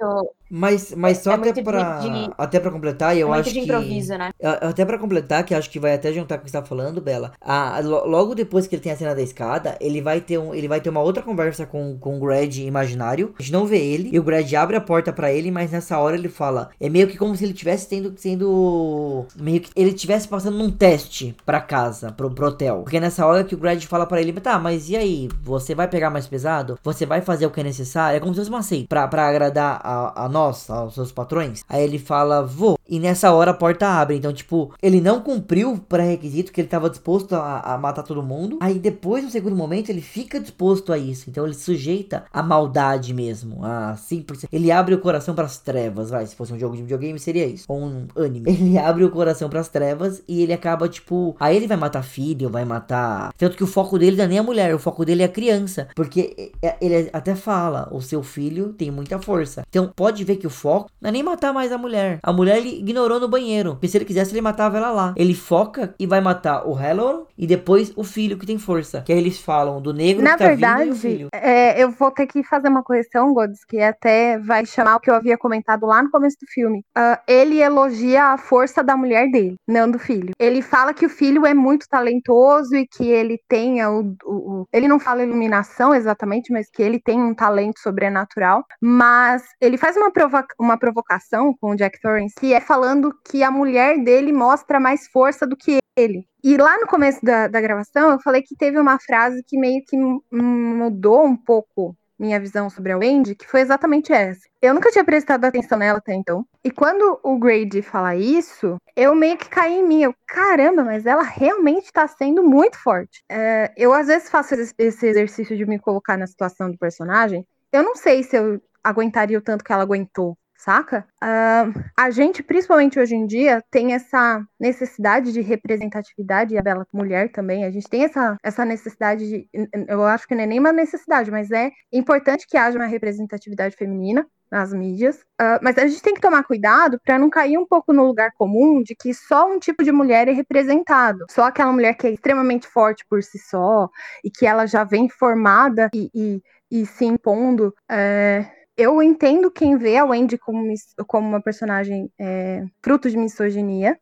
Mas, mas só É até de- de- até pra completar, é eu muito acho de que. improviso, né? Até pra completar, que acho que vai até juntar com o que você tá falando, Bela. a- lo- logo depois que ele tem a cena da escada, ele vai ter, um, ele vai ter uma outra conversa com, com o Greg imaginário. A gente não vê ele. E o Greg abre a porta pra ele, mas nessa hora ele fala. É meio que como se ele tivesse tendo, sendo. Meio que ele tivesse passando num teste pra casa, pro, pro hotel. Porque nessa hora que o Greg fala pra ele, tá, mas e aí? Você vai pegar mais pesado? Você vai fazer o que é necessário? É como se fosse uma seita. Pra, pra agradar a, a nós, aos seus patrões. Aí ele fala, vou. E nessa hora a porta abre. Então, tipo, ele não cumpriu o pré-requisito que ele tava disposto a, a matar todo mundo. Aí depois, no segundo momento, ele fica disposto a isso. Então ele sujeita a maldade mesmo. A 100%. Ele abre o coração pras trevas. Vai, se fosse um jogo de videogame, seria isso. Ou um anime. Ele abre o coração pras trevas e ele acaba, tipo. Aí ele vai matar filho, vai matar. Tanto que o foco dele não é nem a mulher, o foco dele é a criança. Porque é- ele até fala: o seu filho tem muita força. Então pode ver que o foco não é nem matar mais a mulher. A mulher ele ignorou no banheiro. Porque se ele quisesse, ele matava ela lá. Ele foca e vai matar o Halloran e depois o filho que tem força. Que aí eles falam do negro Na que tá vindo e o verdade, filho. é, eu vou ter que fazer uma correção, Godes, que até vai chamar o que eu havia comentado lá no começo do filme. Ah, ele elogia a força da mulher dele, não do filho. Ele fala que o filho é muito talentoso e que ele tenha o. o- o- ele não fala iluminação exatamente, mas que ele tem um talento sobrenatural. Mas ele faz uma, provoca- uma provocação com o Jack Torrance, que é falando que a mulher dele mostra mais força do que ele. E lá no começo da, da gravação, eu falei que teve uma frase que meio que mudou um pouco minha visão sobre a Wendy, que foi exatamente essa. Eu nunca tinha prestado atenção nela até então. E quando o Grady fala isso, eu meio que caí em mim. Eu, caramba, mas ela realmente tá sendo muito forte. É, eu às vezes faço esse exercício de me colocar na situação do personagem. Eu não sei se eu aguentaria o tanto que ela aguentou saca? Uh, a gente, principalmente hoje em dia, tem essa necessidade de representatividade, e a Bela Mulher também, a gente tem essa, essa necessidade de. Eu acho que não é nem uma necessidade, mas é importante que haja uma representatividade feminina nas mídias, uh, mas a gente tem que tomar cuidado para não cair um pouco no lugar comum de que só um tipo de mulher é representado, só aquela mulher que é extremamente forte por si só e que ela já vem formada e, e, e se impondo. É eu entendo quem vê a Wendy como, como uma personagem é, fruto de misoginia,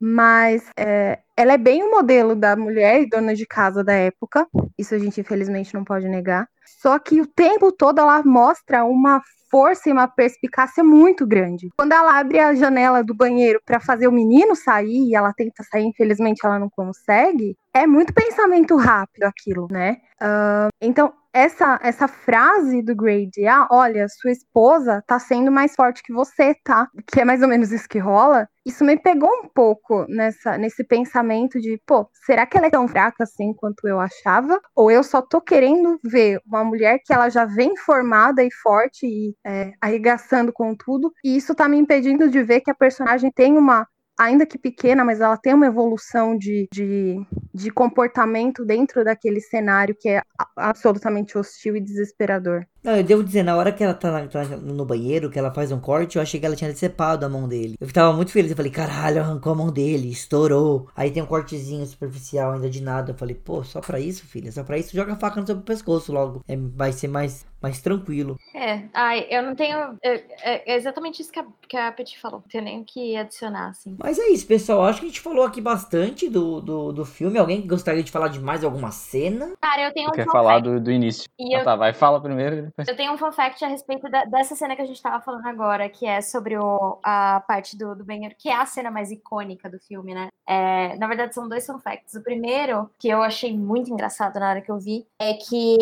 mas é, ela é bem o modelo da mulher e dona de casa da época, isso a gente infelizmente não pode negar. Só que o tempo todo ela mostra uma força e uma perspicácia muito grande. Quando ela abre a janela do banheiro para fazer o menino sair e ela tenta sair, infelizmente ela não consegue, é muito pensamento rápido aquilo, né? Uh, então, essa, essa frase do Grady, ah, olha, sua esposa tá sendo mais forte que você, tá? Que é mais ou menos isso que rola. Isso me pegou um pouco nessa, nesse pensamento de, pô, será que ela é tão fraca assim quanto eu achava? Ou eu só tô querendo ver uma mulher que ela já vem formada e forte e é, arregaçando com tudo, e isso tá me impedindo de ver que a personagem tem uma ainda que pequena, mas ela tem uma evolução de, de, de comportamento dentro daquele cenário que é absolutamente hostil e desesperador. Não, eu devo dizer, na hora que ela tá, tá, no banheiro, que ela faz um corte, eu achei que ela tinha decepado a mão dele. Eu tava muito feliz, eu falei, caralho, arrancou a mão dele, estourou. Aí tem um cortezinho superficial ainda de nada. Eu falei, pô, só pra isso, filha? Só pra isso, joga a faca no seu pescoço logo. É, vai ser mais, mais tranquilo. É, ai, eu não tenho. É, é, é exatamente isso que a, que a Petit falou. Não tenho nem o que adicionar, assim. Mas é isso, pessoal. Acho que a gente falou aqui bastante do, do, do filme. Alguém gostaria de falar de mais alguma cena? Cara, eu tenho um. Quer falar do, do início? E ah, eu... tá, vai, fala primeiro. Eu tenho um fun fact a respeito da, dessa cena que a gente tava falando agora, que é sobre o, a parte do, do banheiro, que é a cena mais icônica do filme, né? É, na verdade, são dois fun facts. O primeiro, que eu achei muito engraçado na hora que eu vi, é que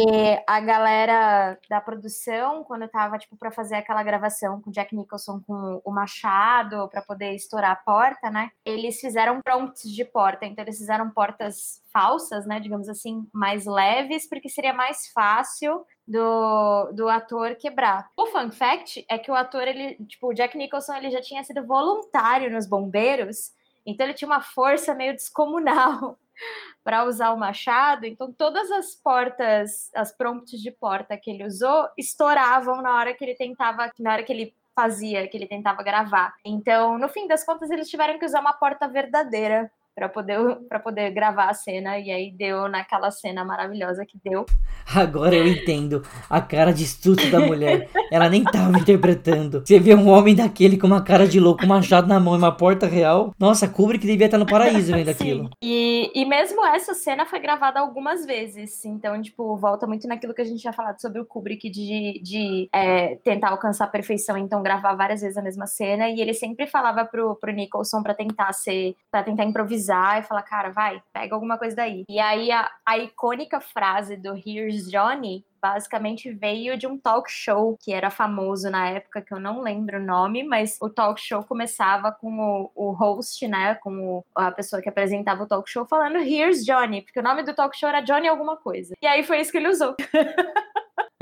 a galera da produção, quando tava, tipo, pra fazer aquela gravação com Jack Nicholson com o machado, para poder estourar a porta, né? Eles fizeram prompts de porta, então eles fizeram portas falsas, né, digamos assim, mais leves, porque seria mais fácil do, do ator quebrar. O fun fact é que o ator, ele, tipo, o Jack Nicholson, ele já tinha sido voluntário nos bombeiros, então ele tinha uma força meio descomunal para usar o machado, então todas as portas, as prompts de porta que ele usou, estouravam na hora que ele tentava, na hora que ele fazia, que ele tentava gravar. Então, no fim das contas, eles tiveram que usar uma porta verdadeira para poder para poder gravar a cena e aí deu naquela cena maravilhosa que deu. Agora eu entendo a cara de estudo da mulher. Ela nem tava interpretando. Você vê um homem daquele com uma cara de louco, um machado na mão e uma porta real. Nossa, Kubrick devia estar no paraíso vendo aquilo. E, e mesmo essa cena foi gravada algumas vezes. Então, tipo, volta muito naquilo que a gente tinha falado sobre o Kubrick de, de é, tentar alcançar a perfeição, então gravar várias vezes a mesma cena. E ele sempre falava pro, pro Nicholson para tentar ser, para tentar improvisar e falar, cara, vai, pega alguma coisa daí. E aí a, a icônica frase do Here's Johnny basicamente veio de um talk show que era famoso na época, que eu não lembro o nome, mas o talk show começava com o, o host, né, com o, a pessoa que apresentava o talk show falando Here's Johnny, porque o nome do talk show era Johnny alguma coisa. E aí foi isso que ele usou.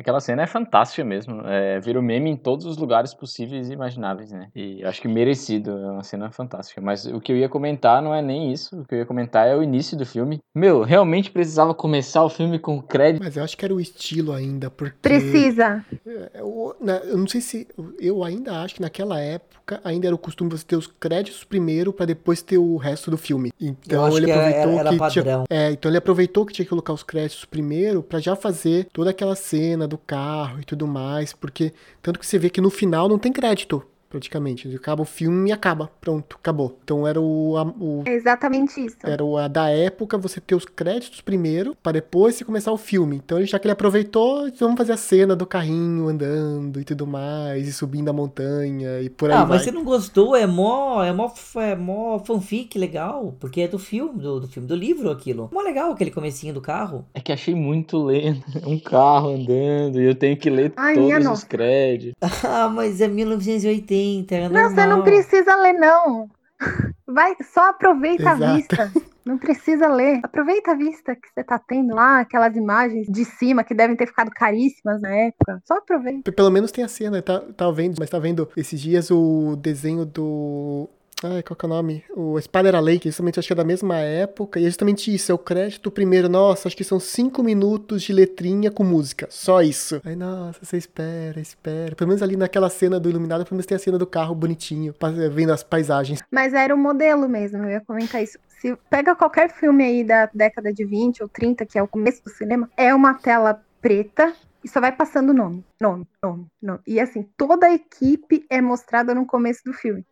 Aquela cena é fantástica mesmo. É, vira meme em todos os lugares possíveis e imagináveis, né? E acho que merecido. É uma cena fantástica. Mas o que eu ia comentar não é nem isso. O que eu ia comentar é o início do filme. Meu, realmente precisava começar o filme com crédito. Mas eu acho que era o estilo ainda, porque. Precisa. Eu, é, eu não sei se. Eu ainda acho que naquela época ainda era o costume você ter os créditos primeiro para depois ter o resto do filme. Então ele aproveitou era, era, era que. Tinha, é, então ele aproveitou que tinha que colocar os créditos primeiro para já fazer toda aquela cena do carro e tudo mais, porque tanto que você vê que no final não tem crédito. Praticamente. Acaba o filme e acaba. Pronto, acabou. Então era o. a- o É exatamente isso. era o a da época você ter os créditos primeiro, pra depois você começar o filme. Então, já que ele aproveitou, então vamos fazer a cena do carrinho andando e tudo mais, e subindo a montanha e por aí Ah, vai. mas você não gostou, é mó, é mó, é mó fanfic legal, porque é do filme, do, do filme, do livro aquilo. Mó legal aquele comecinho do carro. É que achei muito lento. Um carro andando e eu tenho que ler Ai, todos os créditos. Ah, mas é 1980, é Não, você não precisa ler, não. Vai, só aproveita a Exato. vista. Não precisa ler. Aproveita a vista que você tá tendo lá, aquelas imagens de cima que devem ter ficado caríssimas na época. Só aproveita. Pelo menos tem a cena, tá, tá vendo, mas tá vendo esses dias o desenho do. Ai, qual que é o nome? O Spider Lake, justamente acho que é da mesma época, e é justamente isso, é o crédito primeiro, nossa, acho que são cinco minutos de letrinha com música, só isso. Aí, nossa, você espera, espera. Pelo menos ali naquela cena do Iluminado, pelo menos tem a cena do carro bonitinho, pa- vendo as paisagens. Mas era o modelo mesmo, eu ia comentar isso. Se pega qualquer filme aí da década de 20 ou 30, que é o começo do cinema, é uma tela preta e só vai passando nome, nome, nome, nome. E assim, toda a equipe é mostrada no começo do filme.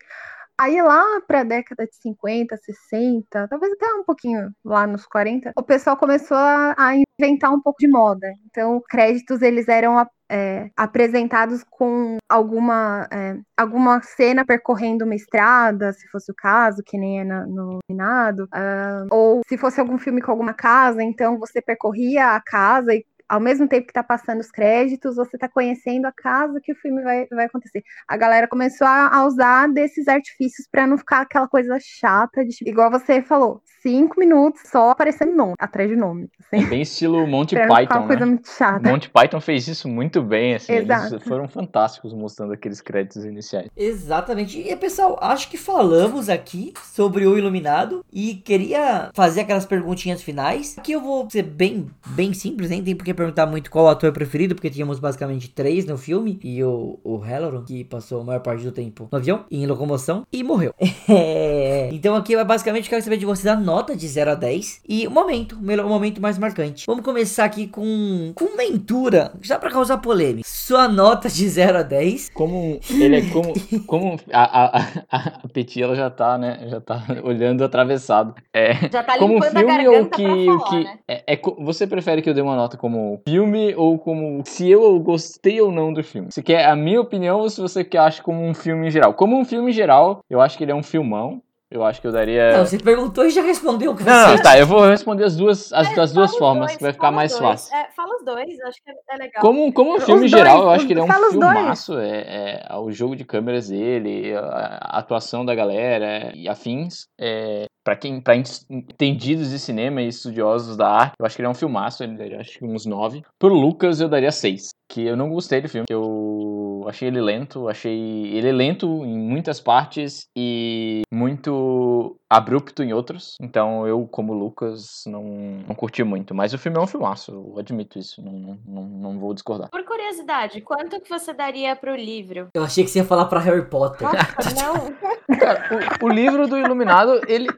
Aí lá pra década de 50, 60, talvez até um pouquinho lá nos 40, o pessoal começou a, a inventar um pouco de moda. Então, créditos eles eram é, apresentados com alguma, é, alguma cena percorrendo uma estrada, se fosse o caso, que nem é na- no Minado, ah, ou se fosse algum filme com alguma casa, então você percorria a casa e ao mesmo tempo que tá passando os créditos, você tá conhecendo a casa que o filme vai, vai acontecer. A galera começou a, a usar desses artifícios pra não ficar aquela coisa chata, de, tipo, igual você falou, cinco minutos só aparecendo nome, atrás de nome. Assim, Bem estilo Monty pra não ficar Python, uma coisa né? muito chata. Monty Python fez isso muito bem, assim. Eles Exato. foram fantásticos mostrando aqueles créditos iniciais. Exatamente. E pessoal, acho que falamos aqui sobre o Iluminado e queria fazer aquelas perguntinhas finais. Aqui eu vou ser bem, bem simples, nem tem por que perguntar muito qual o ator preferido, porque tínhamos basicamente três no filme e o, o Halloran, que passou a maior parte do tempo no avião, em locomoção, e morreu. É, Então aqui eu basicamente quero saber de vocês a nota de 0 a 10 e o momento, o melhor- o momento mais marcante. Vamos começar aqui com, com Ventura, já pra causar polêmica. Sua nota de 0 a 10 Como ele é como. como a, a, a, a Petit, ela já tá, né? Já tá olhando atravessado. É, Já tá como limpando a filme ou garganta que. pra o falar, que né? é, é você prefere que eu dê uma nota como filme ou como se eu gostei ou não do filme? Você quer a minha opinião ou se você quer acha como um filme em geral? Como um filme em geral, eu acho que ele é um filmão. Eu acho que eu daria. Não, você perguntou e já respondeu o que É. Não, você não, tá, eu vou responder as duas, as, É, duas os formas, dois, que vai ficar mais os dois. fácil. É, fala os dois, acho que é legal. Como, como um Os filme dois, geral, eu acho os- que ele é um os dois. filmaço. É, é, o jogo de câmeras dele, a, a atuação da galera e afins. É, para quem, para entendidos de cinema e estudiosos da arte, eu acho que ele é um filmaço. Ele daria acho que uns 9. Pro Lucas, eu daria 6. Que eu não gostei do filme. que Eu achei ele lento. Achei ele lento em muitas partes e muito abrupto em outros. Então eu, como Lucas, não, não curti muito. Mas o filme é um filmaço, eu admito isso. Não, não, não vou discordar. Por curiosidade, quanto que você daria pro livro? Eu achei que você ia falar pra Harry Potter. Nossa, não. Cara, o, o livro do Iluminado, ele.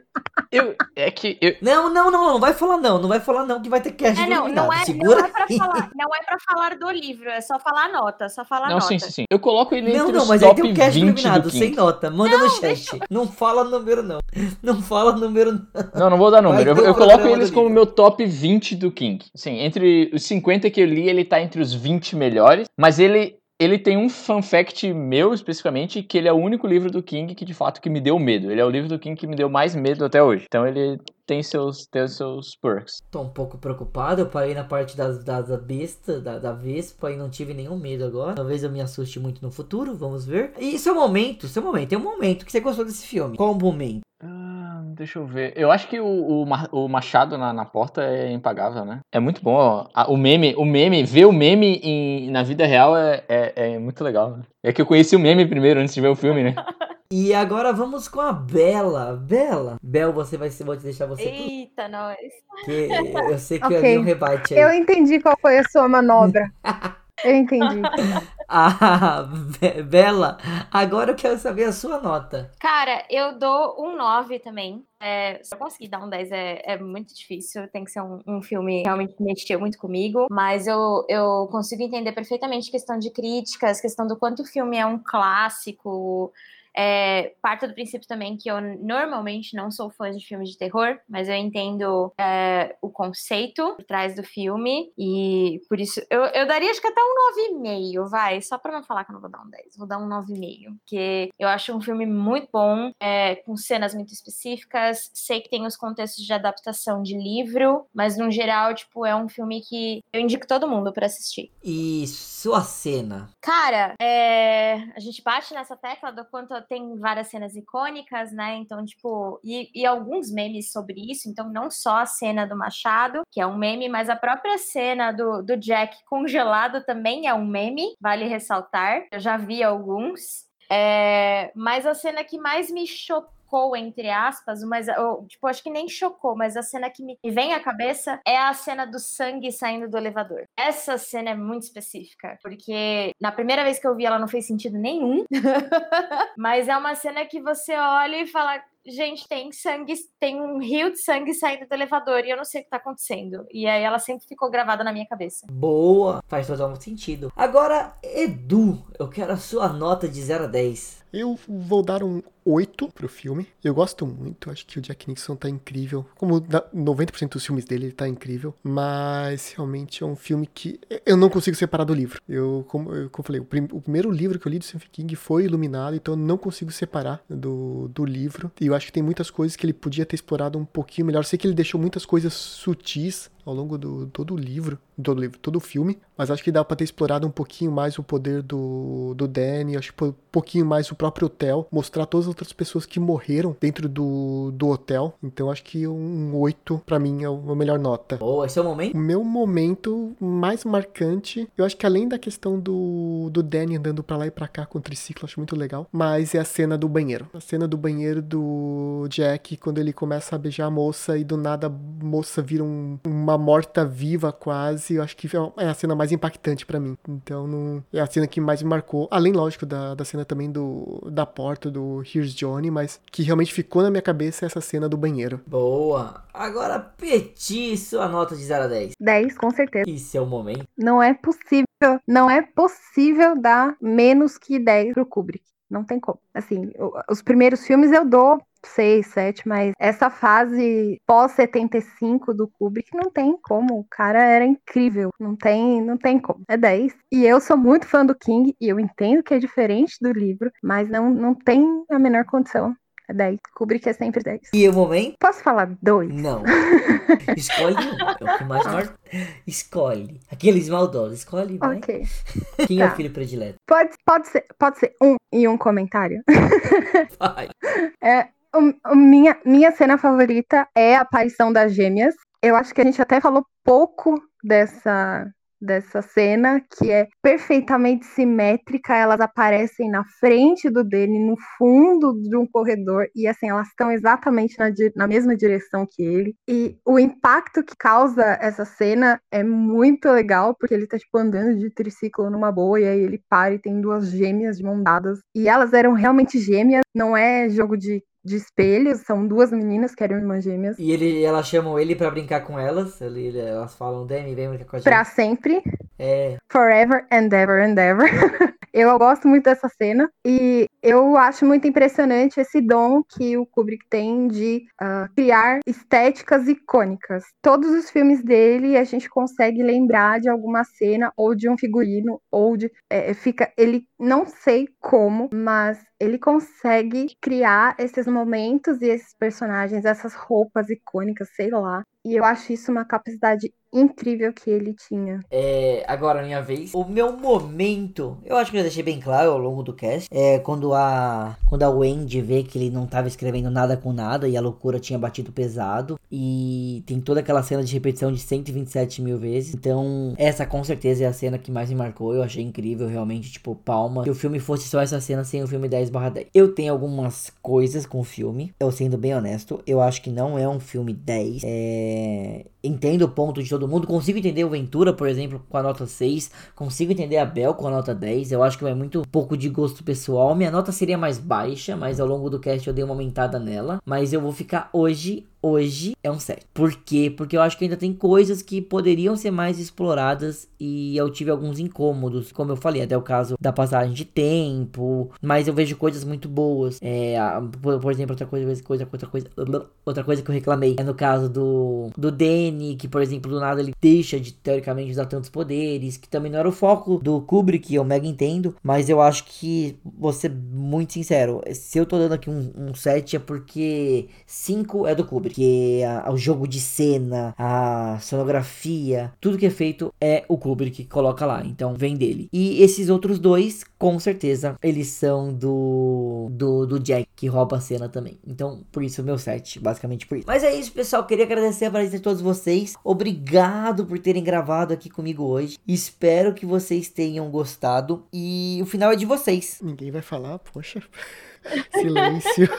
Eu, é que. Eu, Não, não, não, não vai falar não, não vai falar não que vai ter cast É, do não, não é, Segura não é pra aí. falar, não é pra falar do livro, é só falar a nota, só falar a não, nota. sim, sim, sim. Eu coloco ele Não, entre não, os mas aí top tem um cast do 20 Iluminado, do sem nota. Manda no Não, chat. deixa Não fala número não. Não fala número não. Não, não vou dar número. Eu, eu coloco eles como livro. meu top 20 do King. Sim, entre os 50 que eu li, ele tá entre os 20 melhores. Mas ele. Ele tem um fun fact meu, especificamente, que ele é o único livro do King que, de fato, que me deu medo. Ele é o livro do King que me deu mais medo até hoje. Então ele tem seus, tem seus perks. Tô um pouco preocupado, eu parei na parte das, das da besta, da, da Vespa e não tive nenhum medo agora. Talvez eu me assuste muito no futuro, vamos ver. E seu momento, seu momento, tem um momento que você gostou desse filme. Qual o momento? Ah, deixa eu ver. Eu acho que o, o, o machado na, na porta é impagável, né? É muito bom. ó. O meme, o meme, ver o meme em- na vida real é, é, é muito legal. Né? É que eu conheci o meme primeiro antes de ver o filme, né? E agora vamos com a Bela. Bela. Bel, você vai ser, vou te deixar você Eita, nós. porque eu sei que Ok. eu vi um rebate aí. Eu entendi qual foi a sua manobra. Eu entendi. Be- Bela, agora eu quero saber a sua nota. Cara, eu dou um 9 também. É, se eu conseguir dar um 10 é, é muito difícil. Tem que ser um, um filme que realmente mexeu muito comigo. Mas eu, eu consigo entender perfeitamente questão de críticas, questão do quanto o filme é um clássico. É, parto do princípio também que eu normalmente não sou fã de filmes de terror, mas eu entendo é, o conceito por trás do filme, e por isso eu, eu daria acho que até um 9,5, vai, só pra não falar que eu não vou dar um 10, vou dar um 9,5, porque eu acho um filme muito bom, é, com cenas muito específicas, sei que tem os contextos de adaptação de livro, mas no geral, tipo, é um filme que eu indico todo mundo pra assistir. E sua cena? Cara, é, a gente bate nessa tecla do quanto tem várias cenas icônicas, né? Então, tipo, e, e alguns memes sobre isso. Então, não só a cena do Machado, que é um meme, mas a própria cena do, do Jack congelado também é um meme, vale ressaltar. Eu já vi alguns. É, mas a cena que mais me chocou entre aspas, mas eu, tipo, acho que nem chocou, mas a cena que me vem à cabeça é a cena do sangue saindo do elevador. Essa cena é muito específica, porque na primeira vez que eu vi ela não fez sentido nenhum, mas é uma cena que você olha e fala, gente, tem sangue, tem um rio de sangue saindo do elevador e eu não sei o que tá acontecendo. E aí ela sempre ficou gravada na minha cabeça. Boa, faz total sentido. Agora, Edu, eu quero a sua nota de 0 a 10. Eu vou dar um 8 pro filme. Eu gosto muito, acho que o Jack Nixon tá incrível. Como da- 90% dos filmes dele, ele tá incrível. Mas realmente é um filme que eu não consigo separar do livro. Eu, como eu, eu falei, o, prim- o primeiro livro que eu li do Stephen King foi Iluminado, então eu não consigo separar do, do livro. E eu acho que tem muitas coisas que ele podia ter explorado um pouquinho melhor. Sei que ele deixou muitas coisas sutis ao longo do todo o livro, todo o livro, todo o filme, mas acho que dá pra ter explorado um pouquinho mais o poder do, do Danny, acho que um pouquinho mais o próprio hotel, mostrar todas as outras pessoas que morreram dentro do, do hotel. Então acho que um 8 pra mim é a melhor nota. Boa, esse é o momento? O meu momento mais marcante, eu acho que além da questão do, do Danny andando pra lá e pra cá com o triciclo, acho muito legal, mas é a cena do banheiro. A cena do banheiro do Jack, quando ele começa a beijar a moça e do nada a moça vira um- uma morta-viva quase, eu acho que é a cena mais impactante pra mim. Então, não, é a cena que mais me marcou, além, lógico, da, da cena também do, da porta, do Here's Johnny, mas que realmente ficou na minha cabeça é essa cena do banheiro. Boa. Agora, Petit, sua nota de 0 a 10. 10, com certeza. Esse é o momento. Não é possível, não é possível dar menos que 10 pro Kubrick. Não tem como. Assim, os primeiros filmes eu dou 6, 7, mas essa fase pós-75 do Kubrick não tem como. O cara era incrível. Não tem, não tem como. É 10. E eu sou muito fã do King e eu entendo que é diferente do livro, mas não, não tem a menor condição. É 10. Kubrick é sempre 10. E o momento? Posso falar 2? Não. Escolhe um. É o que mais mar... Escolhe. Aqueles maldosos. Escolhe, vai. Ok. Quem é o Tá. filho predileto? Pode, pode, ser, pode ser um e um comentário? Vai. É, o- o minha, minha cena favorita é a aparição das gêmeas. Eu acho que a gente até falou pouco dessa, dessa cena, que é perfeitamente simétrica. Elas aparecem na frente do dele, no fundo de um corredor, e assim, elas estão exatamente na, na mesma direção que ele. E o impacto que causa essa cena é muito legal, porque ele tá, tipo, andando de triciclo numa boa, e aí ele para e tem duas gêmeas de mão dadas. E elas eram realmente gêmeas, não é jogo de, de espelhos, são duas meninas que eram irmãs gêmeas. E ele, elas chamam ele pra brincar com elas. Ele, elas falam, Dani, vem brincar com a gente. Pra sempre, É, forever and ever and ever. eu gosto muito dessa cena e eu acho muito impressionante esse dom que o Kubrick tem de ah, criar estéticas icônicas. Todos os filmes dele a gente consegue lembrar de alguma cena ou de um figurino ou de é, fica ele não sei como, mas ele consegue criar esses momentos e esses personagens, essas roupas icônicas, sei lá. E eu acho isso uma capacidade incrível que ele tinha. É, agora minha vez. O meu momento, eu acho que eu deixei bem claro ao longo do cast, é quando a quando a Wendy vê que ele não tava escrevendo nada com nada e a loucura tinha batido pesado. E tem toda aquela cena de repetição de 127 mil vezes. Então, essa com certeza é a cena que mais me marcou. Eu achei incrível, realmente, tipo, palma. Se o filme fosse só essa cena sem o filme 10/10. Eu tenho algumas coisas com o filme. Eu sendo bem honesto, eu acho que não é um filme 10. É entendo o ponto de todo mundo. Consigo entender o Ventura, por exemplo, com a nota 6. Consigo entender a Bel com a nota 10. Eu acho que vai muito pouco de gosto pessoal. Minha nota seria mais baixa, mas ao longo do cast eu dei uma aumentada nela. Mas eu vou ficar hoje hoje é um 7. Por quê? Porque eu acho que ainda tem coisas que poderiam ser mais exploradas e eu tive alguns incômodos, como eu falei, até o caso da passagem de tempo, mas eu vejo coisas muito boas. É, por, exemplo, outra coisa, coisa, outra coisa, outra coisa que eu reclamei é no caso do do Danny, que por exemplo, do nada ele deixa de teoricamente usar tantos poderes, que também não era o foco do Kubrick, eu mega entendo, mas eu acho que vou ser muito sincero, se eu tô dando aqui um, um 7 é porque 5 é do Kubrick porque a, o jogo de cena, a sonografia, tudo que é feito é o Kubrick que coloca lá, então vem dele. E esses outros dois, com certeza, eles são do, do, do Jack, que rouba a cena também. Então, por isso o meu set, basicamente por isso. Mas é isso, pessoal, queria agradecer a presença de todos vocês. Obrigado por terem gravado aqui comigo hoje. Espero que vocês tenham gostado e o final é de vocês. Ninguém vai falar, poxa. Silêncio.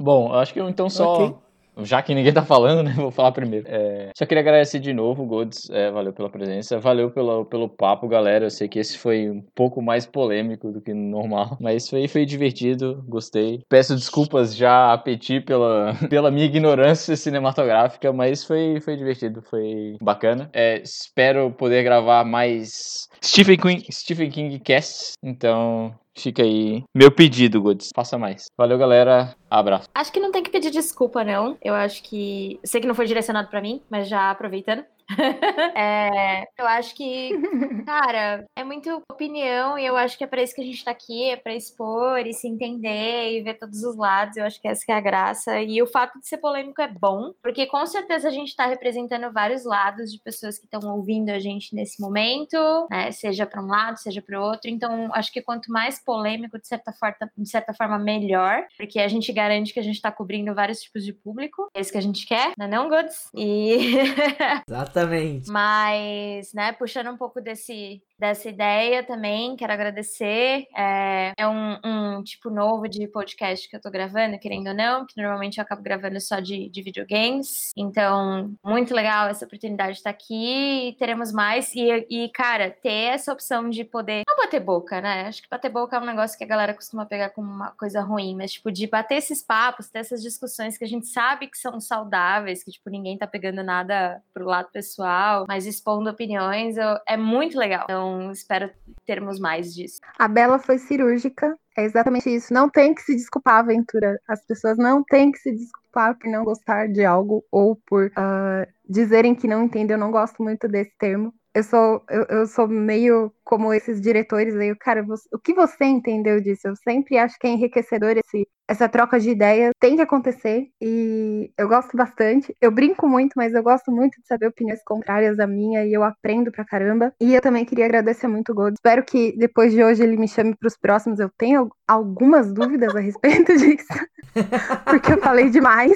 Bom, acho que eu então só okay já que ninguém tá falando, né? Vou falar primeiro. É, só queria agradecer de novo, Gods. É, valeu pela presença. Valeu pelo, pelo papo, galera. Eu sei que esse foi um pouco mais polêmico do que normal. Mas foi, foi divertido, gostei. Peço desculpas já a Petit pela, pela minha ignorância cinematográfica, mas foi, foi divertido, foi bacana. É, espero poder gravar mais Stephen King, Stephen King casts. Então, Fica aí meu pedido, Goods. Faça mais. Valeu, galera. Abraço. Acho que não tem que pedir desculpa, não. Eu acho que. Sei que não foi direcionado para mim, mas já aproveitando. é, eu acho que, cara, é muito opinião e eu acho que é para isso que a gente tá aqui, é para expor e se entender e ver todos os lados. Eu acho que essa que é a graça. E o fato de ser polêmico é bom, porque com certeza a gente tá representando vários lados de pessoas que estão ouvindo a gente nesse momento, né? Seja para um lado, seja para outro. Então, acho que quanto mais polêmico, de certa forma, de certa forma, melhor, porque a gente garante que a gente tá cobrindo vários tipos de público. É isso que a gente quer, não é não, Goods? E. Exato. Exatamente. Mas, né, puxando um pouco desse, dessa ideia também, quero agradecer. É, é um, um, tipo novo de podcast que eu tô gravando, querendo ou não, que normalmente eu acabo gravando só de, de videogames. Então, muito legal essa oportunidade de estar aqui e teremos mais. E, e, cara, ter essa opção de poder. Não bater boca, né? Acho que bater boca é um negócio que a galera costuma pegar como uma coisa ruim, mas, tipo, de bater esses papos, ter essas discussões que a gente sabe que são saudáveis, que, tipo, ninguém tá pegando nada pro lado pessoal, mas expondo opiniões, eu, é muito legal. Então, espero termos mais disso. A Bela foi cirúrgica, é exatamente isso. Não tem que se desculpar, Aventura. As pessoas não têm que se desculpar por não gostar de algo ou por uh, dizerem que não entendem. Eu não gosto muito desse termo. Eu sou, eu, eu sou meio como esses diretores aí, cara, você, o que você entendeu disso? Eu sempre acho que é enriquecedor esse, essa troca de ideias, tem que acontecer e eu gosto bastante. Eu brinco muito, mas eu gosto muito de saber opiniões contrárias à minha e eu aprendo pra caramba. E eu também queria agradecer muito o God. Espero que depois de hoje ele me chame pros próximos. Eu tenho algumas dúvidas a respeito disso, porque eu falei demais.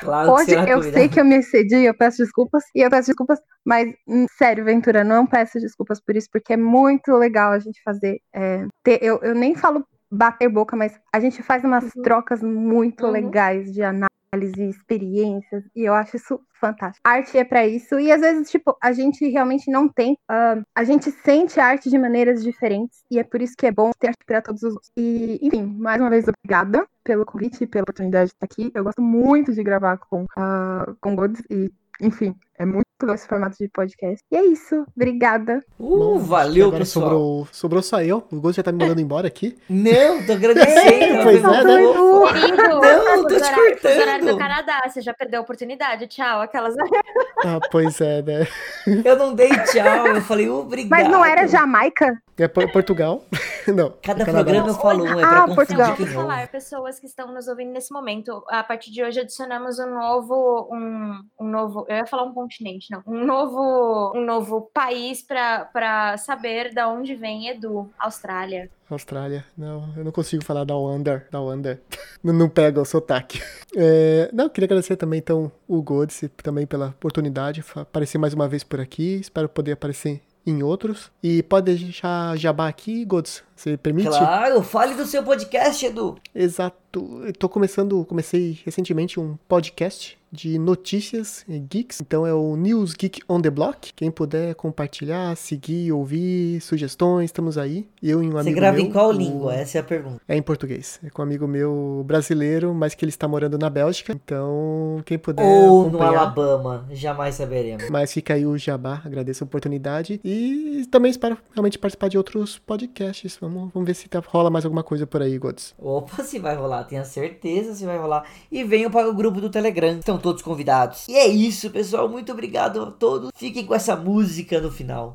Claro hoje eu cuidar. sei que eu me excedi, eu peço desculpas e eu peço desculpas, mas hum, sério, Ventura, não peço desculpas por isso, porque é muito muito legal a gente fazer. É, ter, eu, eu nem falo bater boca, mas a gente faz umas uhum. trocas muito uhum. legais de análise, experiências, e eu acho isso fantástico. Arte é para isso, e às vezes, tipo, a gente realmente não tem, uh, a gente sente arte de maneiras diferentes, e é por isso que é bom ter arte para todos os outros. E, enfim, mais uma vez, obrigada pelo convite e pela oportunidade de estar aqui. Eu gosto muito de gravar com, uh, com Gods, e, enfim, é muito legal esse formato de podcast. E é isso. Obrigada. Uh, Bom, valeu, agora pessoal. Sobrou, sobrou só eu. O Gosto já tá me mandando embora aqui. Não, tô agradecendo. pois é, né? Não, tô te cortando. horário do Canadá, você já perdeu a oportunidade. Tchau, aquelas... ah, pois é, né? Eu não dei tchau, eu falei obrigado. Mas não era Jamaica? É Portugal? não. Cada programa eu falo um, é pra ah, confundir Portugal. quem falar, pessoas que estão nos ouvindo nesse momento, a partir de hoje adicionamos um novo, um, um novo, eu ia falar um ponto continente, não. Um novo, um novo país para saber da onde vem Edu, Austrália. Austrália. Não, eu não consigo falar da Wonder, da Wonder. não, não pega o sotaque. É, não, queria agradecer também, então, o Godse também pela oportunidade, aparecer mais uma vez por aqui. Espero poder aparecer em outros. E pode deixar jabá aqui, Gods? Você permite? Claro, fale do seu podcast, Edu. Exato. Eu tô começando, comecei recentemente um podcast de notícias geeks. Então é o News Geek on the Block. Quem puder compartilhar, seguir, ouvir, sugestões, estamos aí. Eu e um amigo Você grava meu, em qual o... língua? Essa é a pergunta. É em português. É com um amigo meu brasileiro, mas que ele está morando na Bélgica. Então, quem puder Ou no. Alabama, jamais saberemos. Mas fica aí o jabá, agradeço a oportunidade. E também espero realmente participar de outros podcasts. Vamos, vamos ver se tá- rola mais alguma coisa por aí, Gods. Opa, se vai rolar, tenha certeza se vai rolar. E venham para o grupo do Telegram, estão todos convidados. E é isso, pessoal. Muito obrigado a todos. Fiquem com essa música no final.